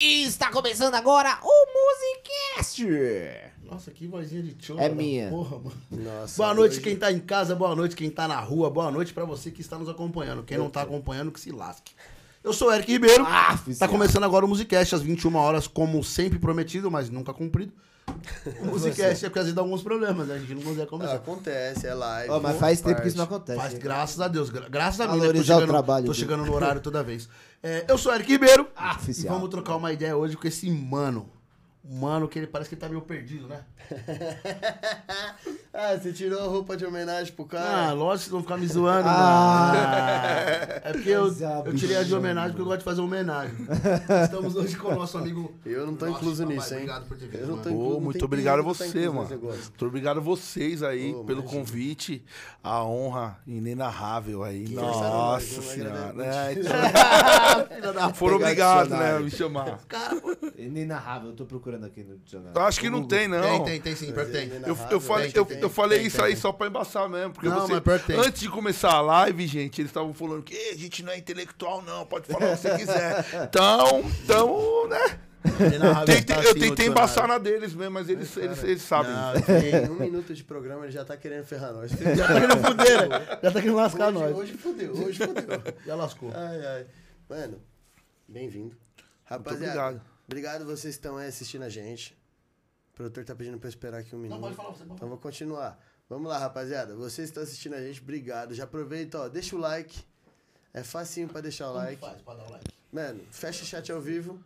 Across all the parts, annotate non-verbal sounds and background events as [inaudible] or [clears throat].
E está começando agora o Musicast. Nossa, que vozinha de tchô. É minha. Porra, mano. Nossa, Boa noite hoje- quem tá em casa, boa noite quem tá na rua, boa noite pra você que está nos acompanhando. Quem não tá acompanhando, que se lasque. Eu sou o Eric Ribeiro. Ah, tá começando agora o Musicast às 21 horas, como sempre prometido, mas nunca cumprido. O [laughs] Musicast é às vezes dá alguns problemas, né? A gente não consegue começar. acontece, é live. Ó, mas faz tempo que isso não parte. acontece. Mas hein? graças a Deus, gra- graças a mim, né, tô Valorizar o chegando, trabalho tô dele. chegando no horário toda vez. É, eu sou o Eric Ribeiro [laughs] Ah, e oficial. vamos trocar uma ideia hoje com esse mano. Mano que ele parece que ele tá meio perdido, né? [laughs] ah, você tirou a roupa de homenagem pro Ah, cara? lógico que não ficar me zoando, Ah. É porque eu, é eu tirei a de homenagem porque eu gosto de fazer homenagem. Estamos hoje com o nosso amigo. eu não tô Nossa, incluso papai, nisso, hein? Obrigado por ter vindo, Eu não tô incluso, muito obrigado a tá você, incluso mano. Muito obrigado a vocês aí Ô, pelo imagina. convite. A honra inenarrável aí. Nossa nós, né? senhora. Agradece. É, [laughs] da foram obrigados, né, a me chamar. Inenarrável, eu tô procurando aqui no dicionário. Eu acho que não tem, não. Tem, tem, tem sim, que. Tem, Eu, eu falei, eu, tem, eu falei tem, isso tem, aí tem. só pra embaçar mesmo. Porque Não, você, mas tem. antes de começar a live, gente, eles estavam falando que "Ê, a gente não é intelectual, não. Pode falar o que você quiser. [laughs] Então, então, né? Tentei- tá eu assim, tentei embaçar na deles mesmo, mas eles, eles, eles sabem. [laughs] Em um minuto de programa ele já tá querendo ferrar nós. [laughs] Já tá querendo fuder, né? Já tá querendo lascar hoje, nós. hoje fudeu, hoje fudeu. Já lascou. Ai, ai. Mano, bem-vindo. Rapaziada, obrigado. obrigado vocês que estão aí assistindo a gente. O produtor tá pedindo pra eu esperar aqui um minuto. pode falar, você pode Então vou continuar. Vamos lá, rapaziada. Vocês que estão assistindo a gente, obrigado. Já aproveita, ó, deixa o like. É facinho pra deixar o Como like. faz pra dar o like? Mano, fecha o chat ao vivo.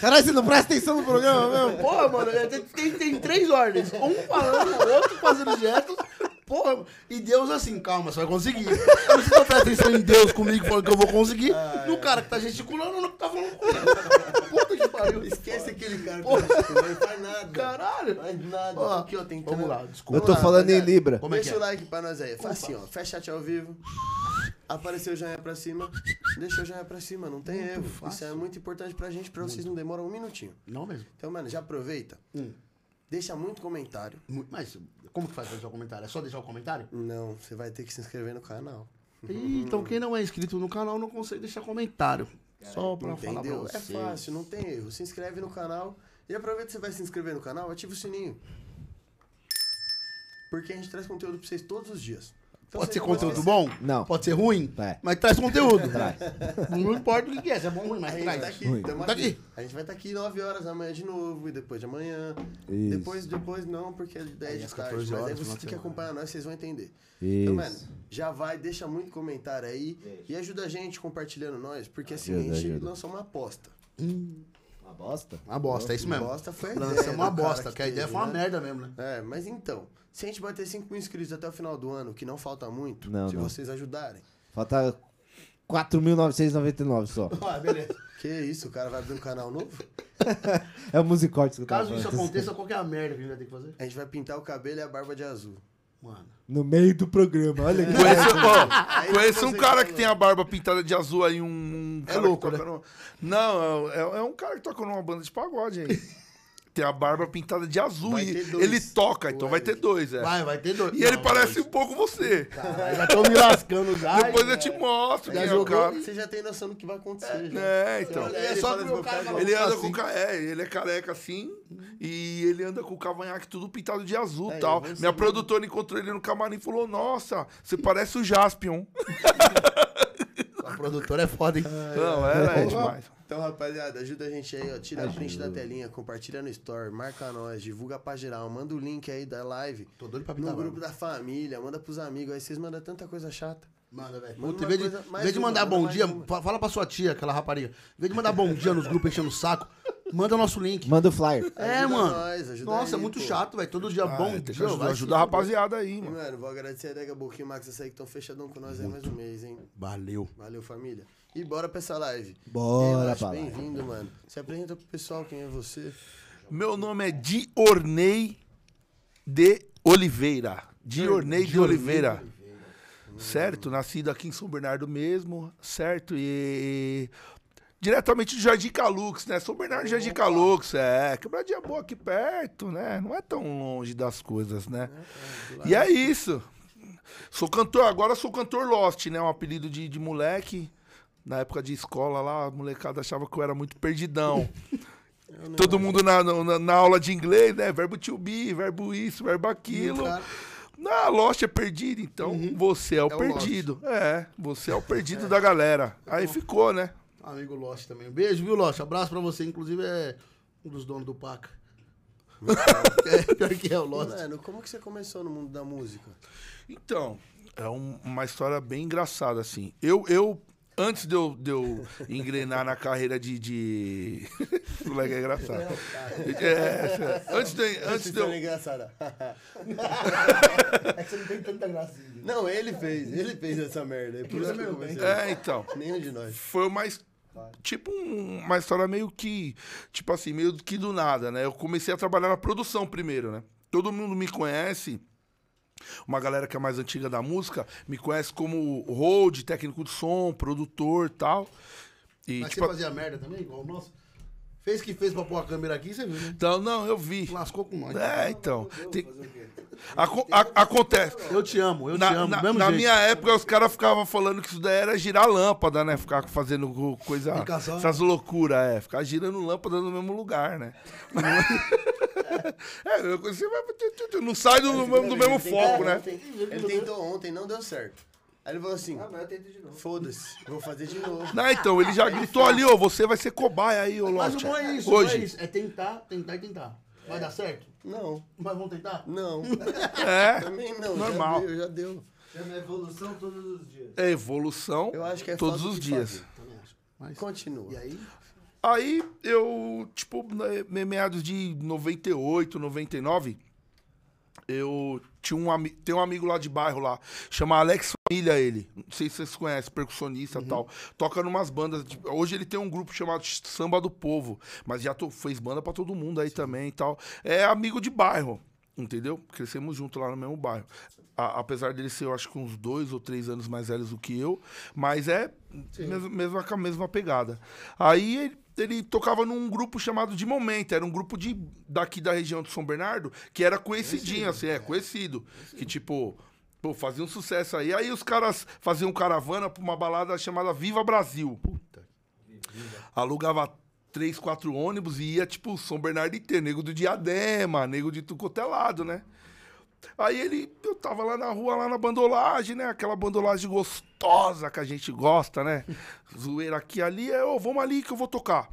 Caralho, você não presta atenção no programa mesmo? Porra, mano, tem, tem, tem três ordens. Um falando, o outro fazendo gestos. Porra, e Deus assim, calma, você vai conseguir. Eu não sei se eu presto atenção em Deus comigo falando que eu vou conseguir. no cara que tá gesticulando, não que tá falando comigo. Puta que pariu. Esquece aquele cara que Porra. tá assistindo, não faz nada. Caralho. Faz nada. Ó, aqui, ó, tem vamos lá, desculpa. Eu tô falando em Libra. Como é que Deixa é? o like pra nós aí. Faz assim, ó. Fecha chat ao vivo. Apareceu o joinha pra cima. Deixa o joinha pra cima, não tem erro. Isso é muito importante pra gente, pra vocês não demoram um minutinho. Não mesmo. Então, mano, já aproveita. Hum. Deixa muito comentário. Mas como que faz pra deixar o comentário? É só deixar o comentário? Não, você vai ter que se inscrever no canal. Ih, então quem não é inscrito no canal não consegue deixar comentário. Só pra falar pra Entendeu? É fácil, não tem erro. Se inscreve no canal. E aproveita que você vai se inscrever no canal, ativa o sininho. Porque a gente traz conteúdo pra vocês todos os dias. Então, Pode ser conteúdo bom? Não. Pode ser ruim? É. Mas traz conteúdo. [laughs] Traz. Não importa o que que é, se é bom ou ruim, A mas gente traz. tá aqui, Ruim. tamo Tá aqui. aqui. A gente vai estar aqui 9 horas da manhã de novo, e depois de amanhã. Isso. Depois, depois não, porque é 10 Aí de às tarde. 14 Mas horas, aí de têm que acompanhar nós, vocês vão entender. Então, mano, Isso. já vai, deixa muito comentário aí e ajuda a gente compartilhando nós, porque assim, Ajuda, a gente ajuda. lançou uma aposta. Uma bosta? Uma bosta, é isso mesmo. Bosta foi a ideia. Lançamos uma bosta, que a ideia foi uma né? merda mesmo, né? É, mas então, se a gente bater 5 mil inscritos até o final do ano, que não falta muito, Não, se não. vocês ajudarem. Falta 4.999 só. [laughs] Ah, beleza. Que isso, o cara vai abrir um canal novo? [laughs] É o Musicortes que eu Caso isso aconteça, qual que é a merda que a gente vai ter que fazer? A gente vai pintar o cabelo e a barba de azul. Mano. No meio do programa, olha aqui. Conheço, ó, Aí conheço um cara que tem a barba pintada de azul aí, um. um É cara louco, que toca numa- Não, é, é um cara que toca numa banda de pagode aí. [laughs] Tem a barba pintada de azul Vai e ele toca, então vai ter dois, é. Vai, vai ter dois. E ele Não, parece dois. um pouco você. Caralho, já tô me lascando já. Depois eu te mostro Já é jogou? Você já tem noção do que vai acontecer. já. É, então. Olha, É ele só cara "Vou vai- Ele anda assim. com é, ele é careca assim e ele anda com o cavanhaque tudo pintado de azul É, e tal. eu vou Minha produtora encontrou ele no camarim e falou: Nossa, você parece o Jaspion. [laughs] A produtora é foda, hein? Não, era é Porra. demais. Então, rapaziada, ajuda a gente aí, ó. Tira a print da telinha, compartilha no story, marca nós, divulga pra geral, manda o link aí da live. Tô doido pra No pintar grupo barba. da família, manda pros amigos. Aí vocês mandam tanta coisa chata. Manda, velho. Em vez de, coisa- vez de mandar manda bom dia, uma. fa- fala pra sua tia, aquela rapariga. Em vez de mandar bom dia nos grupos enchendo o saco, [laughs] manda o nosso link. Manda o flyer. É, Ajuda mano. nós, ajuda Nossa, é aí, muito pô. chato, velho. Todo dia Ah, bom que dia. ajudar, vai ajudar a rapaziada aí, E, mano. mano, vou agradecer a Dega Boquinho e Max, essa aí que estão fechadão com nós aí mais um mês, hein? Valeu. Valeu, família. E bora pra essa live. Bora live. Bem-vindo, mano. Se apresenta pro pessoal quem é você. Meu nome é Diornei de Oliveira. Diornei de Oliveira. Certo? Nascido aqui em São Bernardo mesmo, certo? E diretamente do Jardim Calux, né? São Bernardo do Jardim Calux, é. Quebradinha boa aqui perto, né? Não é tão longe das coisas, né? E é isso. Sou cantor, agora sou cantor Lost, né? Um apelido de, de moleque. Na época de escola lá, a molecada achava que eu era muito perdidão. [laughs] Todo mundo na, na, na aula de inglês, né? Verbo to be, verbo isso, verbo aquilo. Na Lost é perdido, então você é o o perdido. É, você é o perdido [laughs] da galera. Aí ficou, né? Amigo Lost também. Um beijo, viu, Lost? Abraço pra você. Inclusive, é um dos donos do Paca. é, [laughs] pior que é o Lost. Mano, como que você começou no mundo da música? Então, é um- uma história bem engraçada, assim. Eu, eu antes de eu, de eu engrenar na carreira de. de... Esse [laughs] moleque é engraçado. É, sério. antes de, antes de eu. é engraçada. [laughs] É que você não tem tanta gracinha. Não, ele fez, ele fez essa merda. É por isso que eu comecei. É, então. Nenhum de nós. Foi uma. his- Tipo, um- uma história meio que. Tipo assim, meio que do nada, né? Eu comecei a trabalhar na produção primeiro, né? Todo mundo me conhece. Uma galera que é mais antiga da música me conhece como hold, técnico de som, produtor e tal. E, Mas tipo, você fazia merda também, igual o nosso? Fez que fez pra pôr a câmera aqui, você viu, né? Então, não, eu vi. Lascou com nós. É, então. Tem- Aco- a- acontece. Eu te amo, eu te Na, amo. na- na jeito. minha época, os caras ficavam falando que isso daí era girar lâmpada, né? Ficar fazendo co- coisa. Essas loucuras, é. Ficar girando lâmpada no mesmo lugar, né? [laughs] é, eu- você vai. Não sai do, mesmo- do mesmo foco, né? Ele tentou ontem, não deu certo. Aí ele falou assim: foda-se, vou fazer de novo. Não, então, ele já gritou ali, ô, você vai ser cobaia aí, ô Mas não é isso, Hoje. não é isso. É tentar, tentar e tentar. Vai dar certo? Não, Mas vamos tentar? não. [laughs] É. Também não. Normal. Já deu, já deu. É uma evolução todos os dias. É evolução Eu acho que é todos falta os de dias. fazer. Também acho. Mas... Continua. E aí? Aí eu, tipo, né, me- meados de 98, 99, eu tinha um amigo, tem um amigo lá de bairro lá, chama Alex Família ele. Não sei se vocês conhecem, percussionista e tal. Toca numas bandas. de- hoje ele tem um grupo chamado Samba do Povo, mas já to- fez banda pra todo mundo aí também e tal. É amigo de bairro, entendeu? Crescemos junto lá no mesmo bairro. A- apesar dele ser, eu acho que uns dois ou três anos mais velhos do que eu, mas é mesmo, mesma, com a mesma pegada. Aí ele, ele tocava num grupo chamado de Momento, era um grupo de, daqui da região de São Bernardo, que era conhecidinho, assim, é, conhecido. Que tipo, pô, fazia um sucesso aí. Aí os caras faziam caravana pra uma balada chamada Viva Brasil. Alugava três, quatro ônibus e ia, tipo, São Bernardo inteiro, nego do Diadema, nego de tucotelado, né? Aí ele, eu tava lá na rua, lá na bandolagem, né? Aquela bandolagem gostosa que a gente gosta, né? [laughs] Zoeira aqui ali, eu, vamos ali que eu vou tocar.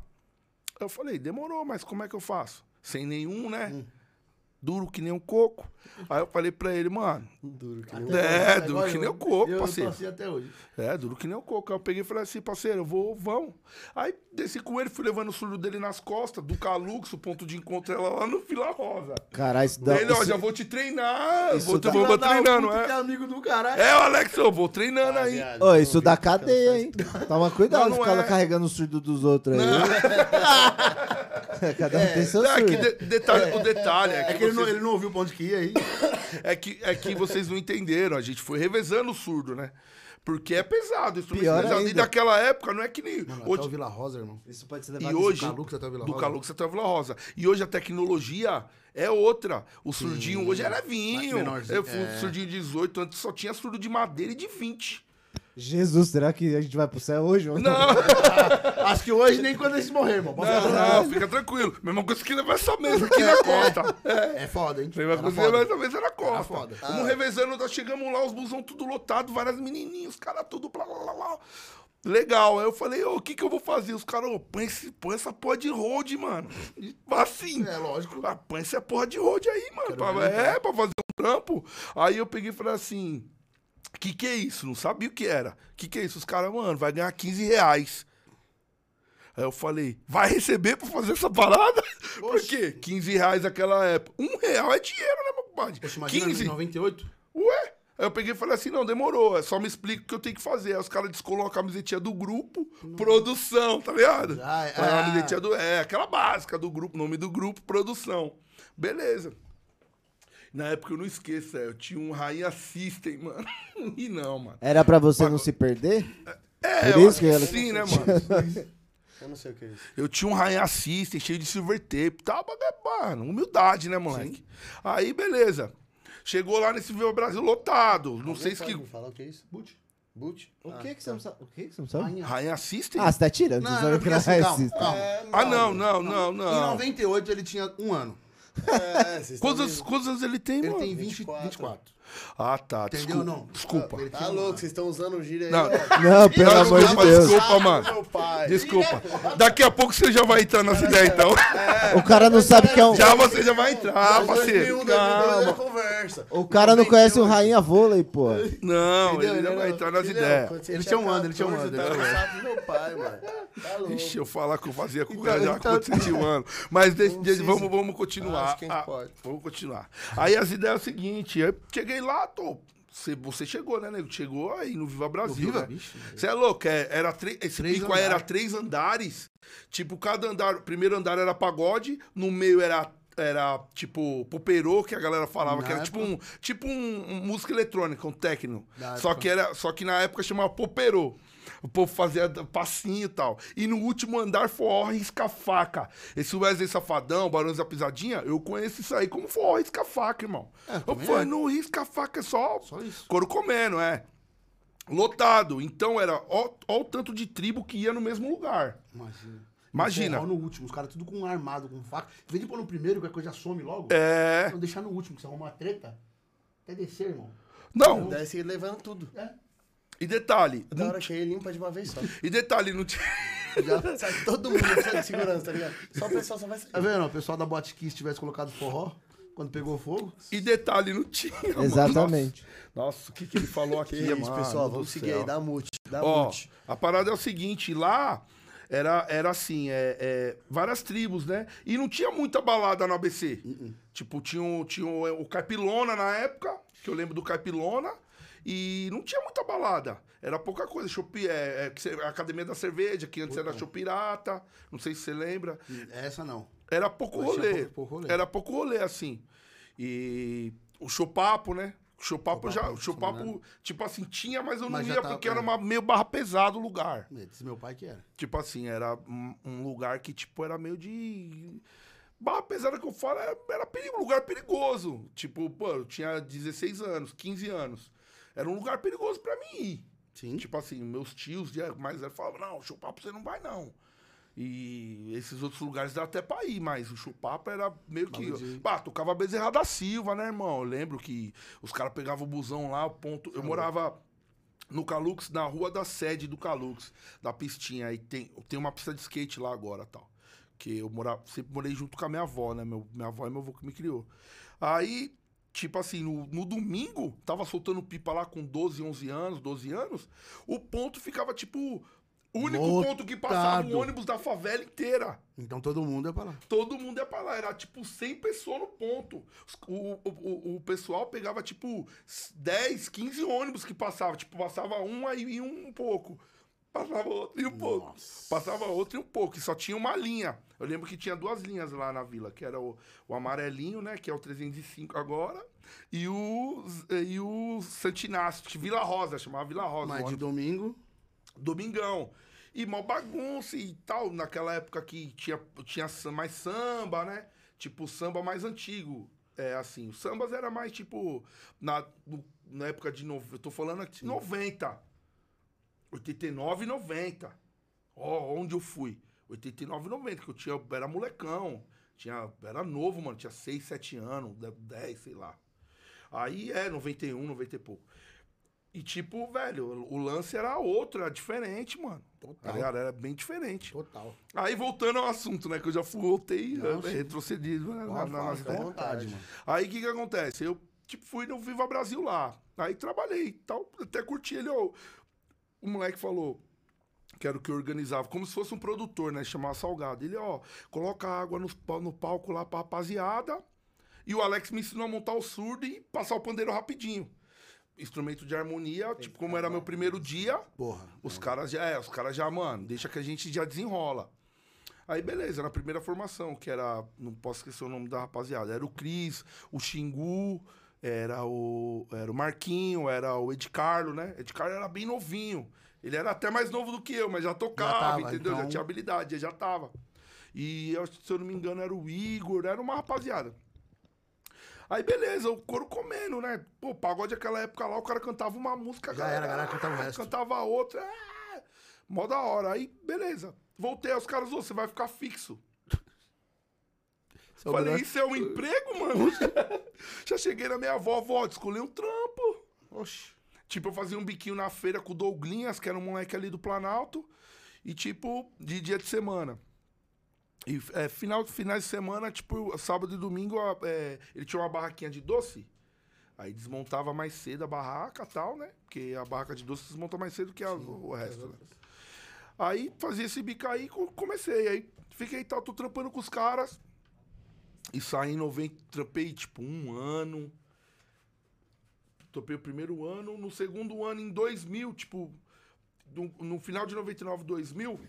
Eu falei, demorou, mas como é que eu faço? Sem nenhum, né? Duro que nem um coco. Aí eu falei pra ele, mano, Duro que é, duro que nem o coco, eu, parceiro. Eu até hoje. É, duro que nem o coco. Aí eu peguei e falei assim, parceiro, eu vou, vão. Aí desci com ele, fui levando o surdo dele nas costas, do Caluxo, o ponto de encontro era lá no Vila Rosa. Caralho, isso dá. ele, ó, já vou te treinar, isso vou, te, dá- vou, vou treinando, é é. amigo do caralho. É, o Alex, eu vou treinando aí. Ô, isso dá cadeia, hein? Toma cuidado Não, de não ficar é. carregando o surdo dos outros aí. [laughs] [laughs] Cada um tem seu é de- detalhe, o detalhe é que, É que ele não, vocês, ele não ouviu pra onde que ia aí. é, que, é que vocês não entenderam. A gente foi revezando o surdo, né? Porque é pesado, instrumento Pior pesado. E ainda. naquela época não é que nem. Mano, até hoje, o Vila Rosa, irmão. Isso pode ser E levado hoje, do Calux até o Vila do Rosa. Calux até o Vila Rosa. E hoje a tecnologia é outra. O surdinho hoje é Mais levinho. menorzinho, Eu fui é. surdinho de 18, antes só tinha surdo de madeira e de 20. Jesus, será que a gente vai pro céu hoje? ou Não, [laughs] Acho que hoje nem quando eles morrer, irmão. Pode não, ficar não, fica tranquilo. Mesma coisa que levar essa mesa aqui na costa. É. É foda, hein? Mesma Era coisa que levar essa mesa na costa. foda. Vamos revezando, nós chegamos lá, os busão tudo lotado, várias menininhas, os caras tudo blá, blá, blá, blá. Legal, aí eu falei, ô, o que que eu vou fazer? Os caras, ô, põe, esse- põe essa porra de road, mano. Assim. É, lógico. Ah, põe essa porra de road aí, mano. Pra, é, pra fazer um trampo. Aí eu peguei e falei assim: que que é isso? Não sabia o que era. Que que é isso? Os caras, mano, vai ganhar 15 reais. Aí eu falei, vai receber pra fazer essa parada? [laughs] Por quê? 15 reais naquela época. Um real é dinheiro, né, meu compadre? Poxa, imagina 15? em 98. Ué? Aí eu peguei e falei assim, não, demorou, é só me explica o que eu tenho que fazer. Aí os caras descolam a camisetinha do grupo, produção, tá ligado? Ah, a ah. camisetinha do... É, aquela básica do grupo, nome do grupo, produção. Beleza. Na época eu não esqueço, é, eu tinha um Rainha System, [laughs] mano. E não, mano. Era pra você não se perder? É, Por eu isso que ela- sim, né, [laughs] mano? Eu não sei o que é isso. Eu tinha um Rainha System cheio de silver tape. Tava, mano, humildade, né, moleque? Aí, beleza. Chegou lá nesse Viva Brasil lotado. Não sei se Alguém que. me falar o que é isso? Boot. Boot? O Ah, que que você não sabe? O que que você não sabe? Rainha. Rainha Assistem? Ah, você tá tirando. Não, Você sabe que porque não assim, é calma, calma. É, ah, não, não, não, Em não. 98 ele tinha um ano. É, Quantos, vendo? quantos anos ele tem, Ele mano? tem 20, 24. 24. Ah, tá. Entendeu, Desculpa. não? Desculpa. Tá um louco, vocês estão usando o gíria aí. Não. ó. Não, pelo Não, amor de desculpa, Deus. desculpa, mano. Meu pai. Desculpa. Daqui a pouco você já vai entrar nessa ideia, então. O cara não sabe que é um. Já você já vai entrar, parceiro. 2001, 2002 é Calma. conversa. O cara não conhece o Rainha Vôlei, pô. Não, Entendeu? ele já Ele vai não- entrar nas ideias. Ele tinha um ano, ele tinha um 14, ano, Tá meu pai, mano. Tá [laughs] louco. Ixi, eu falar que eu fazia com Então, já então- aconteceu um [laughs] ano. Mas Não vamos, vamos continuar. Ah. Vamos continuar. Aí as ideias é o seguinte, eu cheguei lá, tô. Você, você chegou, né, nego? Chegou aí no Viva Brasil. Viva? né? Você é louco, é, era esse Três pico aí era três andares. Tipo, cada andar, primeiro andar era pagode, no meio era era tipo poperô, que a galera falava Na que era tipo um tipo um, um música eletrônica, um. Na Só época. que era, só que na época chamava poperô. O povo fazia passinho e tal. E no último andar forró risca-faca. Esse Wesley Safadão, Barões da Pisadinha, eu conheço isso aí como forró risca-faca, irmão. É, eu falei, é. no risca-faca é só, Só isso. couro comendo, é. Lotado. Então era, ó, ó o tanto de tribo que ia no mesmo lugar. Imagina. Imagina. Forró no último, os caras tudo com armado, com faca. Em vez de pôr no primeiro, que a coisa some logo. É. Não deixar no último, que você arruma uma treta. Até descer, irmão. Não, Desce levando tudo. É. e detalhe. Da hora que ele limpa de uma vez só. E detalhe, não tinha. Sai todo mundo, precisa de segurança, tá ligado? Só o pessoal só vai sair. Tá vendo? O pessoal da Botkiss tivesse colocado forró, quando pegou fogo. E detalhe, não tinha. mano. [laughs] Exatamente. Nossa, Nossa, o que, que ele falou aqui, Que isso, mano? pessoal, vamos seguir céu. aí, dá mute. Dá Ó, mute. a parada é o seguinte, lá era, era assim, é, é, várias tribos, né? E não tinha muita balada no ABC. Tipo, tinha, tinha o, o Caipilona na época, que eu lembro do Caipilona, e não tinha muita balada. Era pouca coisa. Chopp, é, é, Academia da Cerveja, que antes era Chopirata, não sei se você lembra. Essa não. Era pouco rolê. pouco- pouco rolê. Era pouco rolê, assim. E o Chopapo, né? O Chopapo já. O Chopapo, Chopapo, tipo assim, tinha, mas eu não Mas ia tá- porque é. era uma, meio barra pesado o lugar. Disse meu pai que era. Tipo assim, era um, um lugar que, tipo, era meio de. Barra pesada que eu falo, era, era perigo, lugar perigoso. Tipo, pô, eu tinha 16 anos, 15 anos. Era um lugar perigoso pra mim ir. Sim. Tipo assim, meus tios mais velhos falavam, não, chupapo você não vai, não. E esses outros lugares dá até pra ir, mas o chupapo era meio que. De- Bah, tocava Bezerra da Silva, né, irmão? Eu lembro que os caras pegavam o busão lá, o ponto. Eu morava no Calux, na rua da sede do Calux, da pistinha. Aí tem, tem uma pista de skate lá agora tal. Que eu morava, sempre morei junto com a minha avó, né? Meu, minha avó e meu avô que me criou. Aí, tipo assim, no, no domingo, tava soltando pipa lá com 12, 11 anos, 12 anos. O ponto ficava, tipo, o único ponto que passava o Lotado. ônibus da favela inteira. Então todo mundo é pra lá. Todo mundo ia pra lá. Era tipo 100 pessoas no ponto. O, o, o, o pessoal pegava tipo 10, 15 ônibus que passavam. Tipo, passava um aí e um pouco. Passava outro e um pouco. Passava outro e um pouco. E só tinha uma linha. Eu lembro que tinha duas linhas lá na vila, que era o, o amarelinho, né? Que é o 305 agora. E o, e o Santinácio, Vila Rosa, chamava Vila Rosa. Mas de domingo. Domingão. E mó bagunça e tal, naquela época que tinha, tinha mais samba, né? Tipo, samba mais antigo. É assim, os sambas era mais tipo. Na, na época de. No, eu tô falando aqui, 90. 89 e 90. Ó, onde eu fui? 89 e 90, que eu tinha, era molecão. Tinha, era novo, mano. Tinha 6, 7 anos, 10, sei lá. Aí é, 91, 90 e pouco. E tipo, velho, o lance era outro, era diferente, mano. Tá Total. ligado? Era bem diferente. Total. Aí voltando ao assunto, né? Que eu já fui, voltei, Não, né, retrocedido né, na, na, ideias. vontade, mano. Aí o que que acontece? Eu, tipo, fui no Viva Brasil lá. Aí trabalhei tal. Até curti ele, ó. O moleque falou que era o que eu organizava, como se fosse um produtor, né? Chamava Salgado. Ele, ó, coloca água no, no palco lá pra rapaziada. E o Alex me ensinou a montar o surdo e passar o pandeiro rapidinho. Instrumento de harmonia, tipo, como era meu primeiro dia, Porra. os caras já, é, os caras já, mano, deixa que a gente já desenrola. Aí, beleza, na primeira formação, que era, não posso esquecer o nome da rapaziada, era o Cris, o Xingu, era o, era o Marquinho, era o Ed Carlo, né? Ed Carlo era bem novinho. Ele era até mais novo do que eu, mas já tocava, tava, entendeu? Já então- tinha habilidade, já tava. E, se eu não me engano, era o Igor, era uma rapaziada. Aí beleza, o couro comendo, né? Pô, pagode aquela época lá, o cara cantava uma música. Já era, a galera cantava o resto. Cantava outra. Ah, mó da hora. Aí, beleza. Voltei, os caras, você vai ficar fixo. Seu Falei, melhor- isso é um emprego, mano? [laughs] Já cheguei na minha avó, vó, escolhi um trampo. Oxi. Tipo, eu fazia um biquinho na feira com o Douglinhas, que era um moleque ali do Planalto. E, tipo, de dia de semana. E é, final, finais de semana, tipo, sábado e domingo, é, ele tinha uma barraquinha de doce. Aí desmontava mais cedo a barraca e tal, né? Porque a barraca de doce desmonta mais cedo que a- o resto. né? Aí fazia esse bico aí e co- comecei. Aí fiquei tal, tô trampando com os caras. E saí em 90, trampei tipo um ano. Topei o primeiro ano. No segundo ano, em 2000, tipo, no, no final de 99, 2000,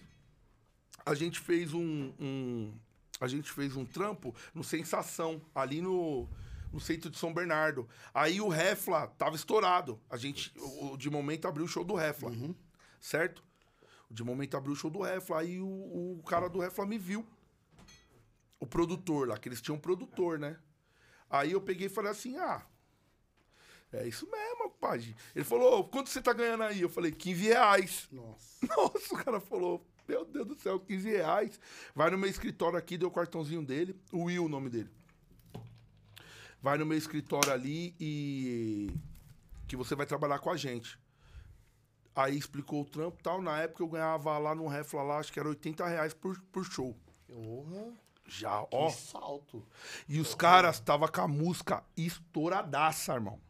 a gente fez um, um- a gente fez um trampo no Sensação, ali no, no centro de São Bernardo. Aí o Refla tava estourado. A gente, o, de momento abriu o show do Refla, certo? O de momento abriu o show do Refla, aí o, o cara do Refla me viu. O produtor lá, que eles tinham um produtor, né? Aí eu peguei e falei assim, ah, é isso mesmo, pai. Ele falou, quanto você tá ganhando aí? Eu falei, 15 reais. Nossa. [laughs] Nossa, o cara falou, meu Deus do céu, 15 reais. Vai no meu escritório aqui, deu o cartãozinho dele, o Will, o nome dele. Vai no meu escritório ali e que você vai trabalhar com a gente. Aí explicou o trampo e tal. Na época eu ganhava lá no Refla lá, acho que era 80 reais por, por show. Porra. Já, ó. Que salto. E os caras tava com a música estouradaça, irmão.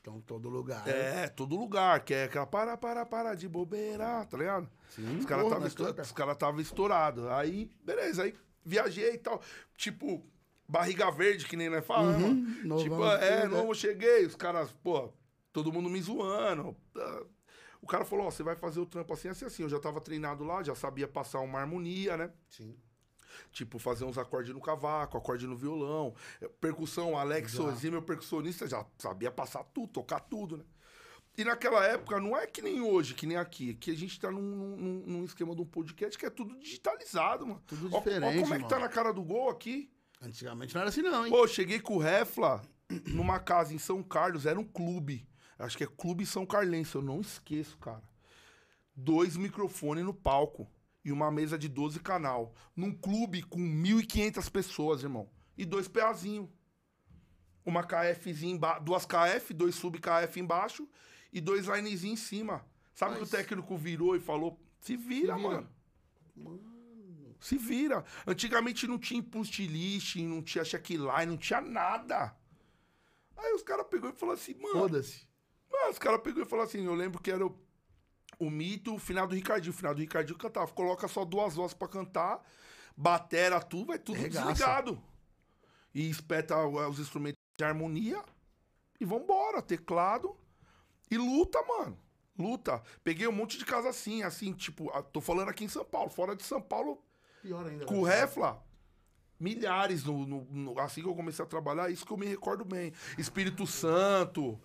Então, todo lugar. É, todo lugar, que é aquela para, para, para de bobeira, tá ligado? Sim, Os caras nós estourado, os cara tava estourado. Aí, beleza, aí viajei e tal. Tipo, barriga verde, que nem nós falamos. Uhum, tipo, é, tudo, é. novo, cheguei, os caras, pô, todo mundo me zoando. O cara falou, ó, você vai fazer o trampo assim, assim, assim. Eu já tava treinado lá, já sabia passar uma harmonia, né? Sim. Tipo, fazer uns acordes no cavaco, acorde no violão. eh, Percussão, Alex Sozinho, meu percussionista, já sabia passar tudo, tocar tudo, né? E naquela época, não é que nem hoje, que nem aqui. Que a gente tá num, num, num esquema de um podcast que é tudo digitalizado, mano. Tudo diferente, como é que tá na cara do gol aqui? Antigamente não era assim, não, hein? Pô, cheguei com o Refla [clears throat] numa casa em São Carlos, era um clube. Acho que é Clube São Carlense, eu não esqueço, cara. Dois microfones no palco e uma mesa de 12 canal. Num clube com 1.500 pessoas, irmão. E dois PAzinho. Uma KFzinha embaixo, duas KF, dois sub KF embaixo e dois linezinhos em cima. Sabe que o técnico virou e falou: se vira, vira. mano. Se vira. Antigamente não tinha impulse list, não tinha checkline, não tinha nada. Aí os caras pegou e falou assim, mano. Foda-se. Os caras pegou e falou assim, eu lembro que era o, o mito, o final do Ricardinho. O final do Ricardinho cantava. Coloca só duas vozes pra cantar, batera tudo, vai tudo Regaça. desligado. E espeta os instrumentos de harmonia e vambora. Teclado e luta, mano. Luta. Peguei um monte de casa assim, assim, tipo, tô falando aqui em São Paulo. Fora de São Paulo, Pior ainda. com o velho. Refla, milhares no, no- no- assim que eu comecei a trabalhar, isso que eu me recordo bem. Espírito Santo,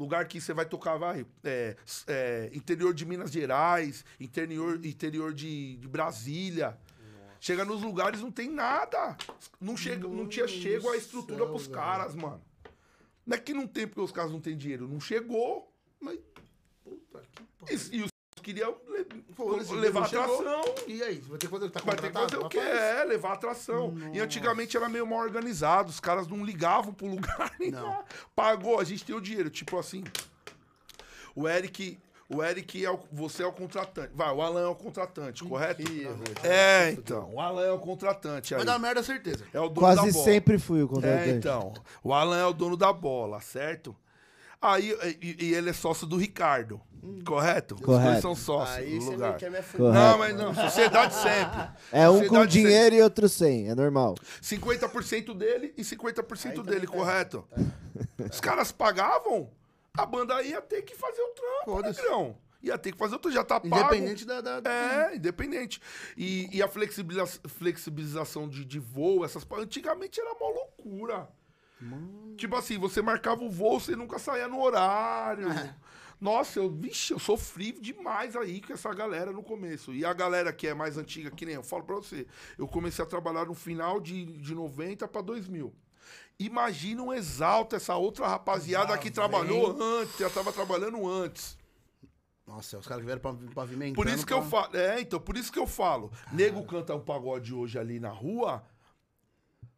lugar que você vai tocar, vai, é, é, interior de Minas Gerais, interior, interior de, de Brasília. Chega nos lugares, não tem nada. Não, chega, não tinha Mano chego a estrutura pros caras, mano. Não é que não tem porque os caras não têm dinheiro. Não chegou. Mas, puta que pariu. E, e le- Foda-se, levar atração. E aí? Vai ter que fazer tá Vai ter que fazer o quê? É, levar atração. E antigamente era meio mal organizado, os caras não ligavam pro lugar. nem [laughs] Não. Pagou, a gente tem o dinheiro. Tipo assim, o Eric, o Eric é o, você é o contratante. Vai, o Alan é o contratante, correto? É, então, o Alan é o contratante. Vai Aí. dar merda, certeza. É o dono Quase da bola. sempre fui o É, contratante. então. O Alan é o dono da bola, certo? Aí, e, e ele é sócio do Ricardo, correto? Os dois Correto. são sócios Aí no você lugar. não quer me afundar. Correto. Não, mas não, sociedade sempre. É um com Sociedade dinheiro e outro sem, é normal. 50% dele e 50% Aí dele, também tá. correto? Os caras pagavam, a banda ia ter que fazer o trampo, negrão. Ia ter que fazer o trampo, já tá pago. Independente da... da... É, independente. E, e a flexibiliza- flexibilização de, de voo, essas Antigamente era uma loucura. Tipo assim, você marcava o voo, você nunca saía no horário. É. Nossa, eu, vixe, eu sofri demais aí com essa galera no começo. E a galera que é mais antiga, que nem eu falo pra você, eu comecei a trabalhar no final de, de 90 pra 2000. Imagina um exalta, essa outra rapaziada que trabalhou antes, já tava trabalhando antes. Nossa, os caras que vieram pav- pavimentando. Por isso que eu pra- falo. É, então, por isso que eu falo. Nego canta um pagode hoje ali na rua.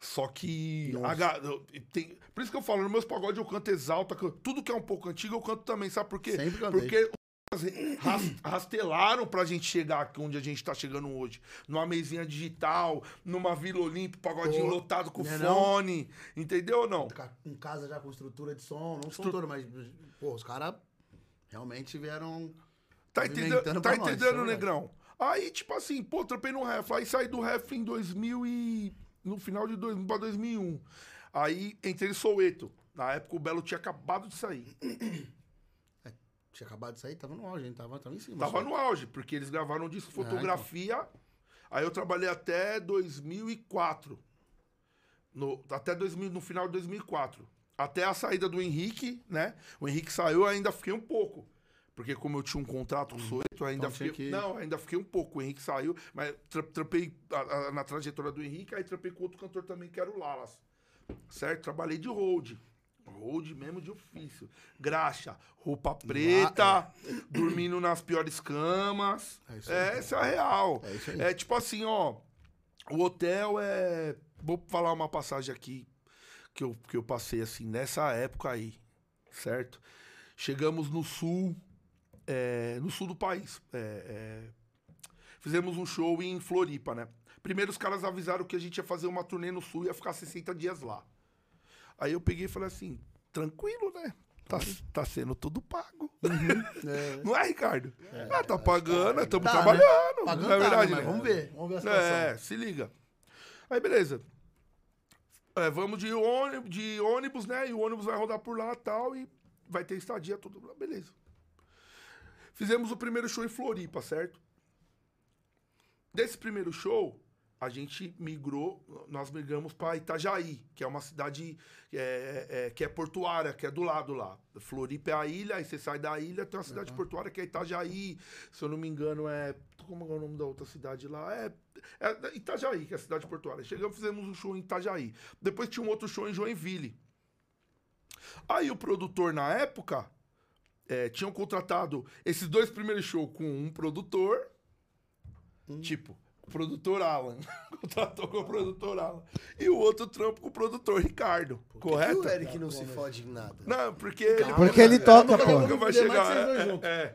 Só que. a tem- por isso que eu falo, nos meus pagodes eu canto exalta. Tudo que é um pouco antigo eu canto também, sabe por quê? Sempre cantei. Porque ras- rastelaram pra gente chegar aqui onde a gente tá chegando hoje. Numa mesinha digital, numa Vila Olímpia, pagodinho Pô, lotado com né não? fone. Entendeu ou não? Em casa já com estrutura de som, não som todo, mas, pô, os caras realmente vieram. Tá Movimentando entendendo, tá nós, entendendo, verdade. Negrão? Aí, tipo assim, pô, trampei no ref. Aí saí do ref em 2000 e... No final de 2000 pra 2001. Aí entrei em Soweto. Na época o Belo tinha acabado de sair. Tinha acabado de sair, tava no auge, a gente tava, tava em cima. Tava só. no auge, porque eles gravaram um disco então. fotografia. Aí eu trabalhei até 2004. No, até 2000, no final de 2004. Até a saída do Henrique, né? O Henrique saiu, ainda fiquei um pouco. Porque como eu tinha um contrato com o Soweto, eu ainda Então fiquei... que- Não, ainda fiquei um pouco. O Henrique saiu, mas tra trampei a- a- na trajetória do Henrique, aí trampei com outro cantor também, que era o Lalas. Certo? Trabalhei de hold. Hold mesmo de ofício. Graxa, roupa preta, [coughs] dormindo nas piores camas. É isso aí. É, essa é a real. É isso aí. É tipo assim, ó. O hotel é. Vou falar uma passagem aqui que eu, que eu passei assim, nessa época aí, certo? Chegamos no sul, é, no sul do país. é, é, fizemos um show em Floripa, né? Primeiro os caras avisaram que a gente ia fazer uma turnê no sul e ia ficar 60 dias lá. Aí eu peguei e falei assim, tranquilo, né? Tá, tá sendo tudo pago. [laughs] Não é, Ricardo? ah, tá pagando, estamos Tá, né? trabalhando. Pagando não é tá, verdade, mas né? vamos ver, vamos ver a situação. É, se liga. Aí, beleza. É, vamos de ônibus, de ônibus, né? E o ônibus vai rodar por lá e tal. E vai ter estadia, tudo. Beleza. Fizemos o primeiro show em Floripa, certo? Desse primeiro show, a gente migrou, nós migramos para Itajaí, que é uma cidade é, é, que é portuária, que é do lado lá. Floripa é a ilha, aí você sai da ilha, tem uma cidade portuária que é Itajaí. Se eu não me engano, é. Como é o nome da outra cidade lá? É, é Itajaí, que é a cidade portuária. Chegamos, fizemos um show em Itajaí. Depois tinha um outro show em Joinville. Aí o produtor, na época, é, tinham contratado esses dois primeiros shows com um produtor. Tipo, o produtor Alan. [laughs] Contratou com o produtor Alan. E o outro trampo com o produtor Ricardo. E correto? o Eric não se fode em nada. Não, porque ele. Porque ele toca, pô. vai Fuder mais chegar. é, é.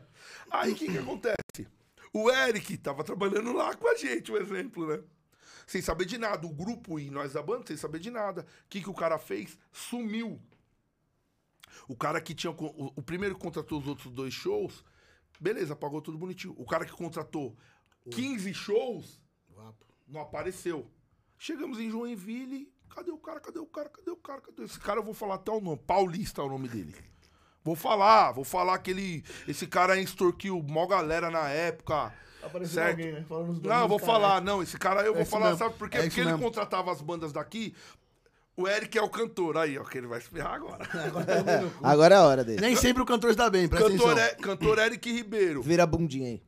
Aí o que, que acontece? O Eric tava trabalhando lá com a gente, um exemplo, né? Sem saber de nada. O grupo e nós da banda, sem saber de nada. O que, que o cara fez? Sumiu. O cara que tinha. O, o primeiro que contratou os outros dois shows, beleza, pagou tudo bonitinho. O cara que contratou 15 shows, não apareceu. Chegamos em Joinville. Cadê o cara? Cadê o cara? Cadê o cara? Cadê esse cara? Eu vou falar até o nome. Paulista é o nome dele. Vou falar, vou falar que ele. Esse cara extorquiu mó galera na época. Apareceu certo? alguém, né? Falando os Não, eu vou caras. falar, não. Esse cara eu vou isso falar, mesmo. sabe por quê? É Porque ele mesmo. contratava as bandas daqui. O Eric é o cantor. Aí, ó, que ele vai se ferrar agora. [laughs] Agora é a hora dele. Nem sempre o cantor está bem, presta cantor, atenção. é, cantor Eric Ribeiro. Vira a bundinha aí.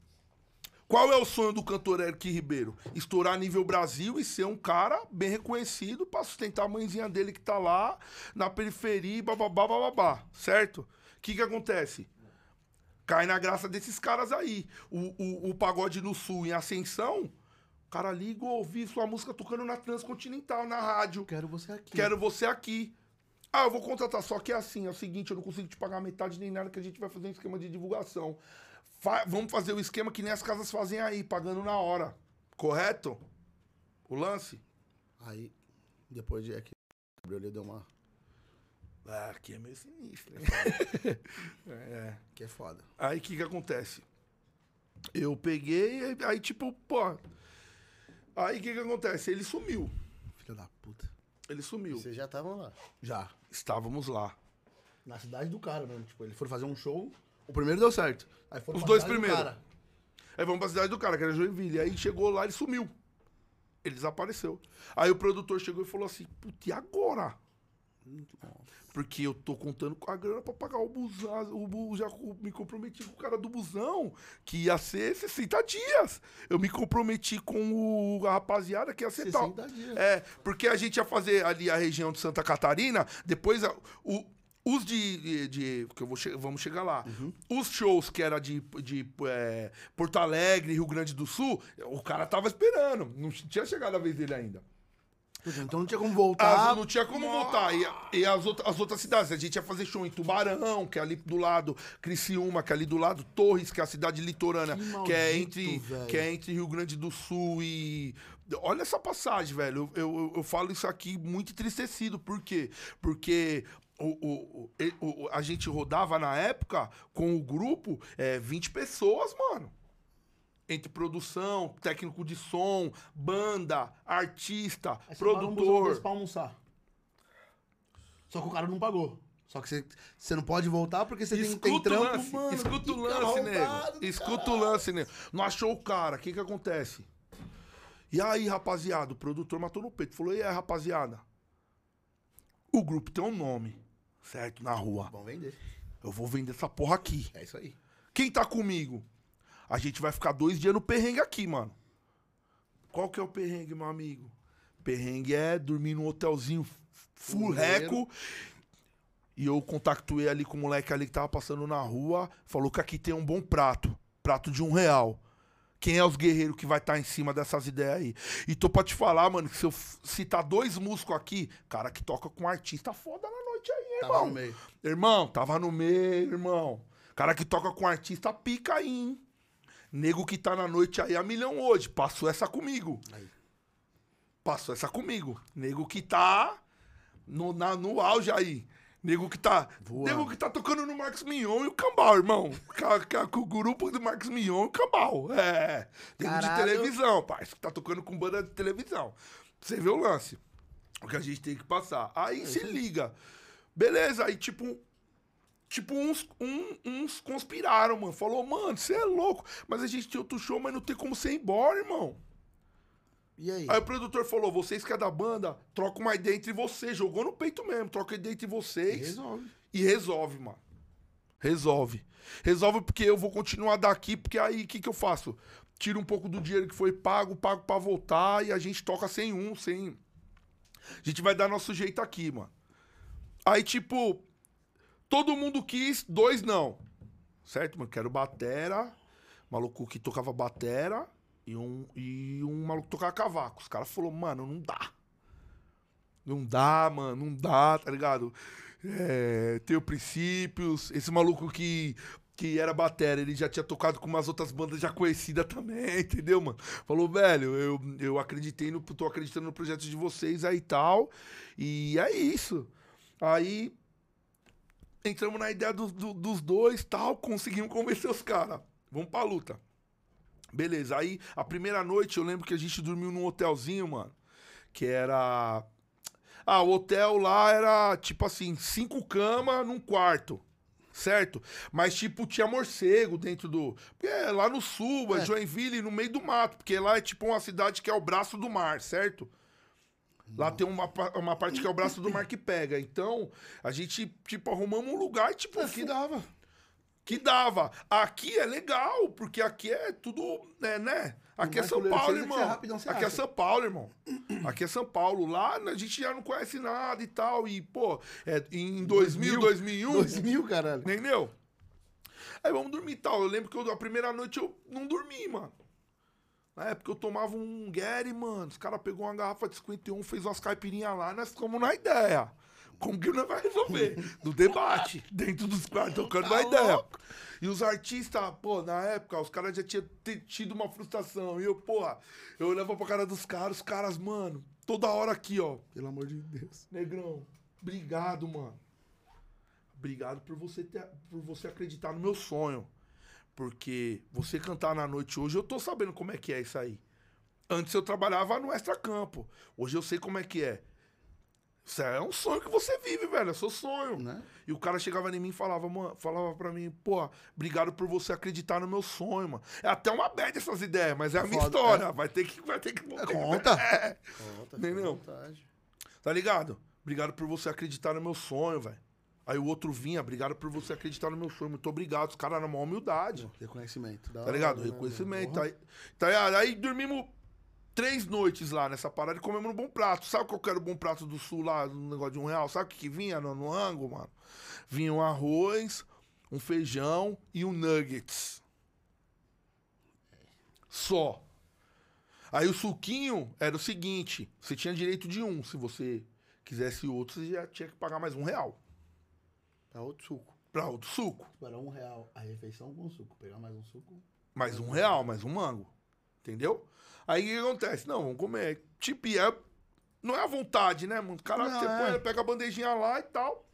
Qual é o sonho do cantor Eric Ribeiro? Estourar nível Brasil e ser um cara bem reconhecido pra sustentar a mãezinha dele que tá lá na periferia, bababá, bababá, certo? O que que acontece? Cai na graça desses caras aí. O, o, o pagode no sul em ascensão, cara liga ou ouvir sua música tocando na Transcontinental, na rádio. Quero você aqui. Quero você aqui. Ah, eu vou contratar, só que é assim, é o seguinte, eu não consigo te pagar metade nem nada que a gente vai fazer um esquema de divulgação. Fa- vamos fazer o esquema que nem as casas fazem aí, pagando na hora. Correto? O lance? Aí, depois de aqui, o Gabriel deu uma... Ah, aqui é meio sinistro, né? [laughs] é. Que é foda. Aí o que que acontece? Eu peguei, aí, tipo, pô. Aí o que que acontece? Ele sumiu. Filha da puta. Ele sumiu. Vocês já estavam lá. Já. Estávamos lá. Na cidade do cara, mano. Tipo, eles foram fazer um show, o primeiro deu certo. Aí foram Os pra dois cidade do primeiros. cara. Aí vamos pra cidade do cara, que era Joinville. Aí chegou lá, ele sumiu. Ele desapareceu. Aí o produtor chegou e falou assim: Putz, e agora? Porque eu tô contando com a grana pra pagar o busão. O bu, já me comprometi com o cara do busão, que ia ser 60 dias. Eu me comprometi com o, a rapaziada que ia ser tal. 60 dias. É, porque a gente ia fazer ali a região de Santa Catarina, depois a- o, os de, de, de- que eu vou che- vamos chegar lá. Os shows que era de, de é, Porto Alegre, Rio Grande do Sul, o cara tava esperando. Não tinha chegado a vez dele ainda. Então não tinha como As- voltar. não tinha como voltar. E, e as, outra- as outras cidades, a gente ia fazer show em Tubarão, que é ali do lado, Criciúma, que é ali do lado, Torres, que é a cidade litorânea, Que que, é maldito, entre, velho. que é entre Rio Grande do Sul e. Olha essa passagem, velho. Eu, eu, eu falo isso aqui muito entristecido. Por quê? Porque. O, o, o- a gente rodava na época com o grupo é, 20 pessoas, mano entre produção, técnico de som, banda, artista, Aí você para produtor. desse pra almoçar. Só que o cara não pagou. Só que você, você não pode voltar porque você tem, tem Escuta o trampo, lance, mano. escuta o lance, nego. Escuta o lance, nego. Não achou o cara, o que que acontece? E aí, rapaziada, o produtor matou no peito. Falou, e aí, rapaziada? O grupo tem um nome, certo? Na rua. Vamos vender. Eu vou vender essa porra aqui. É isso aí. Quem tá comigo? A gente vai ficar dois dias no perrengue aqui, mano. Qual que é o perrengue, meu amigo? Perrengue é dormir num hotelzinho full reco. E eu contactuei ali com o moleque ali que tava passando na rua. Falou que aqui tem um bom prato. Prato de um real. Quem é os guerreiros que vai estar em cima dessas ideias aí? E tô pra te falar, mano, que se eu citar dois músicos aqui, cara que toca com um artista foda na noite aí, hein, Tava irmão. no meio. Irmão, tava no meio, irmão. Cara que toca com artista pica aí, hein? Nego que tá na noite aí a milhão hoje. Passou essa comigo. Aí. Passou essa comigo. Nego que tá no, na- no auge aí. Nego que tá. Voando. Nego que tá tocando no Marcos Mion e o Cambal, irmão. Com, o grupo do Marcos Mion e o Cambal. É. Nego de Caralho. televisão, parceiro. Que tá tocando com banda de televisão. Você vê o lance. O que a gente tem que passar. Aí se liga. Beleza, aí tipo. Tipo, uns, um- uns conspiraram, mano. Falou, mano, você é louco. Mas a gente tem outro show, mas não tem como você ir embora, irmão. E aí? Aí o produtor falou: vocês que é da banda, troca uma ideia entre vocês. Jogou no peito mesmo, troca ideia entre vocês. Resolve. E resolve, mano. Resolve. Resolve porque eu vou continuar daqui, porque aí o que, que eu faço? Tiro um pouco do dinheiro que foi pago, pago pra voltar e a gente toca sem um, sem. A gente vai dar nosso jeito aqui, mano. Aí, tipo, todo mundo quis, dois não. Certo, mano? Quero batera, maluco que tocava batera e um, e um maluco que tocava cavaco. Os caras falaram, mano, não dá. Não dá, mano, não dá, tá ligado? É, tenho princípios. Esse maluco que, que era batera, ele já tinha tocado com umas outras bandas já conhecidas também, [laughs] entendeu, mano? Falou, velho, eu, eu acreditei no. tô acreditando no projeto de vocês aí e tal. E é isso. Aí entramos na ideia dos- do- dos dois tal, conseguimos convencer os caras. Vamos pra luta. Beleza, aí a primeira noite eu lembro que a gente dormiu num hotelzinho, mano. Que era. Ah, o hotel lá era tipo assim, cinco camas num quarto. Certo? Mas, tipo, tinha morcego dentro do. Porque é lá no sul, é, É. Joinville, no meio do mato. Porque lá é tipo uma cidade que é o braço do mar, certo? Lá tem uma, uma parte que é o braço do mar que pega. Então, a gente, tipo, arrumamos um lugar, tipo, Aqui dava. que dava. Aqui é legal, porque aqui é tudo, né, né? Aqui é São Paulo, irmão. é rapidão, Aqui é. São Paulo, irmão. Aqui é São Paulo. Lá a gente já não conhece nada e tal. E, pô, é, em 2000, 2001, 2000, caralho. entendeu? Aí vamos dormir e tal. Eu lembro que eu, a primeira noite eu não dormi, mano. Na época eu tomava um Gary, mano. Os caras pegou uma garrafa de 51, fez umas caipirinhas lá, nós ficamos na ideia. Como que nós vai resolver? [laughs] No debate, dentro dos quartos, tocando Tá uma ideia. E os artistas, pô, na época, os caras já tinham tido uma frustração. E eu, porra, eu olhava pra cara dos caras, os caras, mano, toda hora aqui, ó. Pelo amor de Deus. Negrão, obrigado, mano. Obrigado por você, ter, por você acreditar no meu sonho. Porque você cantar na noite hoje, eu tô sabendo como é que é isso aí. Antes eu trabalhava no Extra Campo. Hoje eu sei como é que é. Isso é um sonho que você vive, velho. É seu sonho. Né? E o cara chegava em mim e falava, mano, falava pra mim, pô, obrigado por você acreditar no meu sonho, mano. É até uma bad essas ideias, mas é a minha Foda, história. Vai ter que. Vai ter que Conta. É. Conta, fica à Entendeu? Tá ligado? Obrigado por você acreditar no meu sonho, velho. Aí o outro vinha, obrigado por você acreditar no meu sonho. Muito obrigado. Os caras na maior humildade. Reconhecimento. Tá ligado? né, Reconhecimento. Aí, tá ligado? Aí dormimos três noites lá nessa parada e comemos no Bom Prato. Sabe qual que era o Bom Prato do Sul lá, no negócio de um real? Sabe o que, que vinha no, no ângulo, mano? Vinha um arroz, um feijão e um nuggets. Só. Aí o suquinho era o seguinte: você tinha direito de um. Se você quisesse outro, você já tinha que pagar mais um real. Pra outro suco. Pra outro suco. Para um real a refeição com suco. Pegar mais um suco. Mais um real, mais um mango. Entendeu? Aí o que acontece? Não, vamos comer. Tipo, é, não é à vontade, né, mano? Caraca, Não, você é. põe, pega a bandejinha lá e tal.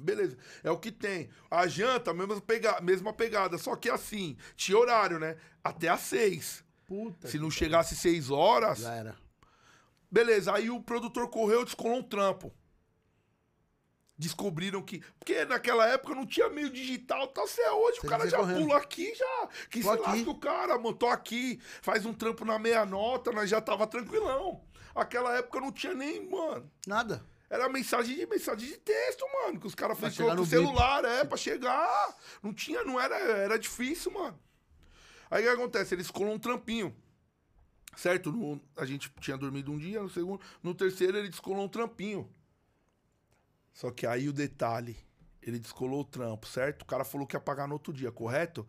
Beleza, é o que tem. A janta, mesma, pega, mesma pegada, só que assim, tinha horário, né? Até às seis. Puta. Se não chegasse seis horas, Já era. beleza. Aí o produtor correu e descolou um trampo. Descobriram que. Porque naquela época não tinha meio digital, tá? Você é hoje, Você o cara já correndo. pula aqui, já. Que Tô se lasca o cara, mano. Tô aqui, faz um trampo na meia nota, nós já tava tranquilão. Aquela época não tinha nem, mano. Nada. Era mensagem de mensagem de texto, mano. Que os caras chegar com celular, é, pra chegar. Não tinha, não era, era difícil, mano. Aí o que acontece? Eles colou um trampinho. Certo? No- a gente tinha dormido um dia, no segundo. No terceiro, ele descolou um trampinho. Só que aí o detalhe, ele descolou o trampo, certo? O cara falou que ia pagar no outro dia, correto?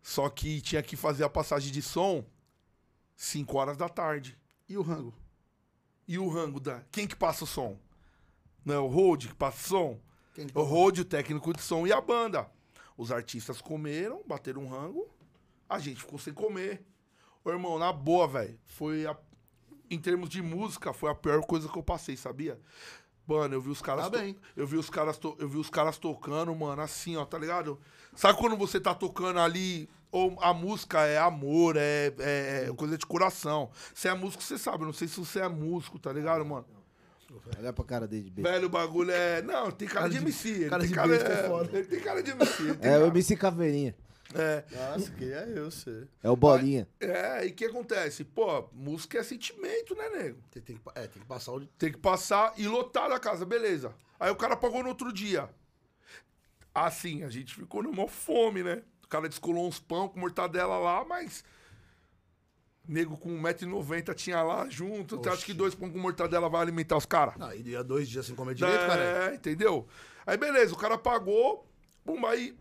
Só que tinha que fazer a passagem de som 5 horas da tarde. E o rango? E o rango da. Quem que passa o som? Não é o Road que passa o som? Quem que O Road, o técnico de som e a banda. Os artistas comeram, bateram um rango, a gente ficou sem comer. Ô, irmão, na boa, velho. Foi a. Em termos de música, foi a pior coisa que eu passei, sabia? Mano, eu vi os caras. Tá to- bem. Eu vi os caras, to- eu vi os caras tocando, mano, assim, ó, tá ligado? Sabe quando você tá tocando ali, ou a música é amor, é, é- é coisa de coração. Você é músico, você sabe. Eu não sei se você é músico, tá ligado, mano? Olha pra cara dele de besta. Velho, o bagulho é. Não, tem cara, Cara de de- MC. Ele cara tem de cara, é é, foda. ele tem cara de MC. É o cara- MC Caveirinha. É, Nossa, queria eu ser. É o Bolinha. é, e o que acontece? Pô, música é sentimento, né, nego? Tem, tem é, tem que passar o. Tem que passar e lotar a casa, beleza. Aí o cara pagou no outro dia. Assim, a gente ficou numa fome, né? O cara descolou uns pão com mortadela lá, mas. Nego com 1,90m tinha lá junto. Você acha que dois pão com mortadela vai alimentar os caras? Não, e ia dois dias sem comer direito, é, cara. entendeu? Aí beleza, o cara pagou, pum, aí.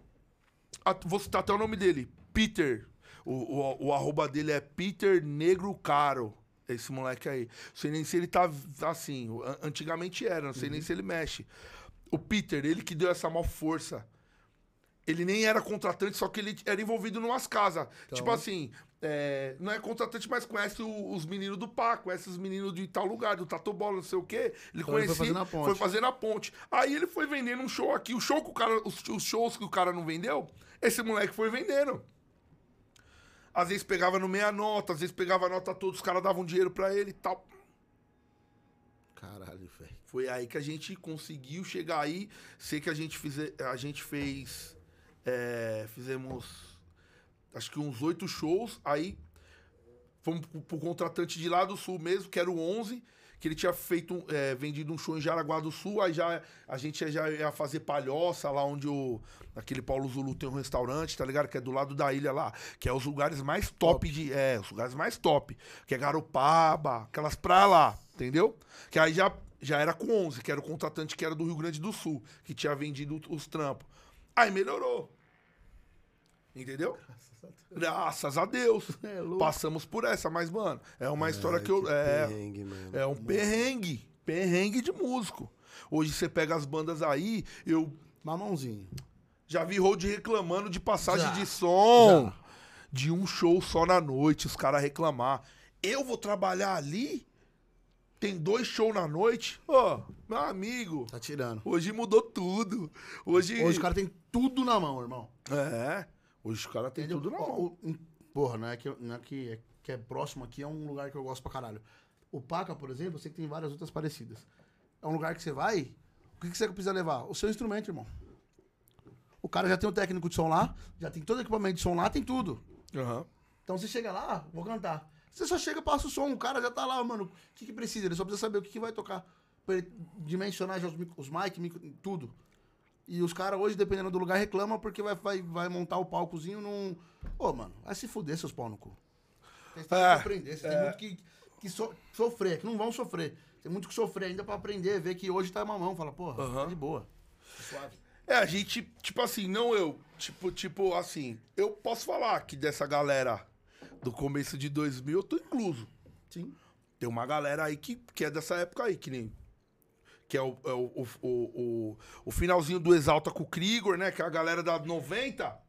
Vou citar até o nome dele. Peter. O, o, o arroba dele é Peter Negro Caro. Esse moleque aí. Não sei nem se ele tá assim. an- Antigamente era, não sei nem se ele mexe. O Peter, ele que deu essa maior força. Ele nem era contratante, só que ele era envolvido numas casas. Tipo assim, é, não é contratante, mas conhece o- os meninos do PA, conhece os meninos de tal lugar, do Tatu Bola, não sei o quê. Ele Então ele conhecia, foi fazendo a ponte. foi fazendo a ponte. Aí ele foi vendendo um show aqui. O show que o cara, os, os shows que o cara não vendeu, esse moleque foi vendendo. Às vezes pegava no meia nota, às vezes pegava a nota toda, os caras davam dinheiro pra ele e tal. Caralho, velho. Foi aí que a gente conseguiu chegar aí. Sei que a gente, fize, a gente fez. É, fizemos. Acho que uns oito shows. Aí fomos pro, pro contratante de lá do sul mesmo, que era o 11. Que ele tinha feito, é, vendido um show em Jaraguá do Sul. Aí já, a gente já ia fazer palhoça lá onde o. Aquele Paulo Zulu tem um restaurante, tá ligado? Que é do lado da ilha lá. Que é os lugares mais top, de. É, os lugares mais top. Que é Garopaba, aquelas praias lá, entendeu? Que aí já, já era com 11, que era o contratante que era do Rio Grande do Sul, que tinha vendido os trampos. Aí melhorou. Entendeu? Graças a Deus. [laughs] É louco. Passamos por essa, mas, mano, é uma história que eu. É, Perrengue, mano. é um perrengue. Perrengue de músico. Hoje você pega as bandas aí, eu Mamãozinho. já vi road reclamando de passagem Já. de som. Já. De um show só na noite, os caras reclamar. Eu vou trabalhar ali? Tem dois shows na noite? Ô, meu amigo, Tá tirando. hoje mudou tudo. Hoje. Hoje o cara tem tudo na mão, irmão. É. Hoje os caras têm tudo na mão. porra, não é, que, não é que, é que é próximo aqui, é um lugar que eu gosto pra caralho. O Paca, por exemplo, eu sei que tem várias outras parecidas. É um lugar que você vai, o que, que você precisa levar? O seu instrumento, irmão. O cara já tem o técnico de som lá, já tem todo o equipamento de som lá, tem tudo. Aham. Então você chega lá, vou cantar. Você só chega, passa o som, o cara já tá lá, mano. O que, que precisa? Ele só precisa saber o que, que vai tocar. pre- dimensionar já os, os mic, micro, tudo. E os caras hoje, dependendo do lugar, reclamam porque vai, vai, vai montar o palcozinho num. Ô, mano, vai se fuder, seus pau no cu. Vocês têm É, que aprender, vocês têm muito que, que so- sofrer, que não vão sofrer. Tem muito que sofrer ainda pra aprender, ver que hoje tá mamão. Fala, porra, Aham. tá de boa. Suave. É, a gente, tipo assim, não eu. Tipo, tipo assim, eu posso falar que dessa galera do começo de 2000 eu tô incluso. Sim. Tem uma galera aí que, que é dessa época aí, que nem. Que é o, é o, o, o, o- finalzinho do Exalta com o Krigor, né? Que é a galera da 90.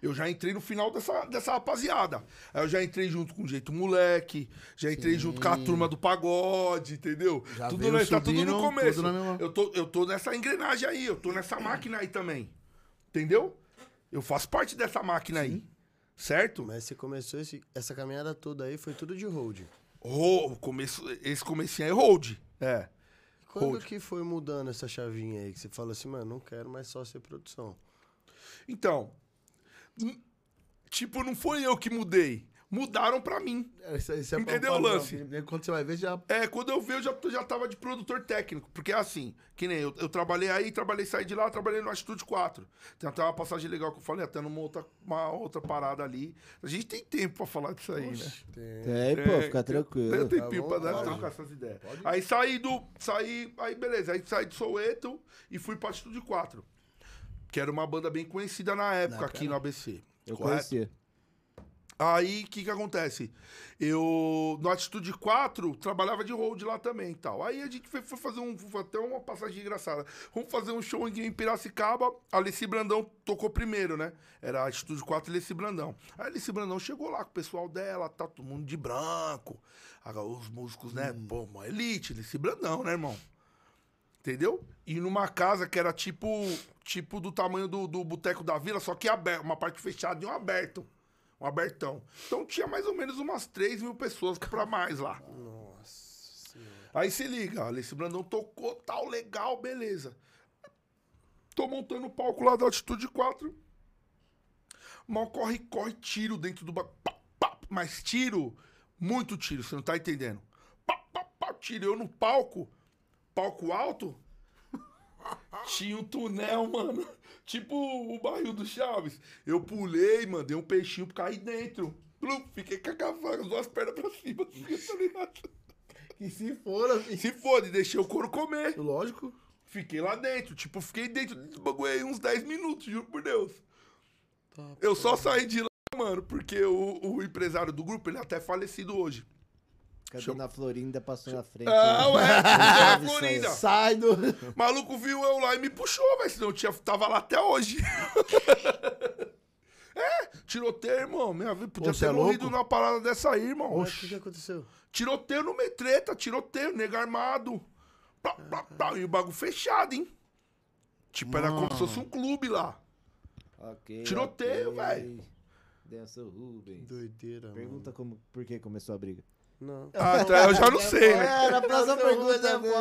Eu já entrei no final dessa, dessa rapaziada. Aí eu já entrei junto com o Jeito Moleque, já entrei junto com a turma do pagode, entendeu? Já tudo veio né, tá tudo no começo. tudo mesma- Eu, tô, eu tô nessa engrenagem aí, eu tô nessa máquina aí também. Entendeu? Eu faço parte dessa máquina aí. Certo? Mas você começou esse- essa caminhada toda aí, foi tudo de hold. Ro- começo, esse comecinho aí é hold. É. Quando Hold. que foi mudando essa chavinha aí? Que você falou assim, mano, não quero mais só ser produção. Então, tipo, não foi eu que mudei. Mudaram pra mim. Esse, esse é Entendeu o lance? Quando você vai ver, já. É, quando eu vi, eu já, já tava de produtor técnico. Porque é assim, que nem eu, eu trabalhei aí, trabalhei, saí de lá, trabalhei no Atitude 4. Tem até uma passagem legal que eu falei, até numa outra, uma outra parada ali. A gente tem tempo pra falar disso aí, né? Tem, pô, fica tranquilo. Eu tenho Tá tempo bom, pra pode. trocar essas ideias. Aí saí do. Saí. Aí beleza, aí saí de Soweto e fui pra Atitude 4. Que era uma banda bem conhecida na época aqui no ABC. Eu correto? conhecia. Aí, o que que acontece? Eu, no Atitude 4, trabalhava de hold lá também e tal. Aí a gente foi, foi fazer um, foi até uma passagem engraçada. Vamos fazer um show em, em Piracicaba, Alice Brandão tocou primeiro, né? Era a Atitude 4 e Alice Brandão. Aí Alice Brandão chegou lá com o pessoal dela, tá todo mundo de branco. Agora, Os músicos, né? Pô, uma elite, Alice Brandão, né, irmão? Entendeu? E numa casa que era tipo, tipo do tamanho do, do Boteco da Vila, só que aberto, uma parte fechada e um aberto. Um abertão. Então tinha mais ou menos umas 3 mil pessoas pra mais lá. Nossa senhora. Aí se liga, Alice Brandão tocou, tal, legal, beleza. Tô montando o palco lá da Altitude 4. Mal corre, corre, tiro dentro do... ba- Pá, pá, mas tiro, muito tiro, você não tá entendendo. Pá, pá, pá, tiro, eu no palco, palco alto, tinha um túnel, mano. Tipo o barril do Chaves. Eu pulei, mano, dei um peixinho pra cair dentro. Plum, Fiquei com a cavanga, as duas pernas pra cima. assim, tá? E se for, assim. Se fode, deixei o couro comer. Lógico. Fiquei lá dentro. Tipo, fiquei dentro desse bagulho aí uns 10 minutos, juro por Deus. Eu só saí de lá, mano, porque o, o empresário do grupo, ele é até falecido hoje. Cadê Show. na Florinda passou na frente? Ah, né? ué, Sabe a isso aí. Florinda. Sai do. O maluco viu eu lá e me puxou, velho. Senão eu tinha, tava lá até hoje. [laughs] é, tiroteio, irmão. Minha vida podia Ô, cê ter é morrido numa parada dessa aí, irmão. Mas o que, que aconteceu? Tiroteio no metreta, tiroteio, nego armado. Plá, plá, plá, e o bagulho fechado, hein? Tipo, era como se fosse um clube lá. Ok, Tiroteio, ok. velho. Denso Rubens. Doideira, mano. Pergunta como, por que começou a briga. Não. Ah, tá, eu já não sei, né? Era a próxima pergunta dele.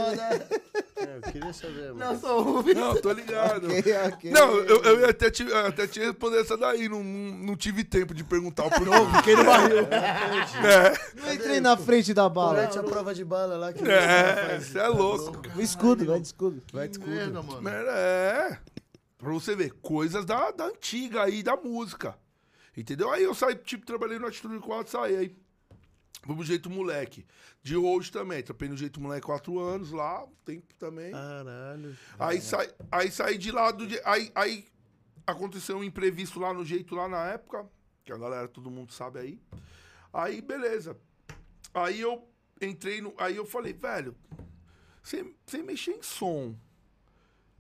É, eu queria saber, mano. Não, sou Rubens. Não, tô ligado. Ok, ok. Não, eu, eu ia até te, eu até te responder essa daí, não, não, não tive tempo de perguntar o porquê. Fiquei no barril. É, Não entrei na frente da bala. Colete a prova de bala lá que é, você é louco. O escudo, vai de escudo. Vai de escudo. Merda, mano. É, pra você ver, coisas da, da antiga aí, da música. Entendeu? Aí eu saí, tipo, trabalhei no Atitude 4, saí aí. Fui pro Jeito Moleque. De hoje também, trabalhei no Jeito Moleque 4 anos lá, tempo também. Caralho. Aí, sai, aí saí de lá do. Aí, aí aconteceu um imprevisto lá no jeito lá na época, que a galera, todo mundo sabe aí. Aí, beleza. Aí eu entrei no. Aí eu falei, velho, sem, sem mexer em som.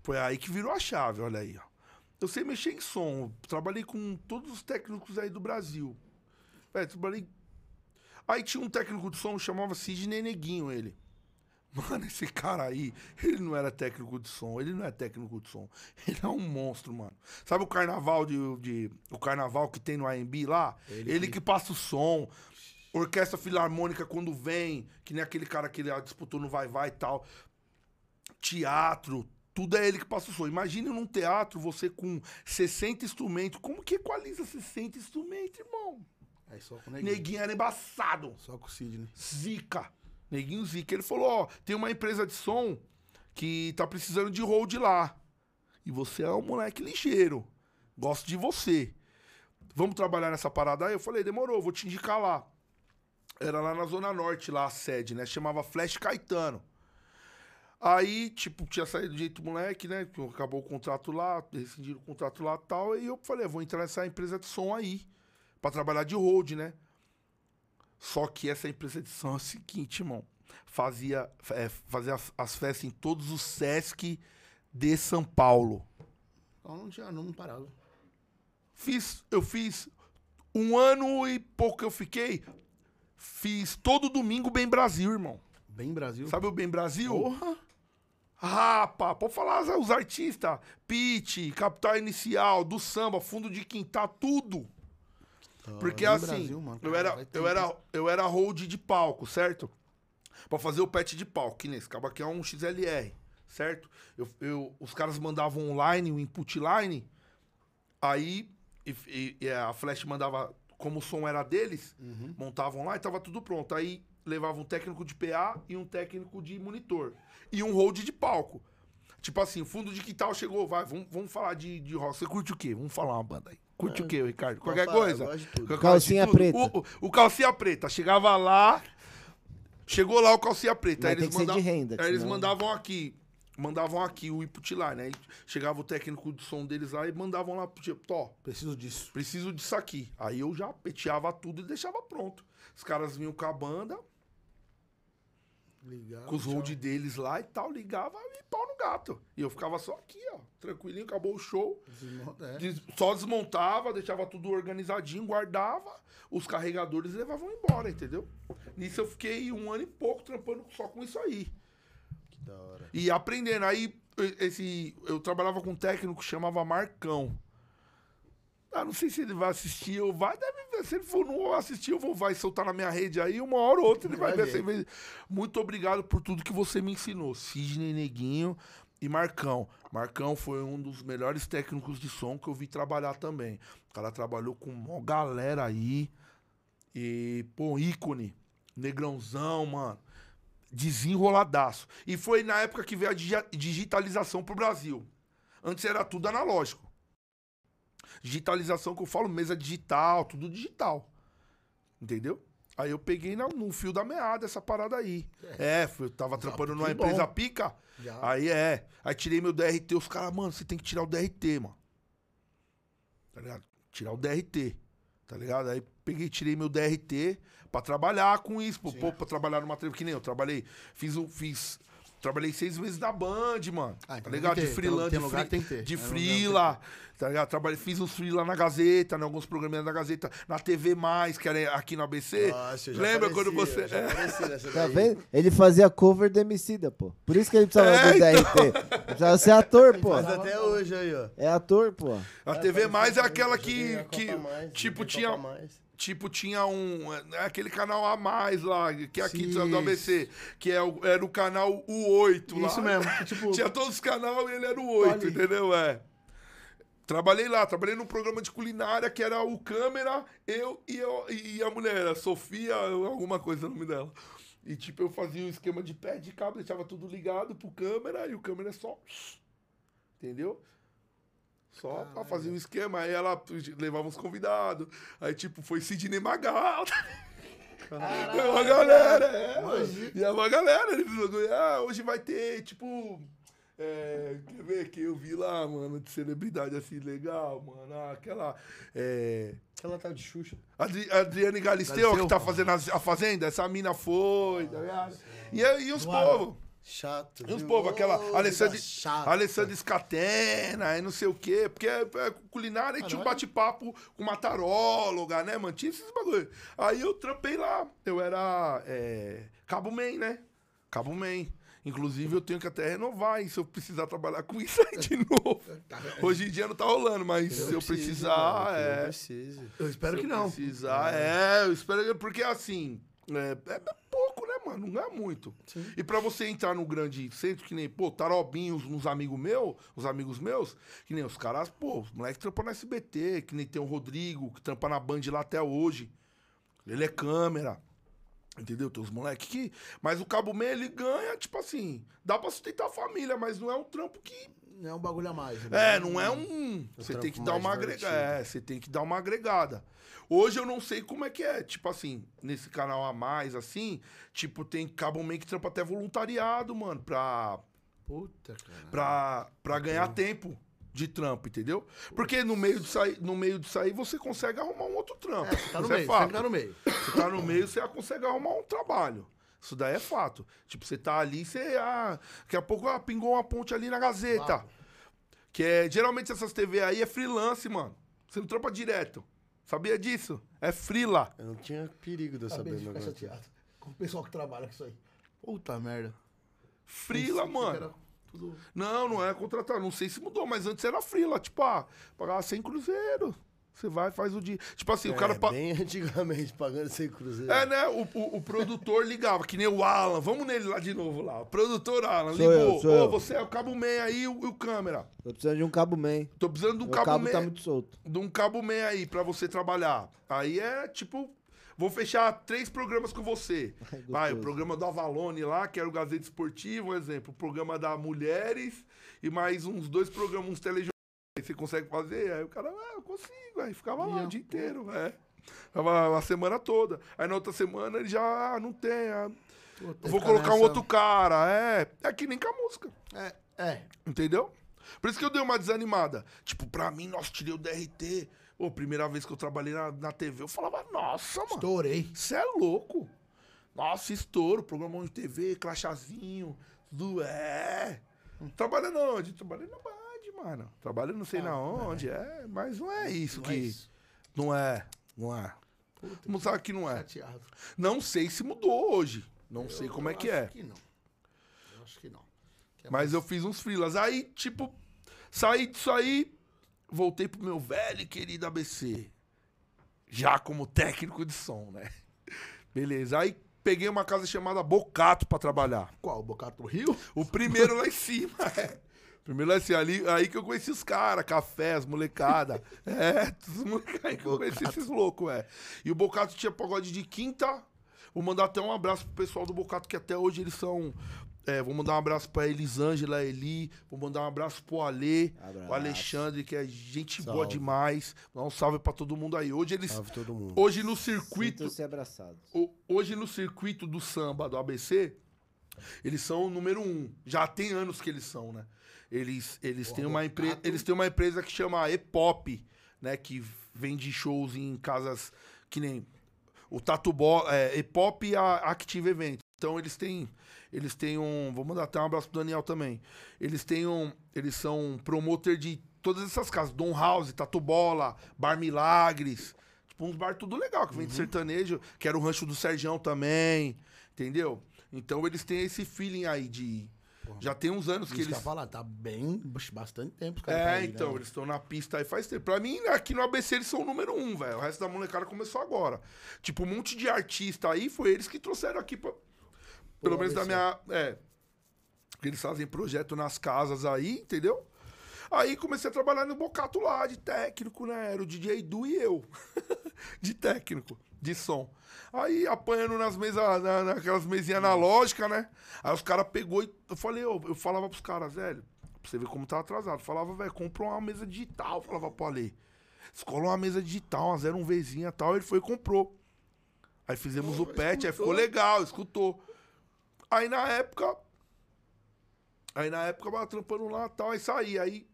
Foi aí que virou a chave, olha aí, ó. Eu sei mexer em som. Trabalhei com todos os técnicos aí do Brasil. Velho, trabalhei. Aí tinha um técnico de som, chamava Sidney Neguinho, ele. Mano, esse cara aí, ele não era técnico de som, ele não é técnico de som. Ele é um monstro, mano. Sabe o carnaval de, de- o carnaval que tem no AMB lá? Ele, que... passa o som. Orquestra Filarmônica quando vem, que nem aquele cara que ele ah, disputou no Vai Vai e tal. Teatro, tudo é ele que passa o som. Imagina num teatro você com 60 instrumentos. Como que equaliza 60 instrumentos, irmão? Aí só com o neguinho. Neguinho era embaçado. Só com o Sidney. Zica. Neguinho Zica. Ele falou, ó, tem uma empresa de som que tá precisando de hold lá. E você é um moleque ligeiro. Gosto de você. Vamos trabalhar nessa parada aí? Eu falei, demorou, vou te indicar lá. Era lá na Zona Norte, lá a sede, né? Chamava Flash Caetano. Aí, tipo, tinha saído do jeito moleque, né? Acabou o contrato lá, rescindiram o contrato lá e tal. E eu falei, vou entrar nessa empresa de som aí. Pra trabalhar de hold, né? Só que essa empresa de som é o seguinte, irmão. Fazia, é, fazia as, as festas em todos os Sesc de São Paulo. Então não tinha, não parava. Fiz, eu fiz um ano e pouco que eu fiquei. Fiz todo domingo Bem Brasil, irmão. Bem Brasil. Sabe o Bem Brasil? Porra. Rapa, pode falar os artistas. Pete, Capital Inicial, do samba, fundo de quintal, tudo. Porque assim, Brasil, mano. eu, era, eu, era, eu era hold de palco, certo? Pra fazer o pet de palco, que nesse cabo aqui é um XLR, certo? Eu, eu- os caras mandavam online, o input line, aí e- e- e a Flash mandava, como o som era deles, Uhum. montavam lá e tava tudo pronto. Aí levava um técnico de PA e um técnico de monitor. E um hold de palco. Tipo assim, fundo de quintal chegou, vai, vamos, vamos falar de, de rock. Você curte o quê? Vamos falar uma banda aí. Curte o quê, Ricardo? Qualquer eu coisa? Qualquer Calcinha coisa, preta. O, o- o calcinha preta. Chegava lá, chegou lá o calcinha preta. Mas aí tem eles, que ser manda- de renda, aí eles mandavam aqui. Mandavam aqui o input lá, né? Aí chegava o técnico de som deles lá e mandavam lá, tipo, ó, Preciso disso. preciso disso aqui. Aí eu já peteava tudo e deixava pronto. Os caras vinham com a banda, Ligar. com os hold deles lá e tal, ligava e pau no gato. E eu ficava só aqui, ó, tranquilinho, acabou o show. É. Des- Só desmontava, deixava tudo organizadinho, guardava, os carregadores levavam embora, entendeu? Nisso eu fiquei um ano e pouco trampando só com isso aí. Que da hora. E aprendendo. Aí esse, eu trabalhava com um técnico que chamava Marcão. Ah, não sei se ele vai assistir ou vai, deve ver. Se ele for não assistir, eu vou vai soltar na minha rede aí, uma hora ou outra ele vai, Vai ver. ver. Muito obrigado por tudo que você me ensinou. Sidney Neguinho e Marcão. Marcão foi um dos melhores técnicos de som que eu vi trabalhar também. O cara trabalhou com uma galera aí. E, pô, ícone. Negrãozão, mano. Desenroladaço. E foi na época que veio a digi- digitalização pro Brasil. Antes era tudo analógico. Digitalização que eu falo, mesa digital, tudo digital. Entendeu? Aí eu peguei na- no fio da meada essa parada aí. É, fui, eu tava trampando numa que bom. empresa pica. Já. Aí é. Aí tirei meu DRT. Os caras, mano, você tem que tirar o DRT, mano. Tá ligado? Tirar o DRT. Tá ligado? Aí peguei, tirei meu DRT pra trabalhar com isso. Pô, pô, pra trabalhar numa tribo que nem eu. Trabalhei, fiz um. Fiz, trabalhei seis meses na Band, mano. Ah, tá então ligado? tem De que freelance. Tem de lugar free- que tem que. De É, freela. Tá ligado? Trabalhei, fiz uns freela na Gazeta, em alguns programinhas da Gazeta, na TV Mais, que era aqui no ABC. Nossa, eu já Lembra apareci, quando você. já [laughs] nessa Tá vendo? Ele fazia cover do Emicida, pô. Por isso que ele precisava É, do DRT. Precisava ser ator, pô. Mas até hoje aí, ó. É ator, pô. A TV Mais é aquela que. que Mais, tipo, tinha. Mais. Tipo, tinha um. É aquele canal a mais lá, que é aqui Sim. do ABC, que é o, era o canal U8 lá. Isso mesmo. Tipo, [laughs] Tinha todos os canais e ele era o 8, ali. entendeu? É. Trabalhei lá, trabalhei num programa de culinária que era o câmera, eu e, eu, e a mulher, a Sofia, alguma coisa o nome dela. E tipo, eu fazia o esquema de pé de cabo, deixava tudo ligado pro câmera e o câmera só. Entendeu? Só pra fazer o esquema. Aí ela levava os convidados. Aí, tipo, foi Sidney Magal. É uma galera, é. E é uma galera. Eles falou, ah, hoje vai ter, tipo. É, quer ver que eu vi lá, mano, de celebridade assim, legal, mano. ah, aquela. É, Aquela tá de Xuxa. Adri Adriane Galisteu, Galisteu? que tá fazendo a, a Fazenda, essa mina foi, tá ligado? E, aí, e os povos. Chato. E os viu? povos, aquela Ô, Alessandra. Alessandra Scatena e não sei o quê, porque é, é culinária e tinha um bate-papo com uma taróloga, né, mano? Tinha esses bagulho. Aí eu trampei lá. Eu era é, Cabo Man, né? Cabo Man. Inclusive, eu tenho que até renovar, hein, se eu precisar trabalhar com isso aí de [laughs] novo. Hoje em dia não tá rolando, mas se eu Precisa, precisar, mano, é. Não precisa. eu espero Se que eu não. Precisar, é, eu espero que. Porque assim, é, é pouco, mano? Não é muito. E pra você entrar no grande centro, que nem, pô, Tarobinho, uns, uns amigos meus, os amigos meus, que nem os caras, pô, os moleques trampam na SBT, que nem tem o Rodrigo, que trampa na Band lá até hoje. Ele é câmera. Entendeu? Tem os moleques que. Mas o Cabo Meia, ele ganha, tipo assim, dá pra sustentar a família, mas não é um trampo que. Não é um bagulho a mais. né? É, não é um. Você tem que dar uma agregada. É, você tem que dar uma agregada. Hoje eu não sei como é que é. Tipo assim, nesse canal a mais, assim, tipo, tem Cabo Meia que trampa até voluntariado, mano, pra. Puta, cara. pra, pra ganhar tempo de trampo, entendeu? Porque no meio de sair, no meio de sair você consegue arrumar um outro trampo. Tá no Isso meio, é você fato. tá no meio. Você tá no meio, você consegue arrumar um trabalho. Isso daí é fato. Tipo, você tá ali, você. Ah, daqui a pouco ah, pingou uma ponte ali na Gazeta. Que é. Geralmente essas TV aí é freelance, mano. Você não trampa direto. Sabia disso? É frila. Eu não tinha perigo de eu saber ficar negócio. chateado com o pessoal que trabalha com isso aí. Puta merda. Frila, mano. tudo- Não, não é contratar. Não sei se mudou, mas antes era frila. Tipo, ah, pagava 100 cruzeiro. Você vai, faz o dia. Tipo assim, o cara. É, pa- bem [laughs] antigamente, pagando sem cruzeiro. É, né? O, o, o produtor ligava, que nem o Alan. Vamos nele lá de novo lá. O produtor Alan Sou ligou. Ô, eu. você é o cabo man aí e o, o câmera. Tô precisando de um cabo man. Tô precisando de um cabo, cabo man. tá muito solto. De um cabo man aí pra você trabalhar. Aí é tipo. Vou fechar três programas com você. [laughs] Ai, Vai, o programa do Avalone lá, que era o Gazeta Esportivo, um exemplo. O programa da Mulheres e mais uns dois programas, uns telejornais. Aí Você consegue fazer? Aí o cara, ah, eu consigo. Aí ficava lá Ia. o dia inteiro, é. Ficava a semana toda. Aí na outra semana ele já, ah, não tem. ah, vou colocar um outro cara. É, é que nem com a música. É, é. Entendeu? Por isso que eu dei uma desanimada. Tipo, pra mim, nossa, tirei o DRT. Pô, primeira vez que eu trabalhei na, na TV, eu falava, nossa, mano. Estourei. Você é louco. Nossa, estouro, programão de TV, crachazinho, tudo é. Trabalhando onde? Trabalhei na Band, mano. Trabalhando não sei na onde, é. Mas não é isso Não que. é isso. Não é, não é. Todo mundo sabe que não é. Chateado. Não sei se mudou hoje. Não sei como é Eu que é. Acho que não. Eu acho que não. Que é Mas eu fiz uns frilas. Aí, tipo, saí disso aí, voltei pro meu velho e querido ABC. Já como técnico de som, né? Beleza. Aí peguei uma casa chamada Bocato pra trabalhar. Qual? O Bocato do Rio? O primeiro lá em cima, é. Primeiro cima, ali, aí que eu conheci os caras, café, as molecada. [laughs] É, os molecados aí que eu conheci esses loucos, é. E o Bocato tinha pagode de quinta. Vou mandar até um abraço pro pessoal do Bocato, que até hoje eles são. É, vou mandar um abraço pra Elisângela, Eli. Vou mandar um abraço pro Ale, Abraço. o Alexandre, que é gente boa Salve. demais. Dá um salve pra todo mundo aí. Hoje eles. Salve todo mundo. Hoje no circuito. Sintam-se abraçados. Hoje no circuito do samba do ABC, eles são o número um. Já tem anos que eles são, né? Eles, eles, têm, uma empre... Eles têm uma empresa que chama Epop, né? Que vende shows em casas que nem o Tatu Bo... é, Epop e a Active Event. Então eles têm, eles têm um, vou mandar até um abraço pro Daniel também. Eles têm um, eles são promotor de todas essas casas, Dom House, Tatu Bola, Bar Milagres, tipo uns bar tudo legal que vem Uhum. de sertanejo, que era o rancho do Sergião também, entendeu? Então eles têm esse feeling aí de já tem uns anos que Isso que eles ia falar, tá bem, bastante tempo é, tá aí, então, né? eles estão na pista aí faz tempo. Pra mim, aqui no ABC eles são o número um, velho. O resto da molecada começou agora. Tipo, um monte de artista aí, foi eles que trouxeram aqui pra... Pelo menos da ABC. minha... É. Porque Eles fazem projeto nas casas aí, entendeu? Aí comecei a trabalhar no Bocato lá, de técnico, né? Era o DJ Du e eu. [laughs] de técnico, de som. Aí apanhando nas mesas, na, naquelas mesinhas analógicas, né? Aí os caras pegou e eu falei, eu, eu falava pros caras, velho, pra você ver como tá atrasado. Falava, velho, compra uma mesa digital, falava pro Ale. Escola uma mesa digital, uma 01Vzinha e tal. Ele foi e comprou. Aí fizemos o patch, aí ficou legal, escutou. Aí na época. Aí na época eu tava trampando lá e tal, aí saí. Aí,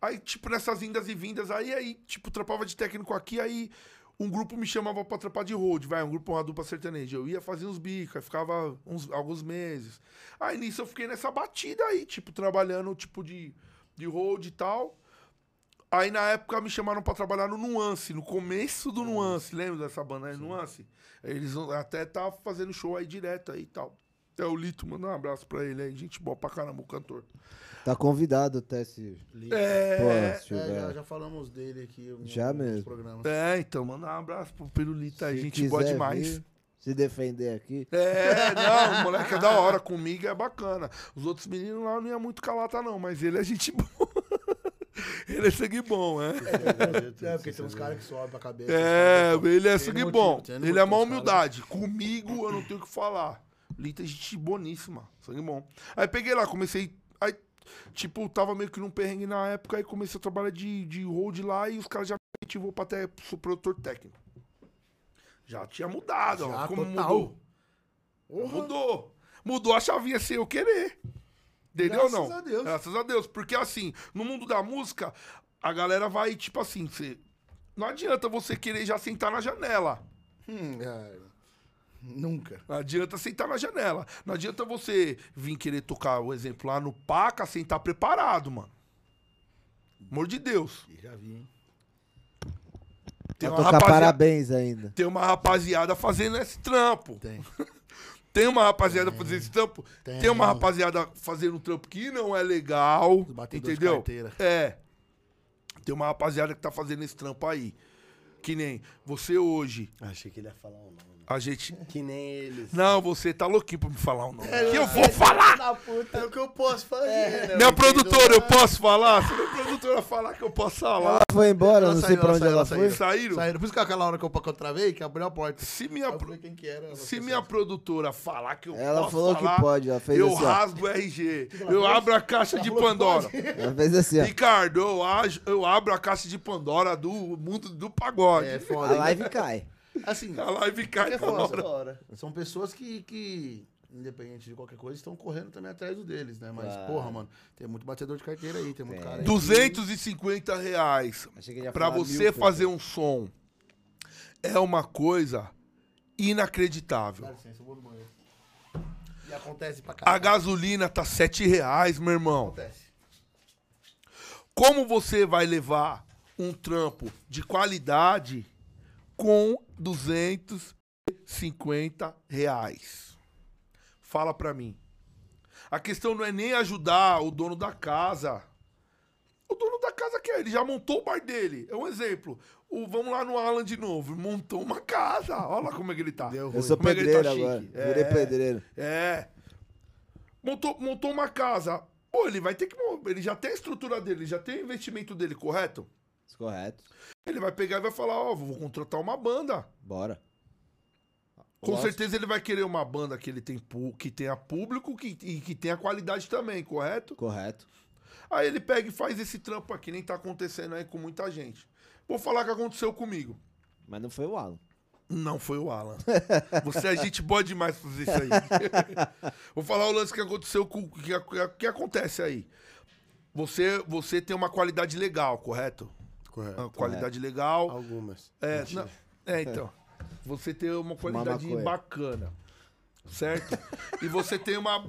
aí, tipo, nessas indas e vindas, aí, aí, tipo, trampava de técnico aqui, aí um grupo me chamava pra trampar de road, vai, um grupo, uma dupla sertaneja. Eu ia fazer uns bicos, aí ficava uns, alguns meses. Aí nisso eu fiquei nessa batida aí, tipo, trabalhando, tipo, de, de road e tal. Aí na época me chamaram pra trabalhar no Nuance, no começo do Nuance, lembra dessa banda aí, Nuance? Eles até tá fazendo show aí direto aí e tal. É o Lito, manda um abraço pra ele aí, gente boa pra caramba, o cantor. Tá convidado até se. É, Pô, se É, tiver. já, já falamos dele aqui. em Já alguns mesmo. Programas. é, então, manda um abraço pro Pirulito aí, gente boa demais. vir, se defender aqui. É, não, o moleque é da hora, comigo é bacana. Os outros meninos lá não ia muito calata não, mas ele é gente [laughs] boa. Ele é sangue bom, é. É, [laughs] porque tem uns caras que sobem pra cabeça. É, ele é sangue bom. Ele é uma humildade. Comigo eu não tenho o que falar. Lita é gente boníssima. Sangue bom. Aí peguei lá, comecei. Aí, tipo, tava meio que num perrengue na época. Aí comecei a trabalhar de, de hold lá e os caras já me ativou pra até sou produtor técnico. Já tinha mudado, ó. Já, Como total. mudou? Mudou. Mudou a chavinha sem eu querer. Entendeu ou Graças não? a Deus. Graças a Deus. Porque assim, no mundo da música, a galera vai, tipo assim, você. Não adianta você querer já sentar na janela. Hum, é, Nunca. Não adianta sentar na janela. Não adianta você vir querer tocar o exemplo lá no Paca sem estar preparado, mano. Amor de Deus. Já vi, hein? Tem uma, tocar rapaziada, parabéns ainda. tem uma rapaziada fazendo esse trampo. Tem. [laughs] Tem uma rapaziada fazendo esse trampo. Tem. Tem. uma rapaziada fazendo um trampo que não é legal. Entendeu? É. Tem uma rapaziada que tá fazendo esse trampo aí. Que nem você hoje. Achei que ele ia falar o nome. A gente. Que nem eles. Não, você tá louquinho pra me falar o nome. É, que eu vou falar! É o que eu posso fazer, né? Minha produtora, eu entendo posso falar? Se minha produtora falar que eu posso falar. Ela foi embora, Ela não saiu, sei pra ela onde saiu, ela ela foi. saiu. Saíram? Saíram. Por isso que aquela hora que eu, que eu travei, que abriu a porta. Se minha, Eu pro- falei quem que era. se minha produtora falar que eu Ela posso falou falar, que pode, ela fez eu assim, rasgo o RG. [laughs] Eu abro a caixa de Pandora. Ela fez assim, ó. Ricardo, eu, eu abro a caixa de Pandora do mundo do pagode. É A foda. live cai. Assim, A live cai É na foda. hora. são pessoas que, que, independente de qualquer coisa, estão correndo também atrás do deles, né? Mas, Claro. porra, mano, tem muito batedor de carteira aí, tem muito Tem. cara aí. 250 reais pra você mil, fazer um som é uma coisa inacreditável. Dá licença, eu vou no banheiro. E acontece pra A gasolina tá 7 reais, meu irmão. Acontece. Como você vai levar um trampo de qualidade com 250 reais? Fala pra mim. A questão não é nem ajudar o dono da casa. O dono da casa quer, ele já montou o bar dele. É um exemplo. O, vamos lá no Alan de novo. Montou uma casa. Olha lá como é que ele tá. Deu Eu sou Como é tá pedreiro chique. agora. Virei É. pedreiro. É. Montou, montou uma casa. Pô, ele vai ter que. Ele já tem a estrutura dele, ele já tem o investimento dele, correto? Correto. Ele vai pegar e vai falar: Ó, vou contratar uma banda. Bora. Com Gosto. certeza ele vai querer uma banda que ele tem que tenha público que, e que tenha qualidade também, correto? Correto. Aí ele pega e faz esse trampo aqui, nem tá acontecendo aí com muita gente. Vou falar o que aconteceu comigo. Mas não foi o Alan. Não foi o Alan. [laughs] Você é gente boa demais pra fazer isso aí. [laughs] Vou falar o lance que aconteceu com. que, que, que acontece aí. Você, você tem uma qualidade legal, correto? Correto. Uma qualidade legal. Algumas. É, não, é, então. Você tem uma qualidade maconha. bacana. Certo? e você tem uma. [laughs]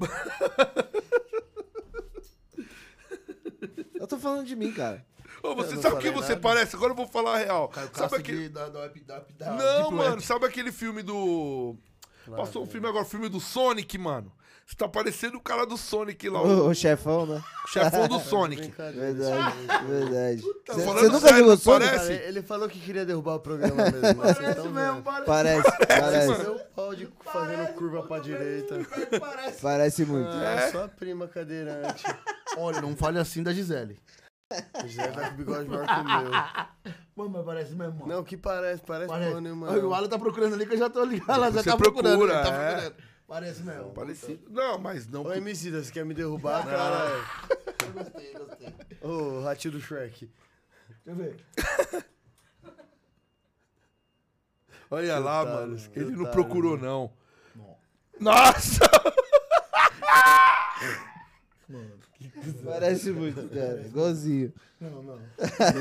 Eu tô falando de mim, cara. Ô, você sabe o que você nada. parece? Agora eu vou falar a real. Caiu Sabe aquele. de, da, da, da, da, Não, mano, Web. sabe aquele filme do. Passou um filme agora, filme do Sonic, mano. Você tá parecendo o cara do Sonic lá, o O, o chefão, né? chefão do [laughs] Sonic. Verdade, verdade. Tá Você falando você nunca sério, viu o Sonic? parece? Ele falou que queria derrubar o programa mesmo. Mas vocês tão vendo. Parece, parece. Seu pau de fazendo curva pra direita. Parece. [laughs] Parece muito. Ah, sua prima cadeirante. Olha, não fale assim da Gisele. Já tá com o bigode maior que o meu. Mano, mas parece mesmo, mano. Não, que parece, parece, Parece. nenhuma. Olha, o Alan tá procurando ali que eu já tô ligado. Ela já Você tá procurando. procura, tá é. procurando. Parece mesmo. Parecido. Não, mas não. Ô, MC, você quer me derrubar, caralho? Gostei, gostei. Ô, ratinho do Shrek. Deixa eu ver. Olha lá, otário, mano. que Ele não otário, procurou, não. Nossa! Parece muito, cara. Igualzinho. Não, não.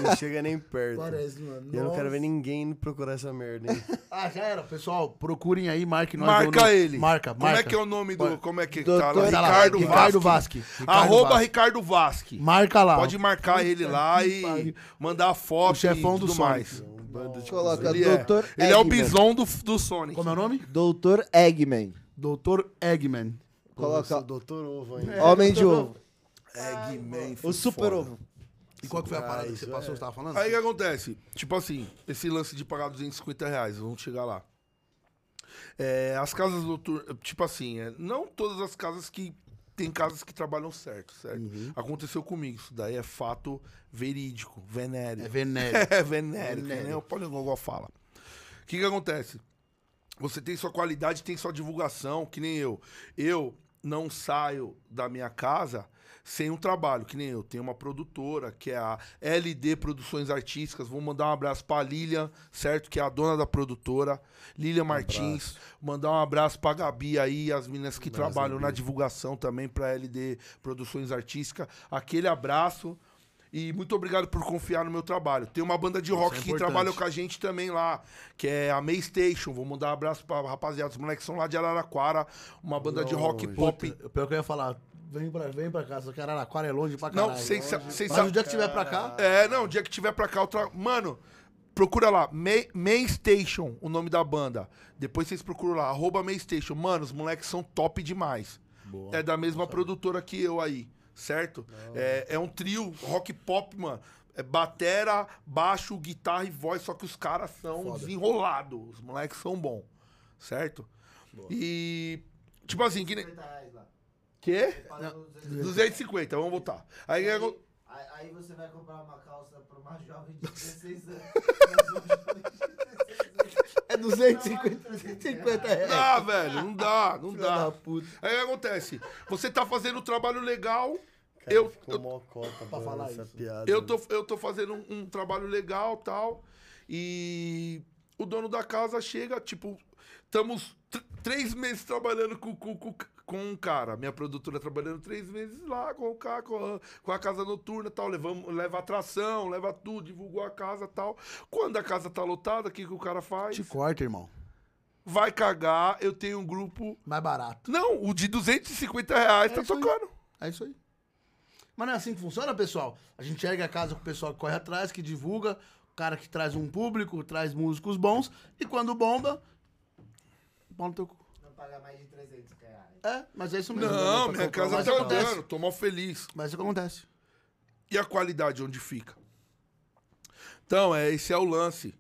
Não chega nem perto. Parece, mano. Eu não quero ver ninguém procurar essa merda, hein? [laughs] Ah, já era. Pessoal, procurem aí, marque nós. Marca no- ele. Marca, Como marca. é que é o nome do. Como é que tá lá? Tá lá, Ricardo, Ricardo Vasque. Vasque. Ricardo Arroba Vasque. Ricardo Vasque. Marca lá. Pode marcar ele lá e pariu. mandar foto O chefão e do tudo Sonic. mais. De Coloca Ele é, Doutor ele é o bison do, do Sonic. Como é o nome? Doutor Eggman. Doutor Eggman. Coloca doutor ovo ainda. Homem de Ovo. Eggman. O Super. Ovo. E qual que foi a parada que você passou? é. Você tava falando? Aí o que acontece? Tipo assim, esse lance de pagar 250 reais, vamos chegar lá. É, as casas noturnas, tipo assim, é, não todas as casas que tem casas que trabalham certo, certo? Aconteceu comigo, isso daí é fato verídico, venéreo. É venéreo. [laughs] É venéreo, que Venéreo. nem o Poligogó fala. O que que acontece? Você tem sua qualidade, tem sua divulgação, que nem eu. Eu não saio da minha casa sem um trabalho, que nem eu. Tenho uma produtora, que é a LD Produções Artísticas. Vou mandar um abraço pra Lilian, certo? Que é a dona da produtora. Lilian Martins. Mandar um abraço pra Gabi aí, as meninas que trabalham na divulgação também pra LD Produções Artísticas. Aquele abraço. E muito obrigado por confiar no meu trabalho. Tem uma banda de rock é que trabalha com a gente também lá, que é a May Station. Vou mandar um abraço pra rapaziada. Os moleques são lá de Araraquara, uma banda de rock pop. Puta, Pior que eu ia falar, vem pra, vem pra cá, só que Araraquara é longe pra caralho. Não, vocês sa- vocês Mas o dia que tiver pra cá, É, não, o dia que tiver pra cá, eu tra... Mano, procura lá, May, May Station, o nome da banda. Depois vocês procuram lá, arroba May Station. Mano, os moleques são top demais. É da mesma produtora que eu aí, certo? É, é um trio rock pop, mano. É batera, baixo, guitarra e voz, só que os caras são desenrolados. Os moleques são bons, certo? E. Tipo assim, que nem. 50 reais lá. Quê? Pagando 200. 250, vamos voltar. Aí, aí, Aí, aí- aí você vai comprar uma calça pra uma jovem de 16 anos. é 250 50 reais. dá, velho, não dá, não Filha dá. puta. Aí o que acontece? Você tá fazendo um trabalho legal, eu, Ficou eu, mó cota pra falar essa isso. piada. eu, tô, eu tô fazendo um, um trabalho legal tal, e o dono da casa chega, tipo, estamos tr- três meses trabalhando com, com, com, com um cara, minha produtora trabalhando três meses lá com o cara, com a, com a casa noturna tal, levamos, leva atração, leva tudo, divulgou a casa tal. Quando a casa tá lotada, o que, que o cara faz? Te corta, irmão. Vai cagar, eu tenho um grupo Mais barato. Não, o de 250 reais É tá isso aí. tocando. É isso aí. Mas não é assim que funciona, pessoal? A gente ergue a casa com o pessoal que corre atrás, que divulga, o cara que traz um público, traz músicos bons, e quando bomba, pau no teu cu. Não paga mais de 300 reais. É, mas é isso mesmo. Não, Mas minha casa tá andando, tô mal feliz. Mas isso que acontece. E a qualidade onde fica? Então, é, esse é o lance.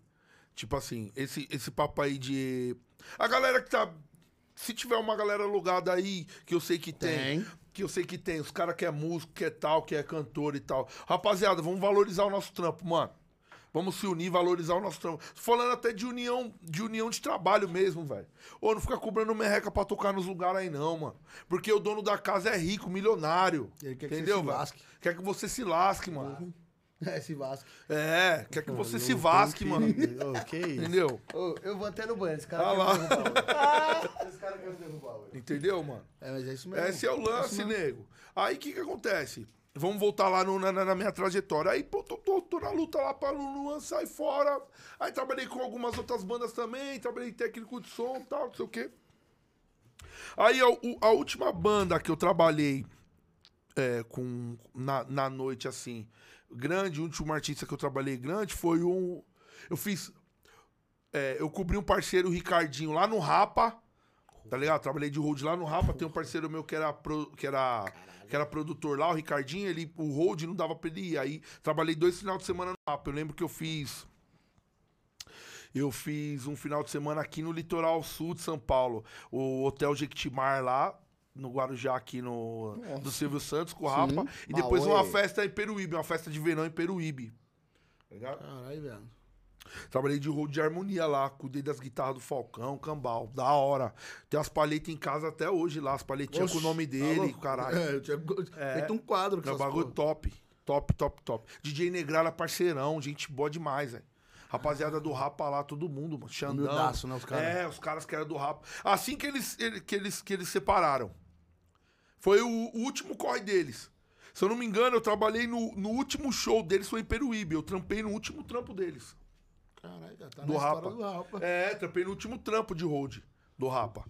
Tipo assim, esse, esse papo aí de. A galera que tá. Se tiver uma galera alugada aí, que eu sei que tem. Tem. Que eu sei que tem. Os caras que é músico, que é tal, que é cantor e tal. Rapaziada, vamos valorizar o nosso trampo, mano. Vamos se unir, valorizar o nosso trampo. Falando até de união, de união de trabalho mesmo, velho. Ô, não fica cobrando merreca pra tocar nos lugares aí, não, mano. Porque o dono da casa é rico, milionário. Ele quer que você entendeu, se lasque. Quer que você se lasque, mano. [laughs] É, esse Vasco. É, quer que você se vasque, mano. [laughs] Ô, que isso? Entendeu? Eu vou até no banheiro, esse cara Ah lá. derrubar. [laughs] Esse cara quer derrubar hoje. Entendeu, mano? É, mas é isso mesmo. Esse é o lance, nego. Aí o que que acontece? Vamos voltar lá no- na, na- minha trajetória. Aí, pô, tô, tô- tô na luta lá pra Luan sair fora. Aí trabalhei com algumas outras bandas também. Trabalhei técnico de som e tal, não sei o quê. Aí a, a última banda que eu trabalhei é, com, na, na noite, assim, grande, o último artista que eu trabalhei grande foi um. Eu fiz. é, eu cobri um parceiro, Ricardinho, lá no Rapa. Tá ligado? Trabalhei de road lá no Rapa. Tem um parceiro meu que era, pro- que era, que era produtor lá, o Ricardinho. Ele, o road não dava pra ele ir. Aí trabalhei dois finais de semana no Rapa. Eu lembro que eu fiz. Eu fiz um final de semana aqui no litoral sul de São Paulo. O Hotel Jequitimar lá, no Guarujá, aqui no do Silvio Santos, com o Rapa. E depois Maui. uma festa em Peruíbe, uma festa de verão em Peruíbe. Tá ligado? Caralho, velho. Trabalhei de road de harmonia lá, cuidei das guitarras do Falcão, Cambal, da hora. Tem as palhetas em casa até hoje lá, as palhetinhas com o nome dele, caralho. É, eu tinha feito um quadro com É um essas bagulho porra. top. Top, top, top. DJ Negrala, parceirão, gente boa demais, velho. Rapaziada do Rapa lá, todo mundo, mano. Xandão. Humildaço, né, os caras? É, os caras que eram do Rapa. Assim que eles, ele- que eles, que eles separaram. Foi o, o último corre deles. Se eu não me engano, eu trabalhei no, no último show deles, foi em Peruíbe. Eu trampei no último trampo deles. Caralho, já tá Do na Rapa. história do Rapa. É, trampei no último trampo de road do Rapa.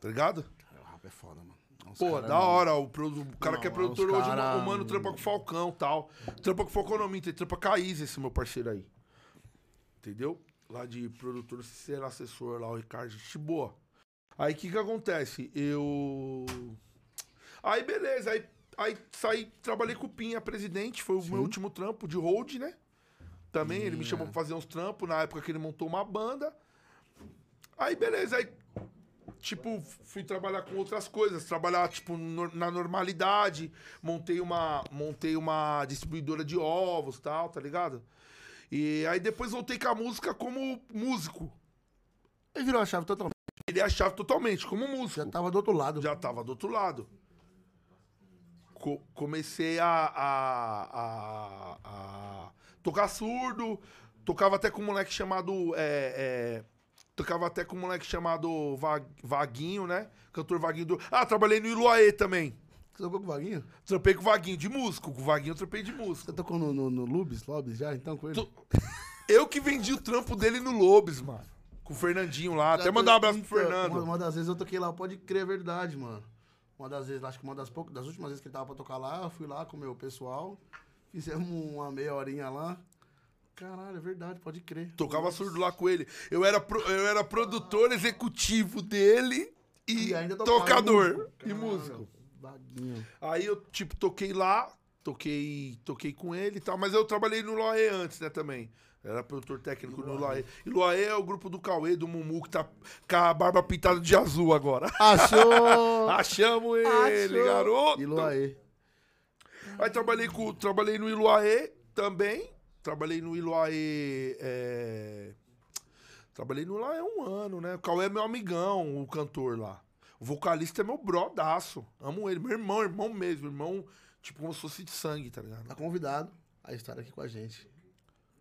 Tá ligado? O Rapa é foda, mano. Pô, cara, da mano. hora. O, produ- o cara Não, que é é produtor hoje, cara- o mano trampa com o Falcão e tal. Trampa com o Falcão não, minta, trampa com a Isa, esse meu parceiro aí. Entendeu? Lá de produtor, ser assessor lá, o Ricardo, gente boa. Aí o que que acontece? Eu... Aí beleza, aí, aí saí, trabalhei com o Pinha, presidente, foi o meu último trampo de hold, né? Também, ele me chamou pra fazer uns trampos, na época que ele montou uma banda. Aí beleza, aí tipo, fui trabalhar com outras coisas. Trabalhar, tipo, no- na normalidade. Montei uma, montei uma distribuidora de ovos e tal, tá ligado? E aí depois voltei com a música como músico. Ele virou a chave totalmente. Ele achava totalmente como músico. Já tava do outro lado. Já tava do outro lado. Co- comecei a, a, a- a tocar surdo. Tocava até com um moleque chamado. é, é, tocava até com um moleque chamado Va- Vaguinho, né? Cantor Vaguinho do. Ah, trabalhei no Iluaê também. Você tocou com o Vaguinho? Trampei com o Vaguinho de músico. Com o Vaguinho eu trampei de músico. Você tocou no, no, no Lubis, Lobis já, então, com ele? Tu- Eu que vendi o trampo dele no Lobes, mano. Com o Fernandinho lá. Até mandar um abraço pro Então, Fernando. Uma, uma das vezes eu toquei lá, pode crer, é verdade, mano. Uma das vezes, acho que uma das poucas, das últimas vezes que ele tava pra tocar lá, eu fui lá com o meu pessoal, fizemos uma meia horinha lá. Caralho, é verdade, pode crer. Tocava surdo lá com ele. Eu era, pro- eu era produtor executivo dele e, E tocador músico. e músico. Vaguinho. Aí eu, tipo, toquei lá, toquei, toquei com ele e tal, mas eu trabalhei no Loaê antes, né, também. Eu Era produtor técnico no Loaê. E Loaê é o grupo do Cauê, do Mumu, que tá com a barba pintada de azul agora. Achou! [laughs] Achamos ele, Achou! garoto! E Luaê. Aí trabalhei, com, trabalhei no Iluaê também. Trabalhei no Iluaê. é, Trabalhei no Iluaê um ano, né? O Cauê é meu amigão, o cantor lá. O vocalista é meu brodaço. Amo ele. Meu irmão, irmão mesmo. Irmão, tipo, como se fosse de sangue, tá ligado? Tá convidado a estar aqui com a gente.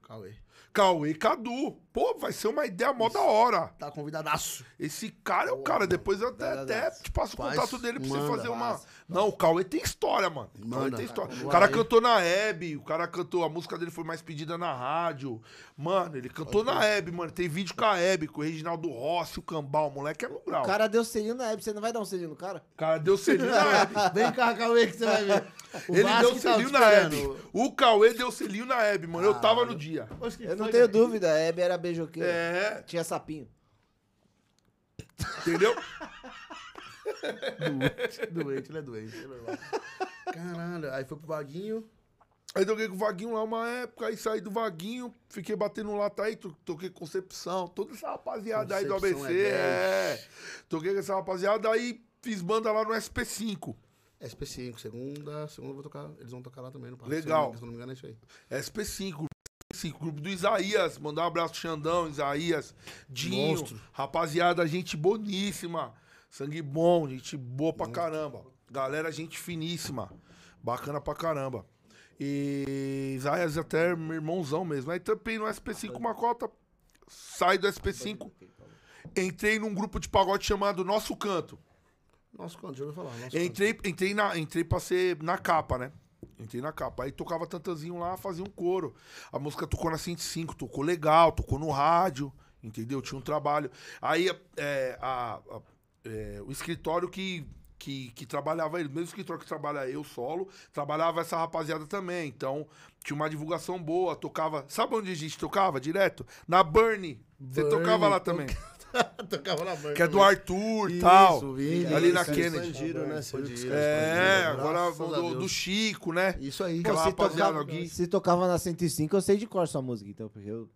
Cauê. Cauê Cadu. Pô, vai ser uma ideia mó da hora. Tá convidadaço. Esse cara é o cara. Depois eu até, até te passo o contato dele pra você fazer uma. Não, o Cauê tem história, mano. O Cauê Manda. tem história. Tá, O cara cantou na Hebe, o cara cantou. A música dele foi mais pedida na rádio. Mano, ele cantou na Hebe, mano. Tem vídeo com a Hebe, com o Reginaldo Rossi, o Cambal. O moleque é no grau. O cara deu selinho na Hebe, você não vai dar um selinho no cara? O cara deu selinho na Hebe. [laughs] Vem cá, Cauê, que você vai ver. [laughs] O Ele Vasco deu tá selinho te na esperando. Hebe. O Cauê deu selinho na Hebe, mano. Eu tava no dia. Eu não tenho dúvida, a Hebe era beijoqueira. É, Tinha sapinho. entendeu? [laughs] [laughs] Doente, ele é doente. é normal. Caralho, aí foi pro Vaguinho. Aí toquei com o Vaguinho lá uma época, aí saí do Vaguinho, fiquei batendo lata aí, to- toquei Concepção, toda essa rapaziada aí do Concepção ABC, é é. Toquei com essa rapaziada, aí fiz banda lá no SP5. SP5, segunda, segunda vou tocar. Eles vão tocar lá também no palco. Legal. Se não me engano, é isso aí. SP5, grupo SP5, grupo do Isaías, mandar um abraço Xandão, Isaías, Dinho, Monstro. rapaziada, gente boníssima, sangue bom, gente boa pra caramba. Galera, gente finíssima, bacana pra caramba. E Isaías até meu irmãozão mesmo. Aí tampei no SP5 uma cota, saí do SP5, entrei num grupo de pagode chamado Nosso Canto. Nosso canto, já ouviu falar. Nosso Entrei, entrei, na, entrei pra ser na capa, né? Entrei na capa. Aí tocava tantazinho lá, fazia um coro. A música tocou na 105, tocou legal, tocou no rádio, entendeu? Tinha um trabalho. Aí é, a- a- é, o escritório que, que, que trabalhava ele, o mesmo escritório que trabalha eu solo, trabalhava essa rapaziada também. Então, tinha uma divulgação boa, tocava. Sabe onde a gente tocava direto? Na Burnie. Você Burnie, tocava lá toca- também. [laughs] Tocava na banda. Que é do. Arthur e Isso, tal. Vini, ali na isso, Kennedy. Expandiram, né? Expandiram. É, agora do, do Chico, né? Isso aí. Aquela se, rapaziada tocava, aqui. se tocava na 105, eu sei de cor sua música, então, porque eu,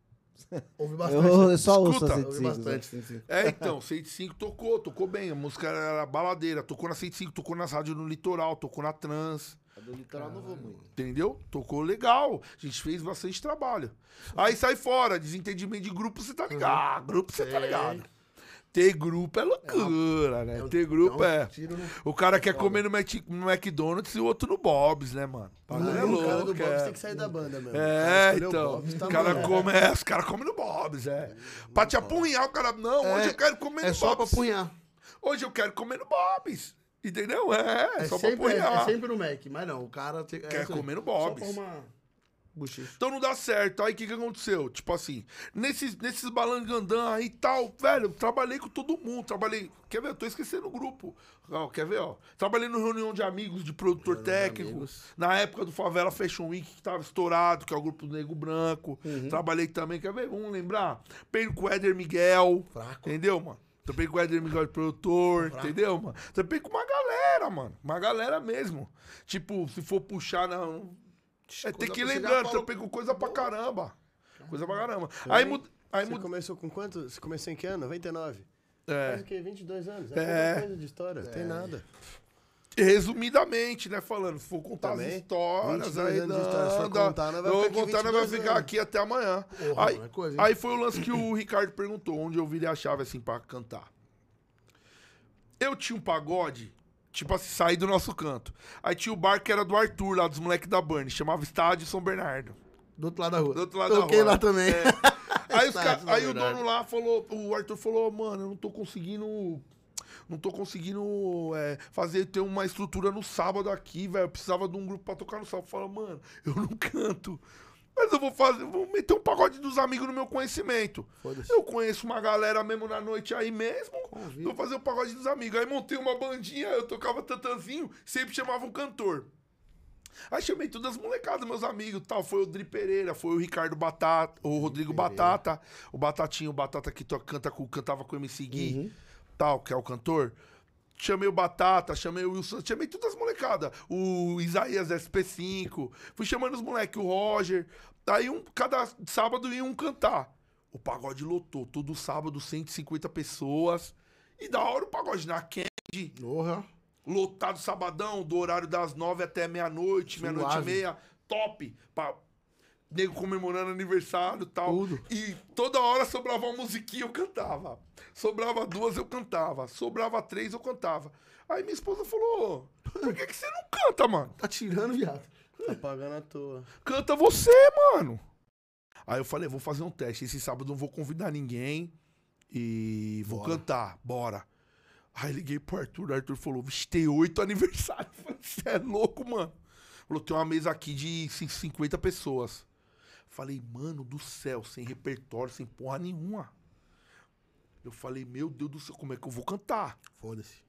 [laughs] Ouvi bastante. eu, eu só ouço Escuta, Ouvi 105. bastante, sim. É, então, 105 tocou, tocou bem. A música era baladeira. Tocou na 105, tocou nas rádios no litoral, tocou na trans. A do litoral não vou muito. Entendeu? Tocou legal. A gente fez bastante trabalho. Aí sai fora, desentendimento de grupo, você tá ligado. Ah, grupo, você tá ligado. Ter grupo é loucura, né? É um- Ter grupo é um é. no- O cara quer comer no, Mac- no McDonald's e o outro no Bob's, né, mano? É Aí o cara do louco, Bob's é. tem que sair da banda. O É, escolheu o então. Bob's, tá o cara bom. come, é, os caras comem no Bob's, é. Pra te apunhar, o cara. Não, hoje eu quero comer É no só pra Bob's. apunhar. Hoje eu quero comer no Bob's. Entendeu? É, é, É, só pra sempre, é, apunhar. é sempre no Mac, mas não, o cara... te- é Quer comer no Bob's. Só pra uma Então não dá certo. Aí o que, que aconteceu? Tipo assim, nesses, nesses balangandã aí e tal, velho, trabalhei com todo mundo. Trabalhei. Quer ver? Eu tô esquecendo o grupo. Ó, quer ver, ó? Trabalhei no reunião de amigos de produtor Reunião de técnico. amigos. Na época do Favela Fashion Week, que tava estourado, que é o grupo do Nego Branco. Uhum. Trabalhei também, quer ver? Vamos lembrar? Peguei com o Éder Miguel. Fraco. Entendeu, mano? Trampei com o Éder Miguel de produtor, entendeu, mano? Trampei com uma galera, mano. Uma galera mesmo. Tipo, se for puxar, não. É, tem que ir chegar, lembrando, trampei com coisa pra caramba. Coisa pra caramba. Aí, mud... aí Você mud... começou com quanto? Você começou em que ano? 99? É. Faz o quê? 22 anos? É, É. coisa de história. Tem nada. Resumidamente, né, falando, se for contar Também, as histórias, 22 aí anos história, se for contar, nós vai eu vou contar, nós vai 22 ficar anos. aqui até amanhã. Porra, aí, é aí foi o lance que o Ricardo perguntou, onde eu virei a chave, assim, pra cantar. Eu tinha um pagode, tipo assim, saí do nosso canto. Aí tinha o bar que era do Arthur, lá dos moleques da Burn, chamava Estádio São Bernardo. Do outro lado da rua. Do outro lado da Toquei rua. lá também. É. [laughs] Aí, ca- aí o dono lá falou, o Arthur falou, mano, eu não tô conseguindo. Não tô conseguindo é, fazer, ter uma estrutura no sábado aqui, velho. Eu precisava de um grupo pra tocar no sábado. Fala, mano, eu não canto. Mas eu vou fazer, vou meter um pagode dos amigos no meu conhecimento. Eu conheço uma galera mesmo na noite aí mesmo. Vou fazer o pagode dos amigos. Aí montei uma bandinha, eu tocava tantanzinho, sempre chamava um cantor. Aí chamei todas as molecadas, meus amigos tal. Foi o Dri Pereira, foi o Ricardo Batata, o Rodrigo Batata, o Batatinho, o Batata que to- canta cantava com o MC Gui, tal, que é o cantor. Chamei o Batata, chamei o Wilson, chamei todas as molecadas. O Isaías SP5, fui chamando os moleques, o Roger. Aí um, cada sábado ia um cantar. O pagode lotou, todo sábado 150 pessoas. E da hora o pagode na Candy, Porra. lotado sabadão, do horário das nove até meia-noite, meia-noite e meia, top. Pra nego comemorando aniversário e tal. Tudo. E toda hora sobrava uma musiquinha, eu cantava. Sobrava duas, eu cantava. Sobrava três, eu cantava. Aí minha esposa falou: por que, que você não canta, mano? Tá tirando, viado. Tá pagando à toa. Canta você, mano. Aí eu falei, vou fazer um teste. Esse sábado eu não vou convidar ninguém. E vou Bora. cantar, bora. Aí liguei pro Arthur, o Arthur falou, vixe, tem oito aniversários. [laughs] Você é louco, mano. Falou, tem uma mesa aqui de cin- 50 pessoas. Falei, mano do céu, sem repertório, sem porra nenhuma. Eu falei, meu Deus do céu, como é que eu vou cantar? Foda-se.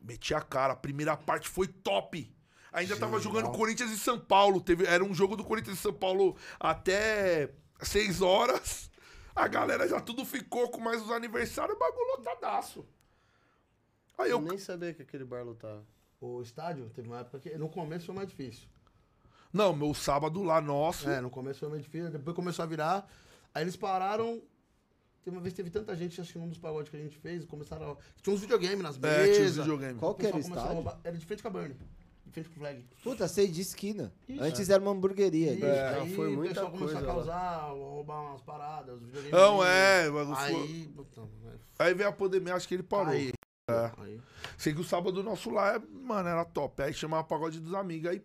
Meti a cara, a primeira parte foi top. Ainda tava jogando Corinthians e São Paulo. Teve, era um jogo do Corinthians e São Paulo até 6 horas. A galera já tudo ficou com mais os aniversários, o bagulho lotadaço. Aí Eu eu. nem sabia que aquele bar lotava. O estádio, teve uma época que no começo foi mais difícil. Não, meu sábado lá, nosso. É, no começo foi mais difícil, depois começou a virar. Aí eles pararam. Teve uma vez que teve tanta gente, acho que num dos pagodes que a gente fez, começaram a... Tinha uns videogames nas É, mesas. tinha os videogames. Qual que era o pessoal começou a estádio? roubar- Era de frente com a Burn. De frente com o Flag. Puta, sei de esquina. Isso, Antes era uma hamburgueria. Isso, ali. É, aí foi o muita pessoal começou coisa a lá. causar, roubar umas paradas, os videogames. Não, é. mas Aí, puta, Aí veio a pandemia, acho que ele parou. aí, É. aí. Sei que o sábado nosso lá, é- mano, era top. Aí chamava pagode dos amigos. Aí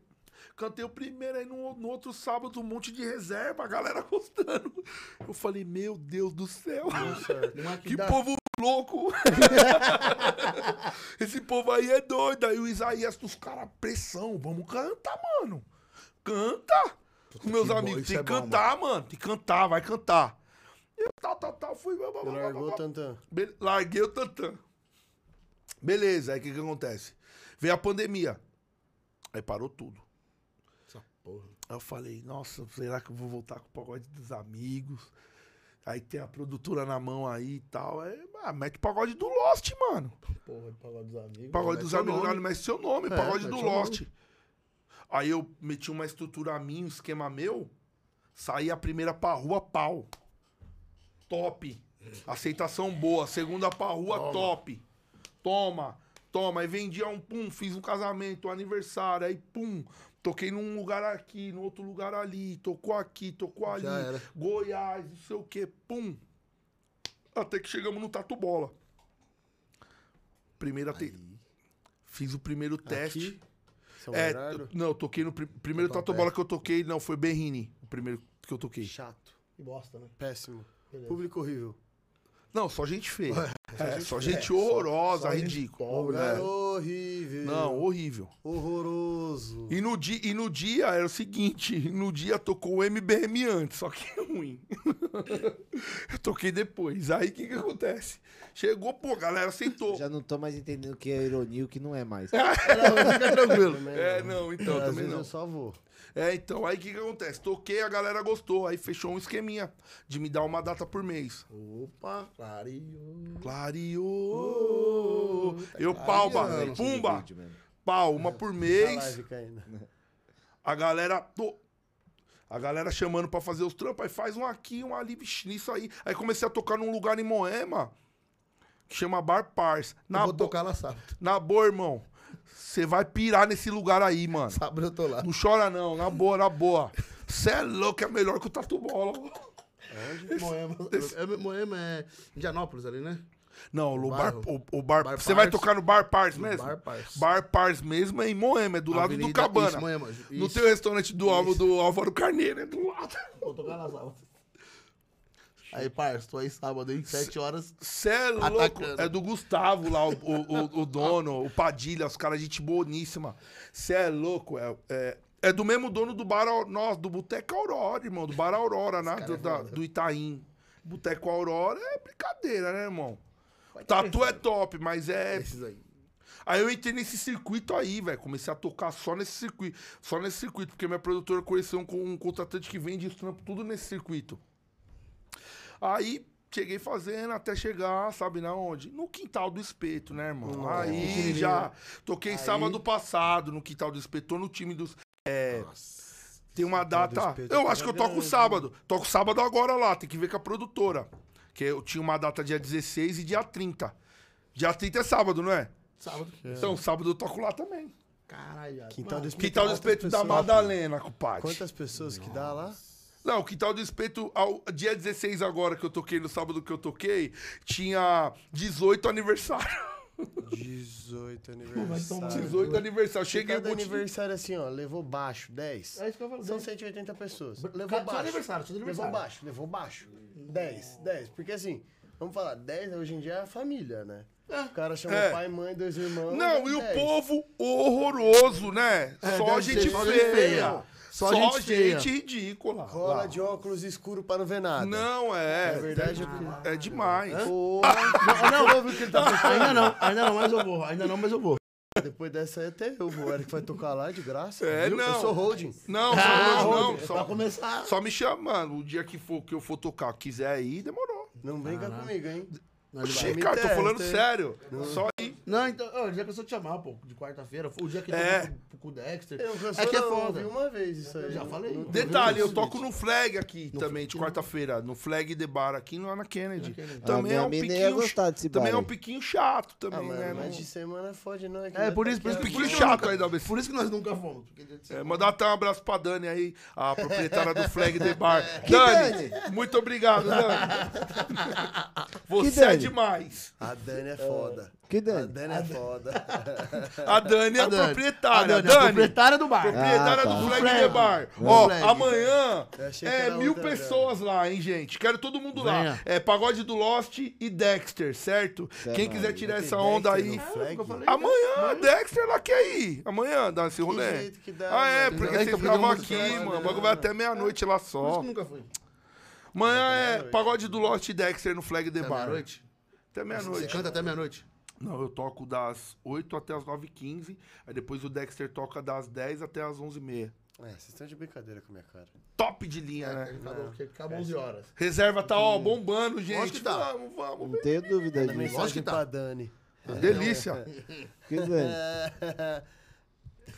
cantei o primeiro, aí no, no outro sábado um monte de reserva, a galera [laughs] gostando. Eu falei, meu Deus do céu. Não é [laughs] que dá- povo louco! [laughs] Esse povo aí é doido. Aí o Isaías, os caras, pressão. Vamos cantar, mano. Canta! Os meus bom, amigos, tem é que bom, cantar, mano. Tem que cantar, vai cantar. Eu, tal, tal, tal, fui. blá, blá, blá, blá, Largou blá. o tantã. Be- Larguei o tantã. Beleza, aí o que que acontece? Veio a pandemia. Aí parou tudo. Porra. Aí eu falei, nossa, será que eu vou voltar com o pagode dos amigos? Aí tem a produtora na mão aí e tal. Aí, ah, mete o pagode do Lost, mano. Porra, de pagode dos amigos. Pagode Mete dos seu amigos, nome. não, mete seu nome, É, pagode mete do Lost. Aí eu meti uma estrutura minha, um esquema meu. Saí a primeira pra rua, pau. Top. Aceitação boa. Segunda pra rua, top. Toma, toma. Aí vendia um pum, fiz um casamento, um aniversário. Aí pum, toquei num lugar aqui, no outro lugar ali. Tocou aqui, tocou ali. Já era. Goiás, não sei o que, pum. Até que chegamos no Tatu Bola. Primeira te... Fiz o primeiro teste. São É, eu- não, toquei no pri- primeiro Tatuapé. Tatu Bola que eu toquei, não, foi Berrini, o primeiro que eu toquei. Chato. Que bosta, né? Péssimo. Beleza. Público horrível. Não, só gente feia. É, só gente horrorosa, só gente ridícula. pobre, É. né? Horrível. Não, horrível. Horroroso. E no, dia, e no dia era o seguinte, no dia tocou o MBM antes, só que é [laughs] ruim. eu toquei depois. Aí o que que acontece? Chegou, pô, a galera aceitou. Já não tô mais entendendo o que é ironia e o que não é mais. Não, [laughs] fica tranquilo. Também É, não, então, Às também vezes não. eu só vou. É, então, aí o que que acontece? Toquei, a galera gostou, aí fechou um esqueminha de me dar uma data por mês. Opa, clareou. Clareou. Eu, palma, pumba, pau, uma por mês. A galera. tô- A galera chamando pra fazer os trampos, aí faz um aqui, um ali, vixi, nisso aí. Aí comecei a tocar num lugar em Moema. que chama Bar Pars. Eu Na, vou bo- tocar lá sábado. na boa, irmão. Você vai pirar nesse lugar aí, mano. Sábado eu tô lá. Não chora não, na boa, na boa. Você é louco, é melhor que o Tatu Bola. Moema. É, Moema é Indianópolis ali, né? Não, o bar, o, o bar, Bar você vai tocar no Bar Pars No mesmo? Bar Pars. Bar Pars mesmo é em Moema, é do lado do Avenida- Cabana. Isso, Moema. No Isso. teu restaurante do, Álvaro, do Álvaro Carneiro, é do lado. Vou tocar lá sábado. Aí, parça, tô aí sábado, hein? Sete horas. Cê é louco. É do Gustavo lá, o, o, o- o dono, o Padilha, os caras, gente boníssima. Cê é louco. É, é, é do mesmo dono do bar, nossa, do Boteco Aurora, irmão. Do bar Aurora, né? Do, da- do Itaim. Boteco Aurora é brincadeira, né, irmão? Tatu é top, mas é. Esses aí. Aí eu entrei nesse circuito aí, velho. Comecei a tocar só nesse circuito. Só nesse circuito, porque minha produtora conheceu um, um contratante que vende os trampos tudo nesse circuito. Aí cheguei fazendo até chegar, sabe na onde? No quintal do espeto, né, irmão? aí já toquei sábado passado no quintal do espeto, tô no time dos. É. Tem uma data. Eu tava acho que eu toco sábado. Toco sábado agora lá, tem que ver com a produtora. Que eu tinha uma data dia 16 e dia 30. Dia 30 é sábado, não é? Sábado. Então, sábado eu toco lá também. Caralho. Quintal do espeto. Quintal do quantas espeto da? Madalena, compadre. Quantas pessoas que dá lá? Não, o quintal do espeto, ao, dia 16 agora que eu toquei, no sábado que eu toquei, tinha 18 aniversário. 18 aniversário. 18 aniversário. Cheguei Cada aniversário assim, ó, levou baixo, 10. É isso que eu falo. São dez. 180 pessoas. Só Levou baixo. aniversário, só Levou aniversário. baixo, levou baixo. 10, 10. Porque assim, vamos falar, 10 hoje em dia é a família, né? O cara chama É. pai, mãe, dois irmãos. Não, é e o 10. povo horroroso, né? só ser só gente feia. feia. Só, Só gente, gente ridícula. Rola lá. de óculos escuro pra não ver nada. Não, é. Na verdade, é É demais. Porra, Não, não, o que ele tá [laughs] pensando. Ainda não, ainda não, mas eu vou. Ainda não, mas eu vou. depois dessa aí até eu vou. O Eric vai tocar lá de graça. É, viu? não. Eu sou holding. Não, só, Ah, não, pra só, começar. só me chamando. O dia que, for, que eu for tocar, quiser ir, demorou. Não brinca comigo, hein? Não, cara, tô falando sério. Só ir. Não, então, ó, o dia que eu sou te chamar, pô, de quarta-feira, o dia que eu É. tô com, o Dexter. Eu não cansou, É que é não, eu foda. ouvi uma vez isso aí. Eu já falei. Não- Detalhe, eu Não, toco no Flag aqui também, de quarta-feira. No Flag The Bar aqui no Ana Kennedy. Também Ah, é um piquinho. Também é um aí. piquinho chato Ah, também, mano, né? mas Não- de semana fode não. É, vai por tá isso, por isso, Piquinho isso chato que eu aí da. Por isso que nós nunca fomos. de É, mandar até um abraço pra Dani aí, a [laughs] proprietária do Flag The [laughs] Bar. Dani, muito obrigado, Dani. [laughs] Você é Dani? Demais. A Dani é foda. Que A Dani? Dani é foda. A Dani é a, A Dani. proprietária. A Dani, Dani, a proprietária do bar. proprietária Ah, tá. do Flag Flag. The Bar. Ó, Flag. amanhã é mil outra pessoas lá, hein, gente? Quero todo mundo lá. Venha. É Pagode do Lost e Dexter, certo? Certo. Quem quiser tirar essa onda aí. falei. Amanhã, Dexter lá quer ir. Amanhã dá esse rolê. jeito que dá, ah, é, mano. porque É, você então, ficava porque aqui, mano. O né? bagulho vai até meia-noite lá Por isso só. que nunca fui. Amanhã é Pagode do Lost e Dexter no Flag The Bar. meia-noite? Até Você meia-noite. canta até meia-noite? Não, eu toco das 8 até as 9h15. Aí depois o Dexter toca das 10 até as 11h30. É, vocês estão de brincadeira com a minha cara. Top de linha, né? Ele falou que acaba 11 horas. Reserva tá, ó, bombando, gente. Lógico que tá. Vamos, vamos. Não tenho dúvida disso. Mensagem que tá. Dani. Delícia. [laughs] Que Dani? [laughs] [laughs]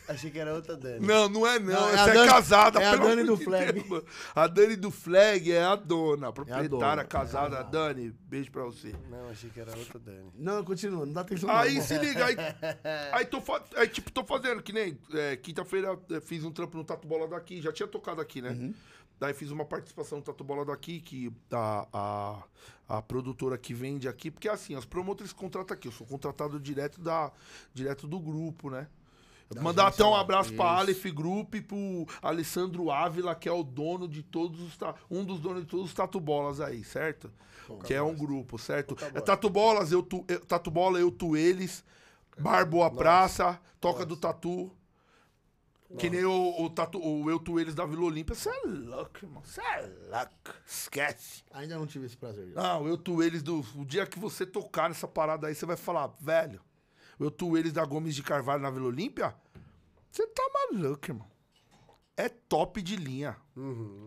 Achei que era outra Dani. Não, não é não. Não, é Essa a é, Dani- casada. é a Dani do Flag. Deus, a Dani do Flag é a dona, a proprietária, dona. casada. Dani, beijo pra você. Não, achei que era outra Dani. Não, continua, não dá atenção Aí não. se liga, aí, [laughs] aí, tô, aí tipo, tô fazendo, que nem é, quinta-feira é, fiz um trampo no Tatu Bola daqui, já tinha tocado aqui, né? Uhum. Daí fiz uma participação no Tatu Bola daqui, que a, a, a produtora que vende aqui, porque assim, os promotores contratam aqui, eu sou contratado direto, da, direto do grupo, né? Mandar até um abraço pra Aleph Group e pro Alessandro Ávila, que é o dono de todos os. Um dos donos de todos os Tatu Bolas aí, certo? que é um grupo, certo? É Tatu Bolas, eu tu, eu- Tatu Bola, eu tu eles. Bar Boa Praça, Toca do Tatu. Que nem o, o, tatu, o Eu Tu Eles da Vila Olímpia. Você é louco, irmão. Você é louco. Esquece. Ainda não tive esse prazer. Não, eu tu eles do. O dia que você tocar nessa parada aí, você vai falar, velho, eu tu eles da Gomes de Carvalho na Vila Olímpia? Você tá maluco, irmão. É top de linha.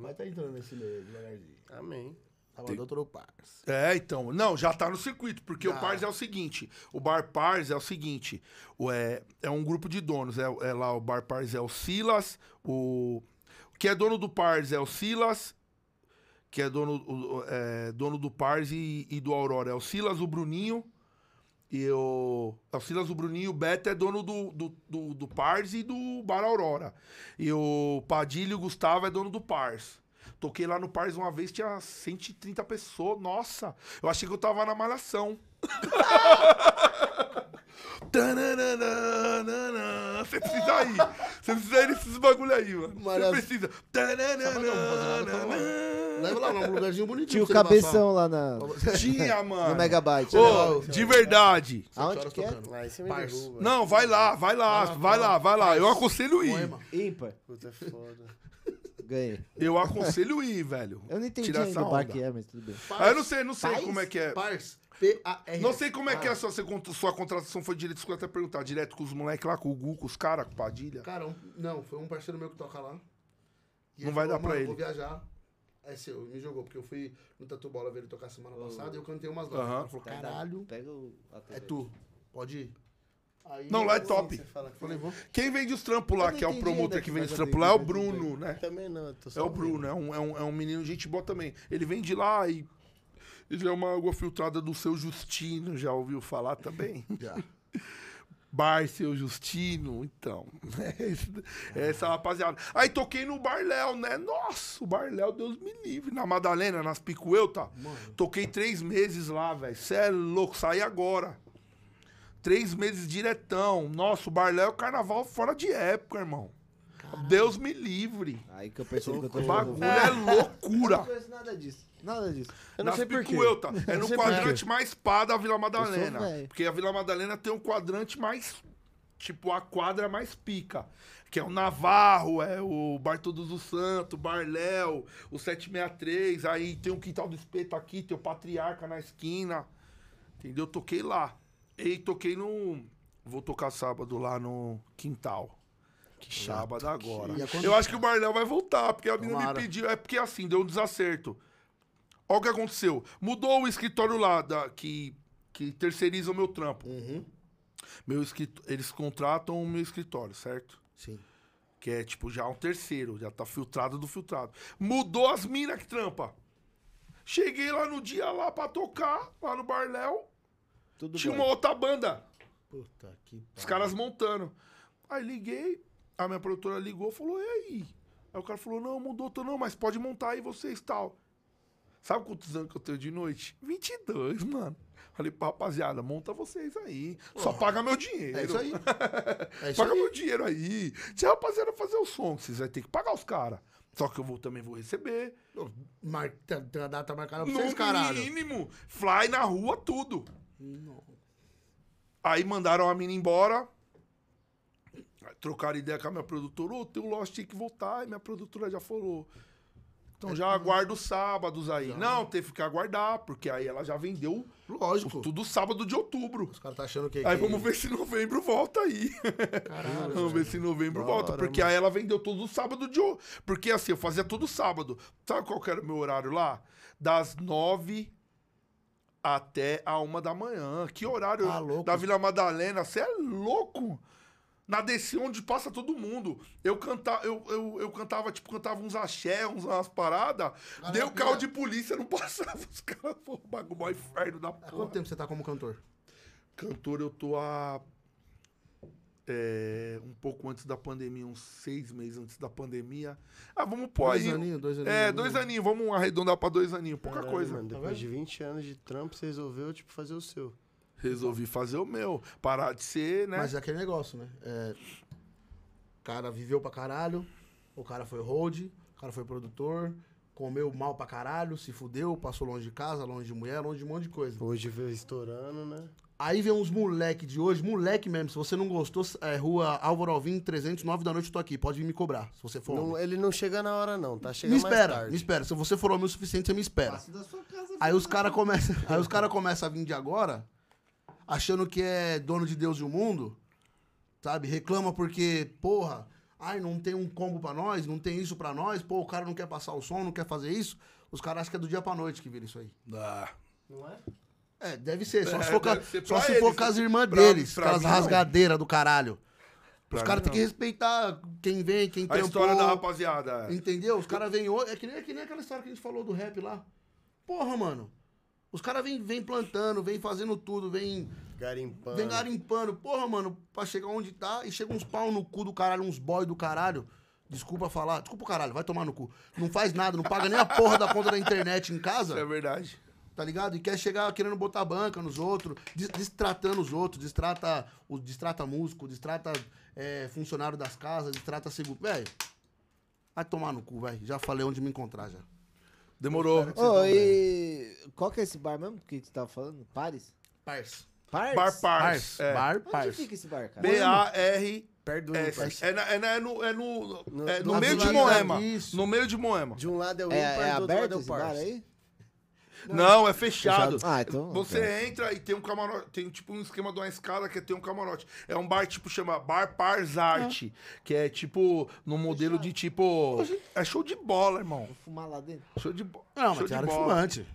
Vai tá entrando nesse meio devagarzinho. Amém. Tava do outro parça. É, então. Não, já tá no circuito, porque o Pars é o seguinte. O Bar Pars é o seguinte. O, é, é um grupo de donos. É, é lá o Bar Pars é o Silas. O, o que é dono do Pars é o Silas. Que é dono, o- é, dono do Pars e, e do Aurora. É o Silas, o Bruninho. E o, o Silas, o Bruninho e o Beto é dono do, do, do, do Pars e do Bar Aurora. E o Padilha e o Gustavo é dono do Pars. Toquei lá no Pars uma vez, tinha 130 pessoas. Nossa, eu achei que eu tava na malhação. [laughs] Tananana, Você precisa ir. Você precisa ir nesses bagulho aí, mano. Você precisa. Leva lá num lugarzinho bonitinho. Tinha o cabeção lá na. Tinha, [laughs] mano. no Megabyte. Ô, de verdade. Aonde que é? você me Parça. derruba. Não, vai lá, vai lá, vai lá, vai lá. Eu aconselho ir. Ímpar. Puta, é foda. [laughs] Ganhei. Eu aconselho ir, velho. Eu não entendi Tirar ainda o bar que é, mas tudo bem. Ah, eu não sei, não sei como é que é. Pars. P-A-R. Não sei como é que é a sua, sua, sua contratação foi que eu até perguntar. Direto com os moleques lá, com o Gu, com os caras, com o Padilha. Cara, um- não, foi um parceiro meu que toca lá. E Não ele vai falou, dar pra "Mano, ele." Vou viajar. É seu, me jogou, porque eu fui no Tatu Bola ver ele tocar semana passada e eu cantei umas notas. Aham. Ele falou, caralho, Pega o. é tu, pode ir. Aí, Não, lá é eu top. Falei, vou. Quem vende os trampos lá, que é o promotor que vende os trampos lá, é o Bruno, né? Também não, eu tô só É o. Bruno, é um, é, um, é um menino gente boa também. Ele vende lá e. Ele é uma água filtrada do seu Justino, já ouviu falar também? Já. [laughs] Bar Seu Justino, então. [laughs] É esse- é essa rapaziada. Aí toquei no Bar Léo, né? Nossa, o Bar Léo, Deus me livre. Na Madalena, nas Picuelta. Toquei três meses lá, velho. Cê é louco, saí agora. Três meses diretão. Nossa, o Bar Léo é o carnaval fora de época, irmão. Deus me livre. Aí que eu percebi que eu tô O bagulho jogando. é Eu não loucura. conheço nada disso. Nada disso. Eu não Nas sei por quê. Picuelta. É no quadrante mais pá da Vila Madalena. Porque a Vila Madalena tem um quadrante mais. Tipo, a quadra mais pica. Que é o Navarro, é o Bar Todos os Santos, Bar Léo, o 763. Aí tem o Quintal do Espeto aqui, tem o Patriarca na esquina. Entendeu? Toquei lá. E toquei no. Vou tocar sábado lá no Quintal. Que sábado agora. E é quando- Eu acho que o Barléu vai voltar, porque a menina me pediu. É porque assim, deu um desacerto. Olha o que aconteceu. Mudou o escritório lá, da, que, que terceiriza o meu trampo. Uhum. Meu eles contratam o meu escritório, certo? Sim. Que é tipo já um terceiro, já tá filtrado do filtrado. Mudou as minas que trampa. Cheguei lá no dia lá pra tocar, lá no Barléu. Tudo Tinha bom. uma outra banda. Puta que Os caras montando. Aí liguei, a minha produtora ligou falou, e aí? Aí o cara falou, não, mudou, tô, não, mas pode montar aí vocês tal. Sabe quantos anos que eu tenho de noite? 22, mano. Falei, pra rapaziada, monta vocês aí. Só paga meu dinheiro. É isso aí. [laughs] É isso Paga aí. meu dinheiro aí. Se a rapaziada fazer o som, vocês vão ter que pagar os caras. Só que eu vou, também vou receber. Mar... Tem a data marcada pra No vocês, caralho. mínimo. Fly na rua, tudo. Aí mandaram a mina embora. Trocaram ideia com a minha produtora. Ô, teu Lost tem que voltar. E minha produtora já falou. Então já aguardo os sábados aí. Não, teve que aguardar, porque aí ela já vendeu Lógico. tudo sábado de outubro. Os caras tá achando que... Aí que- vamos ver se novembro volta aí. Caralho, [laughs] vamos ver se novembro Da volta. porque aí ela vendeu todo sábado de. Porque assim, eu fazia todo sábado. Sabe qual era o meu horário lá? Das nove até a uma da manhã. Que horário? Tá. Da Vila Madalena. Você é louco? Na DC onde passa todo mundo. Eu, canta, eu, eu, eu cantava, tipo, cantava uns axé, uns, umas paradas. Deu carro de polícia, não [laughs] passava. Os caras, pô, bagulho mó inferno da Há quanto porra. tempo você tá como cantor? Cantor, eu tô há. é, um pouco antes da pandemia, uns seis meses antes da pandemia. Ah, vamos pôr Dois aí. aninhos, dois aninhos. É, dois aninhos, vamos arredondar pra dois aninhos, pouca Caralho, coisa. Mano, Tá depois vendo? de 20 anos de trampo, você resolveu, tipo, fazer o seu. Resolvi fazer o meu. Parar de ser, né? Mas é aquele negócio, né? É, o cara viveu pra caralho, o cara foi hold, o cara foi produtor, comeu mal pra caralho, se fudeu, passou longe de casa, longe de mulher, longe de um monte de coisa. Hoje veio estourando, né? Aí vem uns moleque de hoje, moleque mesmo, se você não gostou, é rua Álvaro Alvim, 300, 9 da noite eu tô aqui, pode vir me cobrar, se você for Não- ele não chega na hora, não, tá? Chega Me mais espera, tarde. me espera, se você for homem o suficiente, você me espera. Passe da sua casa, Aí os caras começam aí os cara começam a vir de agora, achando que é dono de Deus e o mundo, sabe? Reclama porque, porra, ai, não tem um combo pra nós, não tem isso pra nós, pô, o cara não quer passar o som, não quer fazer isso. Os caras acham que é do dia pra noite que vira isso aí. Ah, Não é? É, deve ser, só É, se for, com a- deve ser só se eles, for com as né? irmãs Pra- deles, pra aquelas não. rasgadeiras do caralho. Pra Os caras têm que respeitar quem vem, quem A trampou. história da rapaziada. Entendeu? Os caras vêm hoje. É que, nem, é que nem aquela história que a gente falou do rap lá. Porra, mano. Os caras vêm vem plantando, vem fazendo tudo, vem, Garimpando. vem garimpando. Porra, mano, pra chegar onde tá e chega uns pau no cu do caralho, uns boy do caralho. Desculpa falar. Desculpa o caralho, vai tomar no cu. Não faz nada, não paga nem a porra da conta da internet em casa. Isso é verdade. tá ligado? E quer chegar querendo botar banca nos outros, distratando os outros, distrata, o, distrata músico, distrata é, funcionário das casas, distrata seguro. Velho, vai tomar no cu, velho. Já falei onde me encontrar já. Demorou. Ô, e qual que é esse bar mesmo que tu tava falando? Paris? Parça. Pars? Bar Pars. É. Bar, Onde parça. fica esse bar, cara? B-A-R. Perto do S. Unipar. É, na- é, na- é no, é no, No- é no do meio de lado Moema. Isso. No meio de Moema. De um lado é o É, Ímpar, é do outro lado aberto é o esse bar Pars. aí? Não, é fechado. Ah, então- Você entra e tem um camarote. Tem tipo um esquema de uma escada que é ter um camarote. É um bar tipo, chama Bar Pars Art. Que é tipo, no modelo de tipo. É show de bola, irmão. Vou fumar lá dentro. Show de bola. Não, mas tem área de fumante.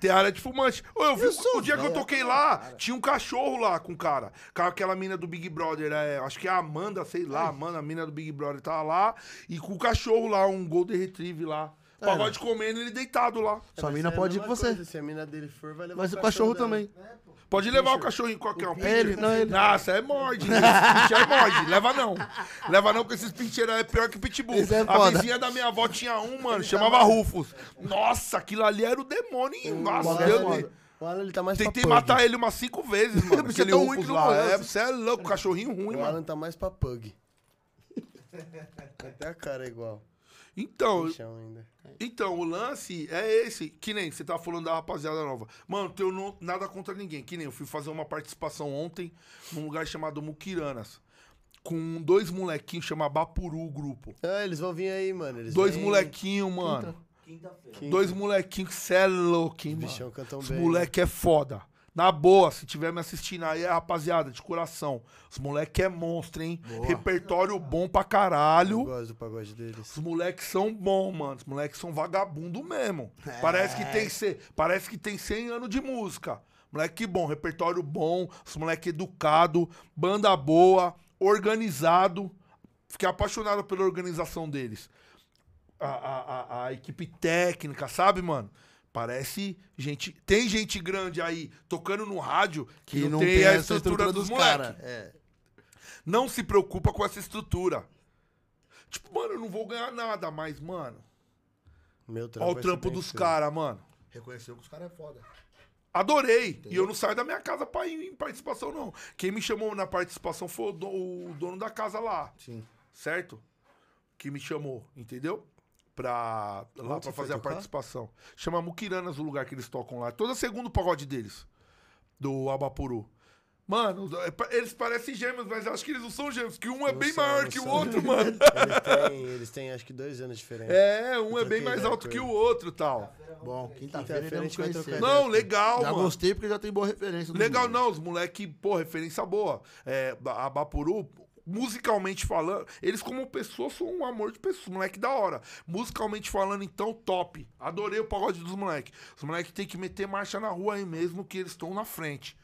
Tem área de fumante. Ô, eu vi o- dia que eu toquei cara. lá, tinha um cachorro lá com o cara. Com aquela mina do Big Brother, é, acho que é a Amanda, sei lá, a Amanda, a mina do Big Brother, tava lá. E com o cachorro lá, um Golden Retriever lá. Pagode comendo, ele deitado lá. Sua mina é pode ir com você. coisa, Se a mina dele for, vai levar Mas o cachorro também. Pode levar o cachorrinho qualquer um. Ele, não, ele. Nossa, é morde. Esse pincher morde. Leva não. Leva não, porque esses pincheiros é pior que pitbull. É a vizinha da minha avó tinha um, mano, chamava Rufus. Nossa, aquilo ali era o demônio. hein? Nossa, é Deus. O Alan, ele tá mais Tentei pra pug. matar ele umas cinco vezes, [laughs] mano. Bicho, é Aquele tão ruim Rufus que não lá. É, você é louco, cachorrinho ruim, O mano. Alan tá mais pra pug. [laughs] Até a cara é igual. Então. Então, o lance é esse. Que nem você tava falando da rapaziada nova. Mano, tenho no- nada contra ninguém. Que nem eu fui fazer uma participação ontem num lugar chamado Muquiranas. Com dois molequinhos, chama Bapuru o grupo. Ah, eles vão vir aí, mano. Eles Dois vêm- molequinhos, mano. Quinta. Dois molequinhos que cê é louco, hein, Os mano. bichão cantam Os bem. moleque é foda. Na boa, se tiver me assistindo aí, é rapaziada, de coração. Os moleque é monstro, hein? Repertório bom pra Eu caralho. gosto do pagode deles. Os moleques são bons, mano. Os moleques são vagabundo mesmo. Parece, que tem, ce- parece que tem 100 anos de música. Moleque bom, repertório bom, os moleque educado, banda boa, organizado. Fiquei apaixonado pela organização deles. A, a, a- a equipe técnica, sabe, mano? Parece gente. Tem gente grande aí tocando no rádio que, não, tem, a estrutura, dos, moleques. caras. É. Não se preocupa com essa estrutura. Tipo, mano, eu não vou ganhar nada, mas, mano. Meu trampo Olha o ser trampo dos caras, mano. Reconheceu que os caras é foda. Adorei. E eu não saio da minha casa pra ir em participação, não. Quem me chamou na participação foi o dono da casa lá. Sim. Certo? Que me chamou, entendeu? Pra, lá Onde foi fazer a tocar? participação. Chama Muquiranas o lugar que eles tocam lá. Toda segunda o pagode deles. Do Abapuru. Mano, é eles parecem gêmeos, mas eu acho que eles não são gêmeos, que um é Não bem são, maior que o são. outro, [laughs] mano. Eles têm, eles têm acho que dois anos de diferença. É, um é bem mais ideia alto que o outro tal. Bom, Quinta-feira quinta-feira a a gente vai trocar Não, legal, Já mano. gostei porque já tem boa referência. Legal, moleques. não, os moleque, pô, referência boa. É, a Bapuru, musicalmente falando, eles como pessoa são um amor de pessoa, moleque da hora. Musicalmente falando, então, top. Adorei o pagode dos moleques. Os moleques tem que meter marcha na rua aí mesmo, que eles estão na frente.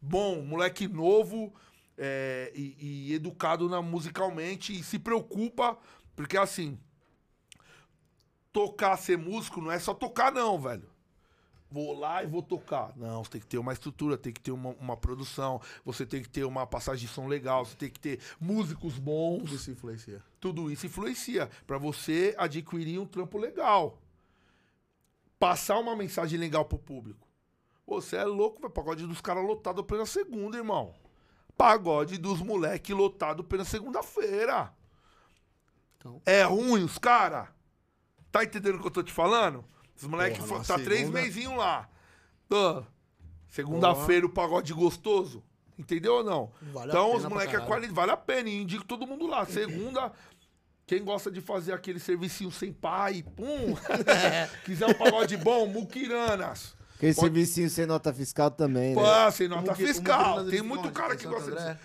Bom, moleque novo é, e, e educado na, musicalmente e se preocupa, porque assim, tocar, ser músico não é só tocar não, velho vou lá e vou tocar. Não, você tem que ter uma estrutura, tem que ter uma, uma produção, você tem que ter uma passagem de som legal, você tem que ter músicos bons. Isso influencia. Tudo isso influencia pra você adquirir um trampo legal. Passar uma mensagem legal pro público. Você é louco, velho. Pagode dos caras lotado pela segunda, irmão. Pagode dos moleque lotado pela segunda-feira. Então. É ruim os cara? Tá entendendo o que eu tô te falando? Os moleque Porra, fo- na tá três segunda- meizinhos lá. Ah, Segunda-feira o pagode gostoso. Entendeu ou não? Vale então os moleques é qualidade. Vale a pena. E indico todo mundo lá. Segunda. Quem gosta de fazer aquele servicinho sem pai, pum. [laughs] [laughs] quiser um pagode bom, muquiranas. Aquele Pode- servicinho sem nota fiscal também, né? Pô, sem nota Muqui- fiscal. Tem muito ficam cara onde? que Em gosta Santo disso. André?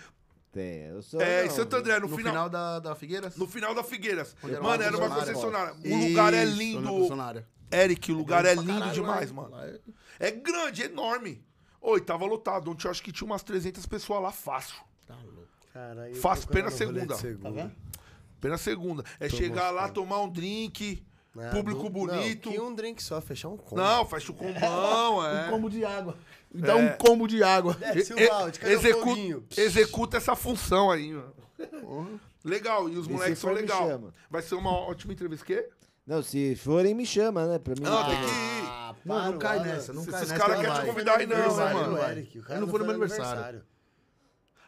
Tem, eu sou. É, em não, Santo André, no, No final. final da, da Figueiras? No final da Figueiras. Onde Mano, era uma concessionária. O lugar é lindo. Eric, o lugar é pra lindo caralho, demais, lá, mano. lá é- É grande, é enorme. Oi, tava lotado. Ontem eu acho que tinha umas 300 pessoas lá fácil. Tá louco. Caralho, tô pena segunda. segunda. Tá vendo? Apenas segunda. É Tô chegar lá, mostrando. tomar um drink, Ah, Público do- bonito. Não, um drink só, fechar um combo. Não, fecha o combão, [laughs] Um é. combo de água. Dá É. um combo de água. [laughs] Desce o balde, cadê o execu- foguinho? executa essa função aí, mano. Legal, e os E moleques são legal. chama. Vai ser uma ótima entrevista. Quê? Não, se forem, me chama, né? Pra mim. Não, tem que ir. Ah, Não, não cai nessa, não Se cai esses nessa. caras não querem te convidar aí, não, Aniversário mano. Eric, o cara Eu não fui no meu aniversário.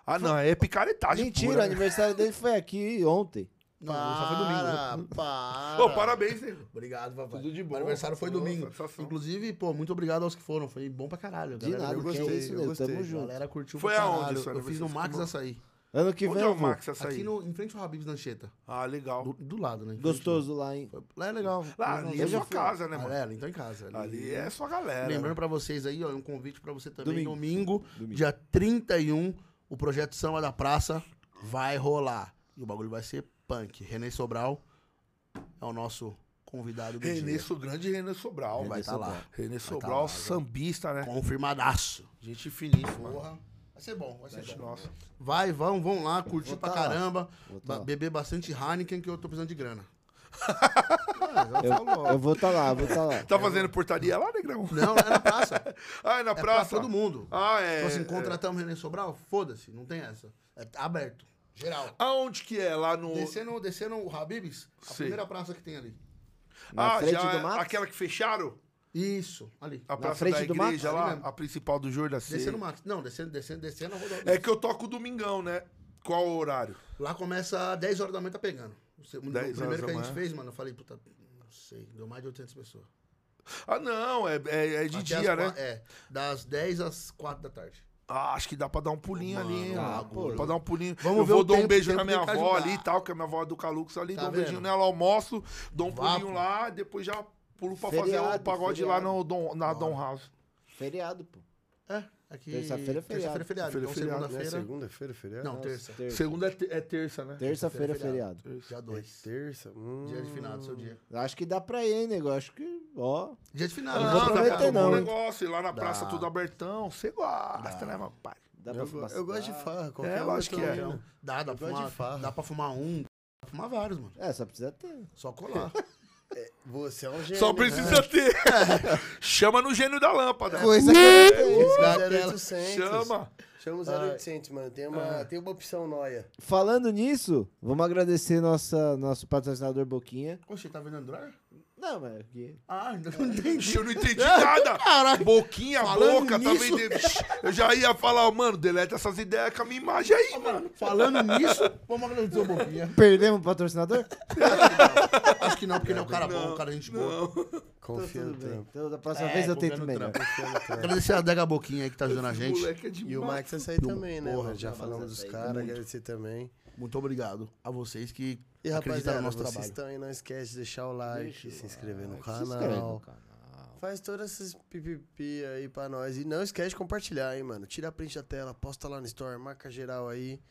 Ah, não, é picaretagem. Mentira, o pura. aniversário dele foi aqui ontem. Não, só foi domingo. Para, parabéns, nego. Obrigado, papai. Tudo de bom. Meu aniversário foi Nossa, domingo. satisfação. Inclusive, pô, muito obrigado aos que foram. Foi bom pra caralho. A De galera nada, eu que é gostei, isso, eu né? gostei. Tamo A junto. galera curtiu Foi pra aonde caralho. seu Eu fiz no aniversário? Max Açaí. Ano que Onde vem é eu o. Max essa Aqui aí? no, em frente ao Habib's Lancheta. Ah, legal. Do, do lado, né? Gostoso lá, hein? Lá é legal. Lá, ali é Eu já sua casa, né, mano? é, ali então em casa. Ali, Ali é sua galera. Lembrando né? pra vocês aí, ó, um convite pra você também. Domingo. Domingo, dia 31, o projeto Samba da Praça vai rolar. E o bagulho vai ser punk. René Sobral é o nosso convidado do Renê, dia. so, grande Renê Sobral. Vai estar lá. Renê tá Sobral, lá, sambista, né? Confirmadaço. Gente finíssima. Porra. Vai ser bom, vai ser bom. Nossa. Vai, vão, vão lá, curtir pra tá lá. caramba. Tá ba- beber bastante Heineken, que eu tô precisando de grana. [laughs] Eu, eu vou tá lá, vou tá lá. Tá fazendo portaria lá, Negrão? Não, é na praça. [laughs] Ah, é na É pra praça? todo mundo. Ah, é. Tipo assim, é. contratamos René Sobral, foda-se, não tem essa. É aberto, geral. Aonde que é? Lá no... Descendo, descendo o Habib's, a Sei. primeira praça que tem ali. Na ah, já do é aquela que fecharam? Isso, ali. A praça frente da do Max? igreja Ali lá? A principal do Jordaci. Descendo o Max. Não, descendo, descendo, descendo a rodovia. É que eu toco domingão, né? Qual o horário? Lá começa às 10 horas da manhã, tá pegando. O segundo- 10 o horas primeiro da que a gente fez, mano, eu falei, puta, não sei, deu mais de 800 pessoas. Ah, não, é, é, é de Até dia, né? qua- É, das 10 às 4 da tarde. Ah, acho que dá pra dar um pulinho Mano, ali, dá, mano. pô. Pra dar um pulinho. Vamos eu ver vou dar um beijo na minha avó ajudar. ali e tal, que é a minha avó é do Calux ali. Tá dou um beijinho nela, almoço, dou um Vá, pulinho pô. lá, depois já pulo pra fazer o Feriado, pagode feriado. lá no Dom, na Dom House. Feriado, pô. É, aqui. Terça-feira é feriado. Terça-feira é feriado. Terça-feira é Então, feriado. Não é segunda-feira. segunda-feira, feriado? Não, terça. terça. Segunda é, te- é terça, né? Terça-feira é é feriado. Dia 2. Terça? Hum. Dia de finado, seu dia. Acho que dá pra ir, hein, nego? Acho que, ó. Dia de finado. Não Ah, vou dá pra prometer, tomar um não, hein? negócio, ir lá na praça Dá. tudo abertão. Você gosta, né, meu pai? Dá Eu, pra go- eu gosto de farra. Qualquer É, eu um tô que é. Dá, dá Eu pra fumar. Dá pra fumar um, dá pra fumar vários, mano. É, só precisa ter. Só colar. [laughs] Você é um gênio. Só né? precisa ter. [laughs] Chama no gênio da lâmpada. Coisa que tenho. Daquela- 0800. Chama. Chama o 0800, mano. Tem uma, tem uma opção noia. Falando nisso, vamos agradecer nossa, nosso patrocinador Boquinha. Oxe, tá vendendo droga? Não, mas aqui. Ah, não entendi. Eu não entendi [laughs] nada. Caralho. Boquinha, Falando boca, nisso- vendendo. [laughs] Eu já ia falar, mano, deleta essas ideias com a minha imagem aí, mano. Falando nisso, vamos agradecer o Boquinha. Perdemos o patrocinador? Acho que não, porque ele é um cara bom, um cara gente boa. Confia no Tudo bem. trampo. Então, da próxima É, vez eu tento no melhor. no. Agradecer a Dega Boquinha aí que tá ajudando a gente. É. E o Max vai sair também, né? Porra? Já falamos dos caras, agradecer também. Muito obrigado a vocês que E acreditaram rapaziada, no nosso vocês trabalho. estão aí, não esquece de deixar o like, se inscrever no Se inscreve no canal. canal. Faz todas essas pipipi aí pra nós. E não esquece de compartilhar, hein, mano. Tira a print da tela, posta lá no store, marca geral aí.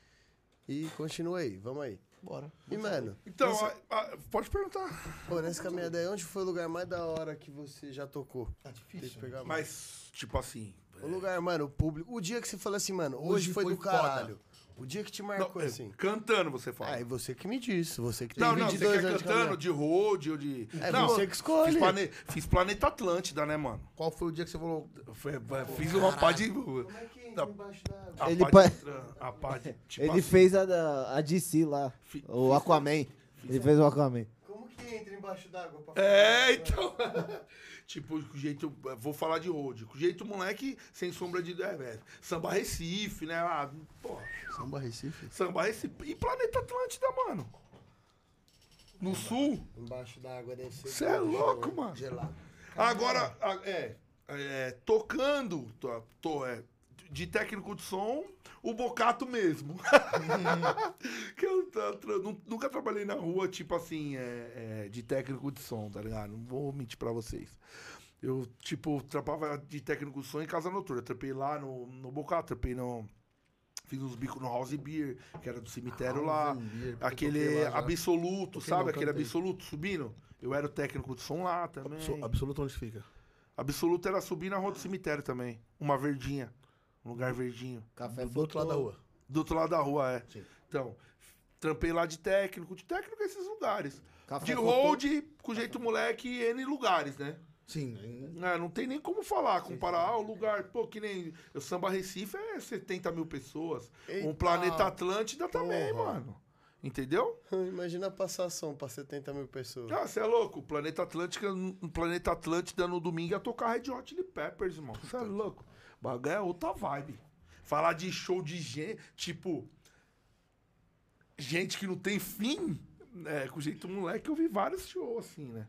E continua aí, vamos aí. Bora. E, mano, Então, nessa, a- a- pode perguntar. pô, nessa caminhada aí, onde foi o lugar mais da hora que você já tocou? Tá Deixa difícil. eu pegar mais. Mas, tipo assim. O lugar, mano, o público. O dia que você falou assim, mano, hoje, Hoje foi, foi do foda. O dia que te marcou não, assim. Cantando, você fala. Ah, e você que me disse. Você que tem não, não, você 22 quer anos de cantando de road ou de. É não, você que escolhe. Fiz, plane... fiz Planeta Atlântida, né, mano? Qual foi o dia que você falou? Foi- Fiz uma pá de. Como é que entra embaixo d'água? A Ele pá pa- a pá de- [laughs] tipo Ele assim. fez a, da, a DC lá, Fi- o Aquaman. Ele fez o Aquaman. Como que entra embaixo d'água? É, então. [laughs] tipo, com jeito. Vou falar de road. Com jeito moleque, sem sombra de. É, é, samba Recife, né? Ah, pô, Samba Recife. samba Recife. E Planeta Atlântida, mano. No sul. Embaixo d'água deve ser. Você é louco, mano. Gelado. Agora, é, é, tocando, tô, tô, é, de técnico de som, o Bocato mesmo. [laughs] que eu nunca trabalhei na rua, tipo assim, é, é, de técnico de som, tá ligado? Não vou mentir pra vocês. Eu, tipo, trampava de técnico de som em casa noturna. Trampei lá no, no Bocato, trampei no... Fiz uns bicos no House Beer, que era do cemitério lá. Beer, Aquele lá absoluto, Toquei sabe? não, Aquele absoluto subindo. Eu era o técnico de som lá também. Abso- Absoluto onde fica? Absoluto era subir na rua do cemitério também. Uma verdinha. Um lugar verdinho. Café Do outro lado da rua. Do outro lado da rua, é. Sim. Então, trampei lá de técnico. De técnico nesses lugares. Café De hold, com jeito moleque, N lugares, né? Sim. É, não tem nem como falar, comparar ah, o lugar, pô, que nem o Samba Recife é 70 mil pessoas. Eita. um Planeta Atlântida também, Porra. mano. Entendeu? [laughs] Imagina passar som pra 70 mil pessoas. Ah, você é louco. Planeta Atlântica, Planeta Atlântida no domingo ia tocar Red Hot Chili Peppers, irmão. Você é louco. O bagulho é outra vibe. Falar de show de gente, tipo. Gente que não tem fim. É, com jeito moleque, eu vi vários shows assim, né?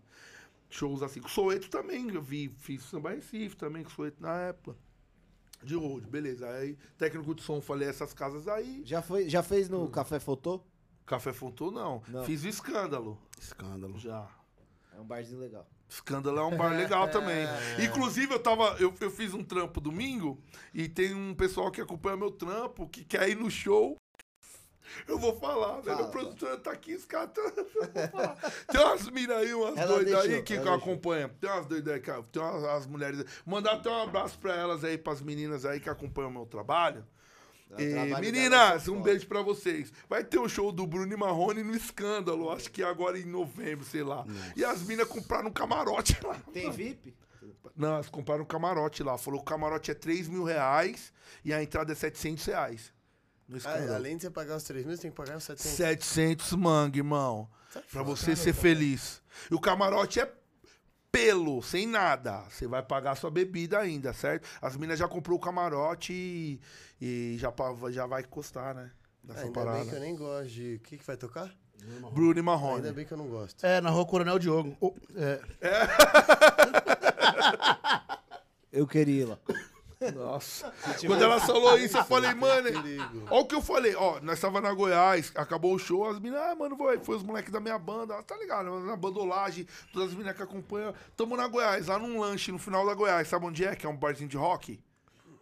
Shows assim. Com Soeto também, eu vi. Fiz Samba Recife também, com Soeto na época. De road, beleza. Aí, técnico de som, falei essas casas aí. Já, foi, já fez no Café Fotô? Café Fontou, não. Não. Fiz o escândalo. Escândalo. Já. É um barzinho legal. Escândalo é um bar legal também. Inclusive, eu tava. Eu, eu fiz um trampo domingo e tem um pessoal que acompanha meu trampo que quer ir no show. Eu vou falar, velho. O produtor tá aqui, os caras tão. eu vou falar. Tem umas minas aí, umas Ela doidas aí que, acompanham. Tem umas doidas aí, que- tem umas as mulheres. Mandar até um abraço pra elas aí, pras meninas aí que acompanham o meu trabalho. Trabalho meninas, é um beijo pra vocês. Vai ter o show do Bruno e Marrone no Escândalo, acho que agora em novembro, sei lá. E as minas compraram um camarote lá. Tem VIP? Não, elas compraram um camarote lá. Falou que o camarote é 3 mil reais e a entrada é 700 reais. No Ah, Escândalo. além de você pagar os 3 mil, você tem que pagar os 700. 700 mangue, irmão. Pra você ser feliz. E o camarote é pelo, sem nada. Você vai pagar sua bebida ainda, certo? As minas já comprou o camarote e, e já, já vai custar, né? Nessa Ah, ainda bem parada. que eu nem gosto de... O que, que vai tocar? Bruno e Marrone. Ainda bem que eu não gosto. É, na rua Coronel Diogo. Oh, é. [laughs] Eu queria ir lá. Nossa. Quando ela falou isso, eu falei, mano. Olha o que eu falei, ó, nós tava na Goiás, acabou o show, as meninas, ah, mano, foi, foi os moleques da minha banda, ah, tá ligado, na bandolagem, todas as meninas que acompanham, tamo na Goiás, lá num lanche, no final da Goiás, sabe onde é? Que é um barzinho de rock?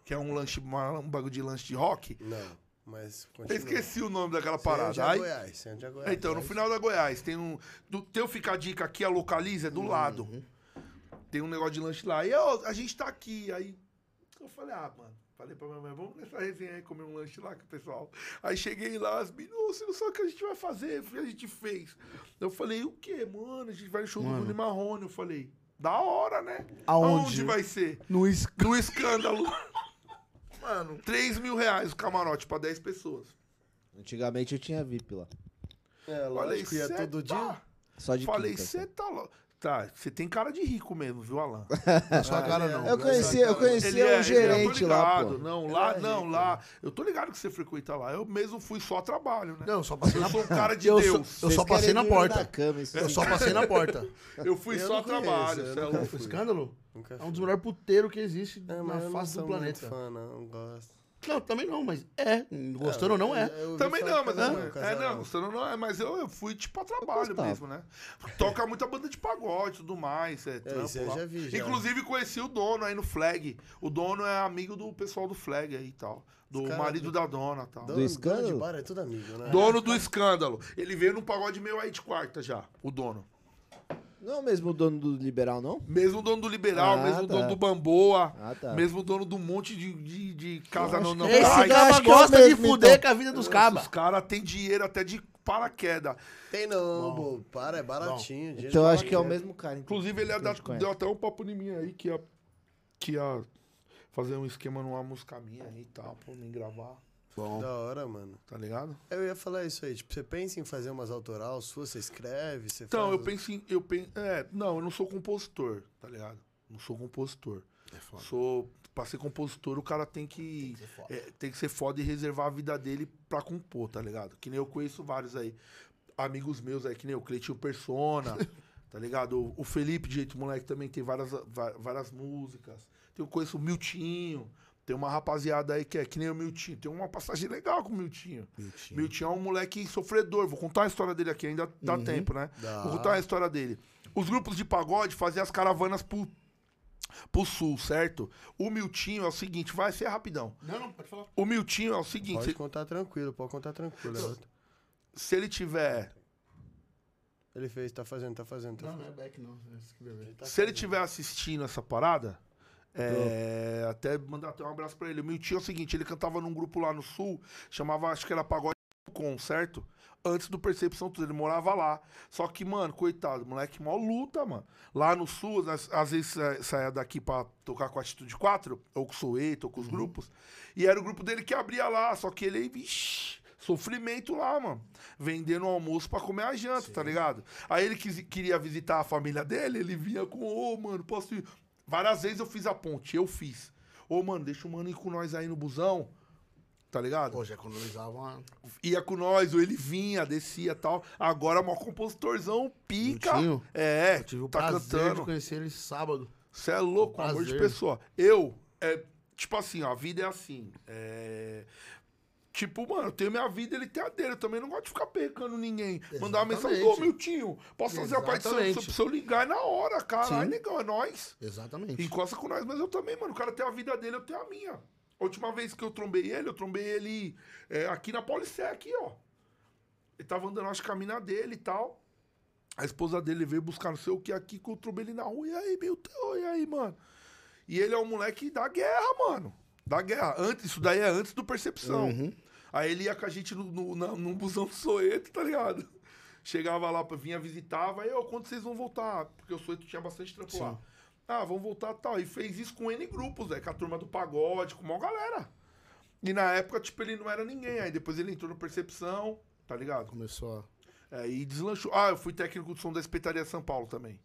Que é um lanche, uma- um bagulho de lanche de rock? Não, mas Eu continua. esqueci o nome daquela parada. é Aí, Goiás, onde é Goiás. então, no final da Goiás, tem um. Do teu fica a dica aqui, a localiza, é do lado. Tem um negócio de lanche lá. E ó, a gente tá aqui. Aí eu falei, ah, mano. Falei pra minha mãe, vamos nessa resenha aí comer um lanche lá com o pessoal. Aí cheguei lá, as meninas, "Ô, você não sabe o que a gente vai fazer, o que a gente fez. Eu falei, o quê, mano? A gente vai no show do Mano. Bruno e Marrone. Eu falei, da hora, né? Aonde? vai ser? No es... No escândalo. [laughs] Mano, 3 mil reais o camarote pra 10 pessoas. Antigamente eu tinha VIP lá. É, Falei, lógico, ia cê todo tá- dia. Só de Falei, você tá louco. Tá, você tem cara de rico mesmo, viu, Alan? [laughs] Na sua cara, não. Eu conhecia, eu conhecia é- um gerente eu tô lá, ligado. pô. Não, lá, é não, rico, lá. Eu tô ligado que você frequenta lá. Eu mesmo fui só a trabalho, né? Não, eu só passei na Eu sou um cara de Eu Deus. sou- Eu só passei na porta. cama, isso Eu só passei na porta. Eu fui Eu só não conheço, trabalho, eu é. Escândalo? Nunca É um dos melhores puteiros que existe É, na não face sou do planeta. fã, não, não gosto. Não, também não, mas é. Gostando ou não é. Também não, mas é, é, não, você não, não é, mas eu, eu fui tipo a trabalho mesmo, né? Toca muita banda de pagode e tudo mais. É, trampo isso eu lá. já vi, já. Inclusive conheci o dono aí no Flag. O dono é amigo do pessoal do Flag aí e tal. Do cara marido da dona e tal. Dono- dono escândalo? de bar é tudo amigo, né? Dono do escândalo. Ele veio num pagode meu aí de quarta já, o dono. Não é o mesmo dono do Liberal, não? Mesmo dono do Liberal, Ah, mesmo tá. dono do Bamboa, Ah, tá. mesmo dono do monte de, de, de casa no que- Esse que é gosta de mesmo, fuder então. com a vida dos cabas. Os caras têm dinheiro até de paraquedas. Tem não, pô. Para, é baratinho. dinheiro Então eu de acho que é o mesmo cara. então. Inclusive, ele ia Que a dar, gente conhece. deu até um papo em mim aí que ia, que ia fazer um esquema numa música minha aí e tal, pra mim gravar. Bom. Da hora, mano. Tá ligado? Eu ia falar isso aí. Tipo, você pensa em fazer umas autoral suas, você escreve, você Então, faz... eu penso em. Eu penso, é, não, eu não sou compositor, tá ligado? Não sou compositor. É Sou. Pra ser compositor, o cara tem que. é, tem que ser foda e reservar a vida dele pra compor, tá ligado? Que nem eu conheço vários aí. Amigos meus aí, que nem o Cleitinho Persona, [laughs] tá ligado? O, o Felipe de Jeito Moleque também tem várias, várias músicas. Eu conheço o Miltinho. Tem uma rapaziada aí que é que nem o Miltinho. Tem uma passagem legal com o Miltinho. Miltinho. Miltinho é um moleque sofredor. Vou contar a história dele aqui, ainda dá Uhum. tempo, né? Dá. Vou contar a história dele. Os grupos de pagode faziam as caravanas pro, pro sul, certo? O Miltinho é o seguinte, vai ser rapidão. Não, não, pode falar. O Miltinho é o seguinte, Pode se, contar tranquilo, pode contar tranquilo. é se ele tiver. Ele fez, tá fazendo, tá fazendo. Tá Não, não fazendo. é back, não. É vai ver. Tá Se ele fazendo. tiver assistindo essa parada, é, até mandar até um abraço pra ele. O Miltinho é o seguinte, ele cantava num grupo lá no sul, chamava, acho que era Pagode com, certo? Antes do Percepção tudo, ele morava lá. Só que, mano, coitado, moleque mó luta, mano. Lá no sul, às, às vezes sa- saia daqui pra tocar com a Atitude 4, ou com o Soeto, ou com os grupos. E era o grupo dele que abria lá, só que ele, vixi, sofrimento lá, mano. Vendendo almoço pra comer a janta, tá ligado? Aí ele quis- queria visitar a família dele, ele vinha com, ô, mano, posso ir? Várias vezes eu fiz a ponte, eu fiz. Ô, mano, deixa o mano ir com nós aí no busão, tá ligado? Pô, já economizava uma... ia com nós, ou ele vinha, descia e tal. Agora, mó compositorzão pica. Miltinho? É, Eu tive o tá prazer de cantando. conhecer ele sábado. Você é louco, amor de pessoa. Eu, é, tipo assim, ó, a vida é assim. É. Tipo, mano, eu tenho minha vida, ele tem a dele. Eu também não gosto de ficar pecando ninguém. Mandar uma mensagem, ô, Exatamente. Miltinho, posso fazer a parte Exatamente. se eu- se eu ligar na hora, caralho, Sim. negão, é nóis. Exatamente. Encosta com nós, mas eu também, mano. O cara tem a vida dele, eu tenho a minha. A última vez que eu trombei ele, eu trombei ele é, aqui na Policé, aqui, ó. Ele tava andando, acho mina dele e tal. A esposa dele veio buscar não sei o que aqui, que eu trombei ele na rua. E aí, meu Deus, e aí, mano? E ele é um moleque da guerra, mano. Da guerra. Antes, isso daí é antes do Percepção. Uhum. Aí ele ia com a gente no, no, na- num busão do Soeto, tá ligado? Chegava lá, vinha, visitava, aí, ô, quando vocês vão voltar? Porque o Soeto tinha bastante trampo lá. Ah, vamos voltar tal. E fez isso com N grupos, velho, com a turma do pagode, com uma galera. E na época, tipo, ele não era ninguém. Aí depois ele entrou no Percepção, tá ligado? Começou a... É, e deslanchou. Ah, eu fui técnico de som da Espetaria São Paulo também.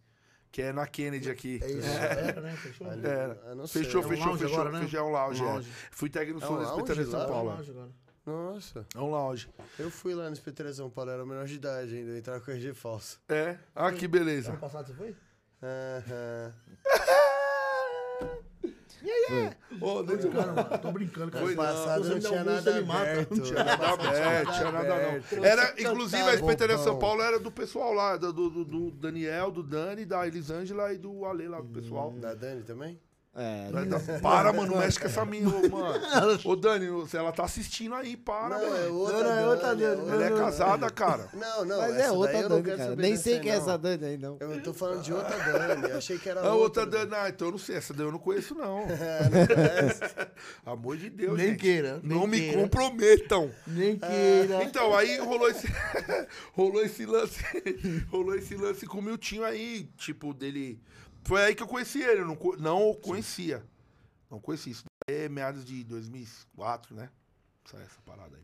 Que é na Kennedy aqui. É isso. Era, né? Fechou? Ali- Era. Não sei. Fechou, É um fechou, fechou. agora, né? Fechou, é um lounge, Um é. lounge. Fui técnico de É som um da Espetaria São? Paulo. É um é. lounge agora. Nossa. É um lounge. Eu fui lá no SPT São Paulo, era menor de idade ainda, eu entrava com RG falso. É. Ah, que beleza. Ano passado você foi? Aham. Ô, Tô brincando, mano. Tô brincando, cara. Foi Ano passado não tinha nada aberto. Não tinha Nada aberto, tinha nada não. Era, inclusive, a Espetaria São Paulo era do pessoal lá, do, do- do Daniel, do Dani, da Elisângela e do Ale lá, do pessoal. Da Dani também? É, Para, mano, não mexe com essa minha, ô, mano. [laughs] Ô, Dani, se ela tá assistindo aí, para, Não, é mano. outra Não, não, é Dani. outra Dani. outra Ela é Dani. casada, cara. Não, não, mas essa é daí outra eu não Dani, quero cara. saber Nem dessa sei aí, quem é não. essa Dani aí, não. Eu tô falando de outra Dani, eu achei que era [laughs] A outra outra. Dani, ah, então eu não sei, essa daí eu não conheço, não. [laughs] Amor de Deus, Nem gente. queira, nem Não me queira. comprometam. Nem queira. Então, aí rolou esse, rolou esse lance, rolou esse lance com o Miltinho aí, tipo, dele... Foi aí que eu conheci ele, eu não, não o conhecia. Não conhecia, isso daí é meados de 2004, né? Essa, essa parada aí.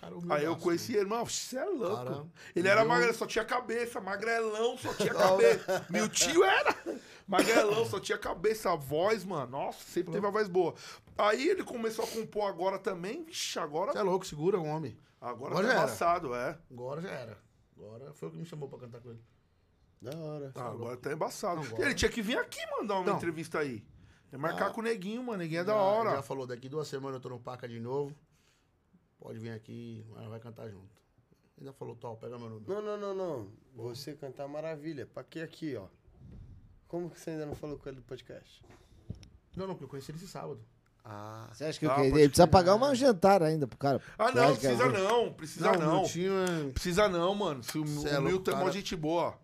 Cara, Aí eu conheci ele, mano, você é louco. Cara, ele era eu- magrelo, só tinha cabeça, magrelão, só tinha [laughs] cabeça. Meu tio era [laughs] magrelão, só tinha cabeça, a voz, mano, nossa, sempre teve a voz boa. Aí ele começou a compor agora também, vixe, agora, Você é louco, segura o homem. agora, agora tá já era. embaçado, é. Agora já era. Agora foi o que me chamou pra cantar com ele. Da hora. Ah, agora tá embaçado. Não, Ele tinha que vir aqui mandar uma Não. entrevista aí. É marcar Ah. com o neguinho, mano, neguinho é da Já- hora. Já falou, daqui duas semanas eu tô no Paca de novo. Pode vir aqui, nós vai cantar junto. Ainda falou, Tó, pega meu número. Não, não, não, não. Você cantar maravilha. Pra que aqui, ó? Como que você ainda não falou com ele do podcast? Não, não, porque eu conheci ele esse sábado. Ah. Você acha que eu Ah, queria? pode Ele precisa pagar uma jantar ainda pro cara. Ah, não, que é precisa ruim? não, precisa não. Miltinho é... Precisa não, mano. Se o, Cê o é louco, Milton é mó cara. gente boa.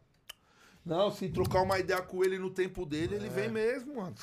Não, se trocar uma ideia com ele no tempo dele, É. ele vem mesmo, mano.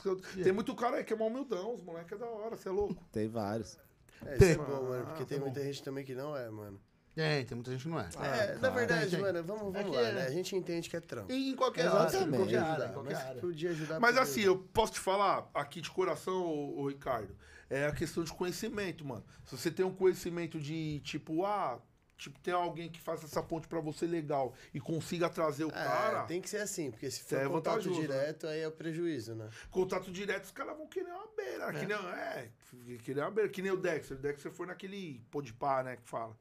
Tem muito cara aí que é mó humildão, os moleques é da hora, você é louco. Tem vários. É, isso é Tem. bom, mano. Porque Ah, tem tá muita gente também que não é, mano. Tem, tem muita gente que não é. É, na verdade, Tem, tem. mano, vamos, vamos É lá, é- né? A gente entende que é trampo. E em qualquer área, em qualquer área, Ajudar, em qualquer mas área. podia ajudar. Mas assim, eu posso te falar aqui de coração, ô, ô, Ricardo, é a questão de conhecimento, mano. Se você tem um conhecimento de, tipo, ah, tipo, tem alguém que faça essa ponte pra você legal e consiga trazer o É, cara, tem que ser assim, porque se for é contato né? direto, aí é o prejuízo, né? contato direto, os caras vão querer uma beira. Que nem, é, querer uma beira. Que nem o Dexter. O Dexter foi naquele pô de pá, né, que fala.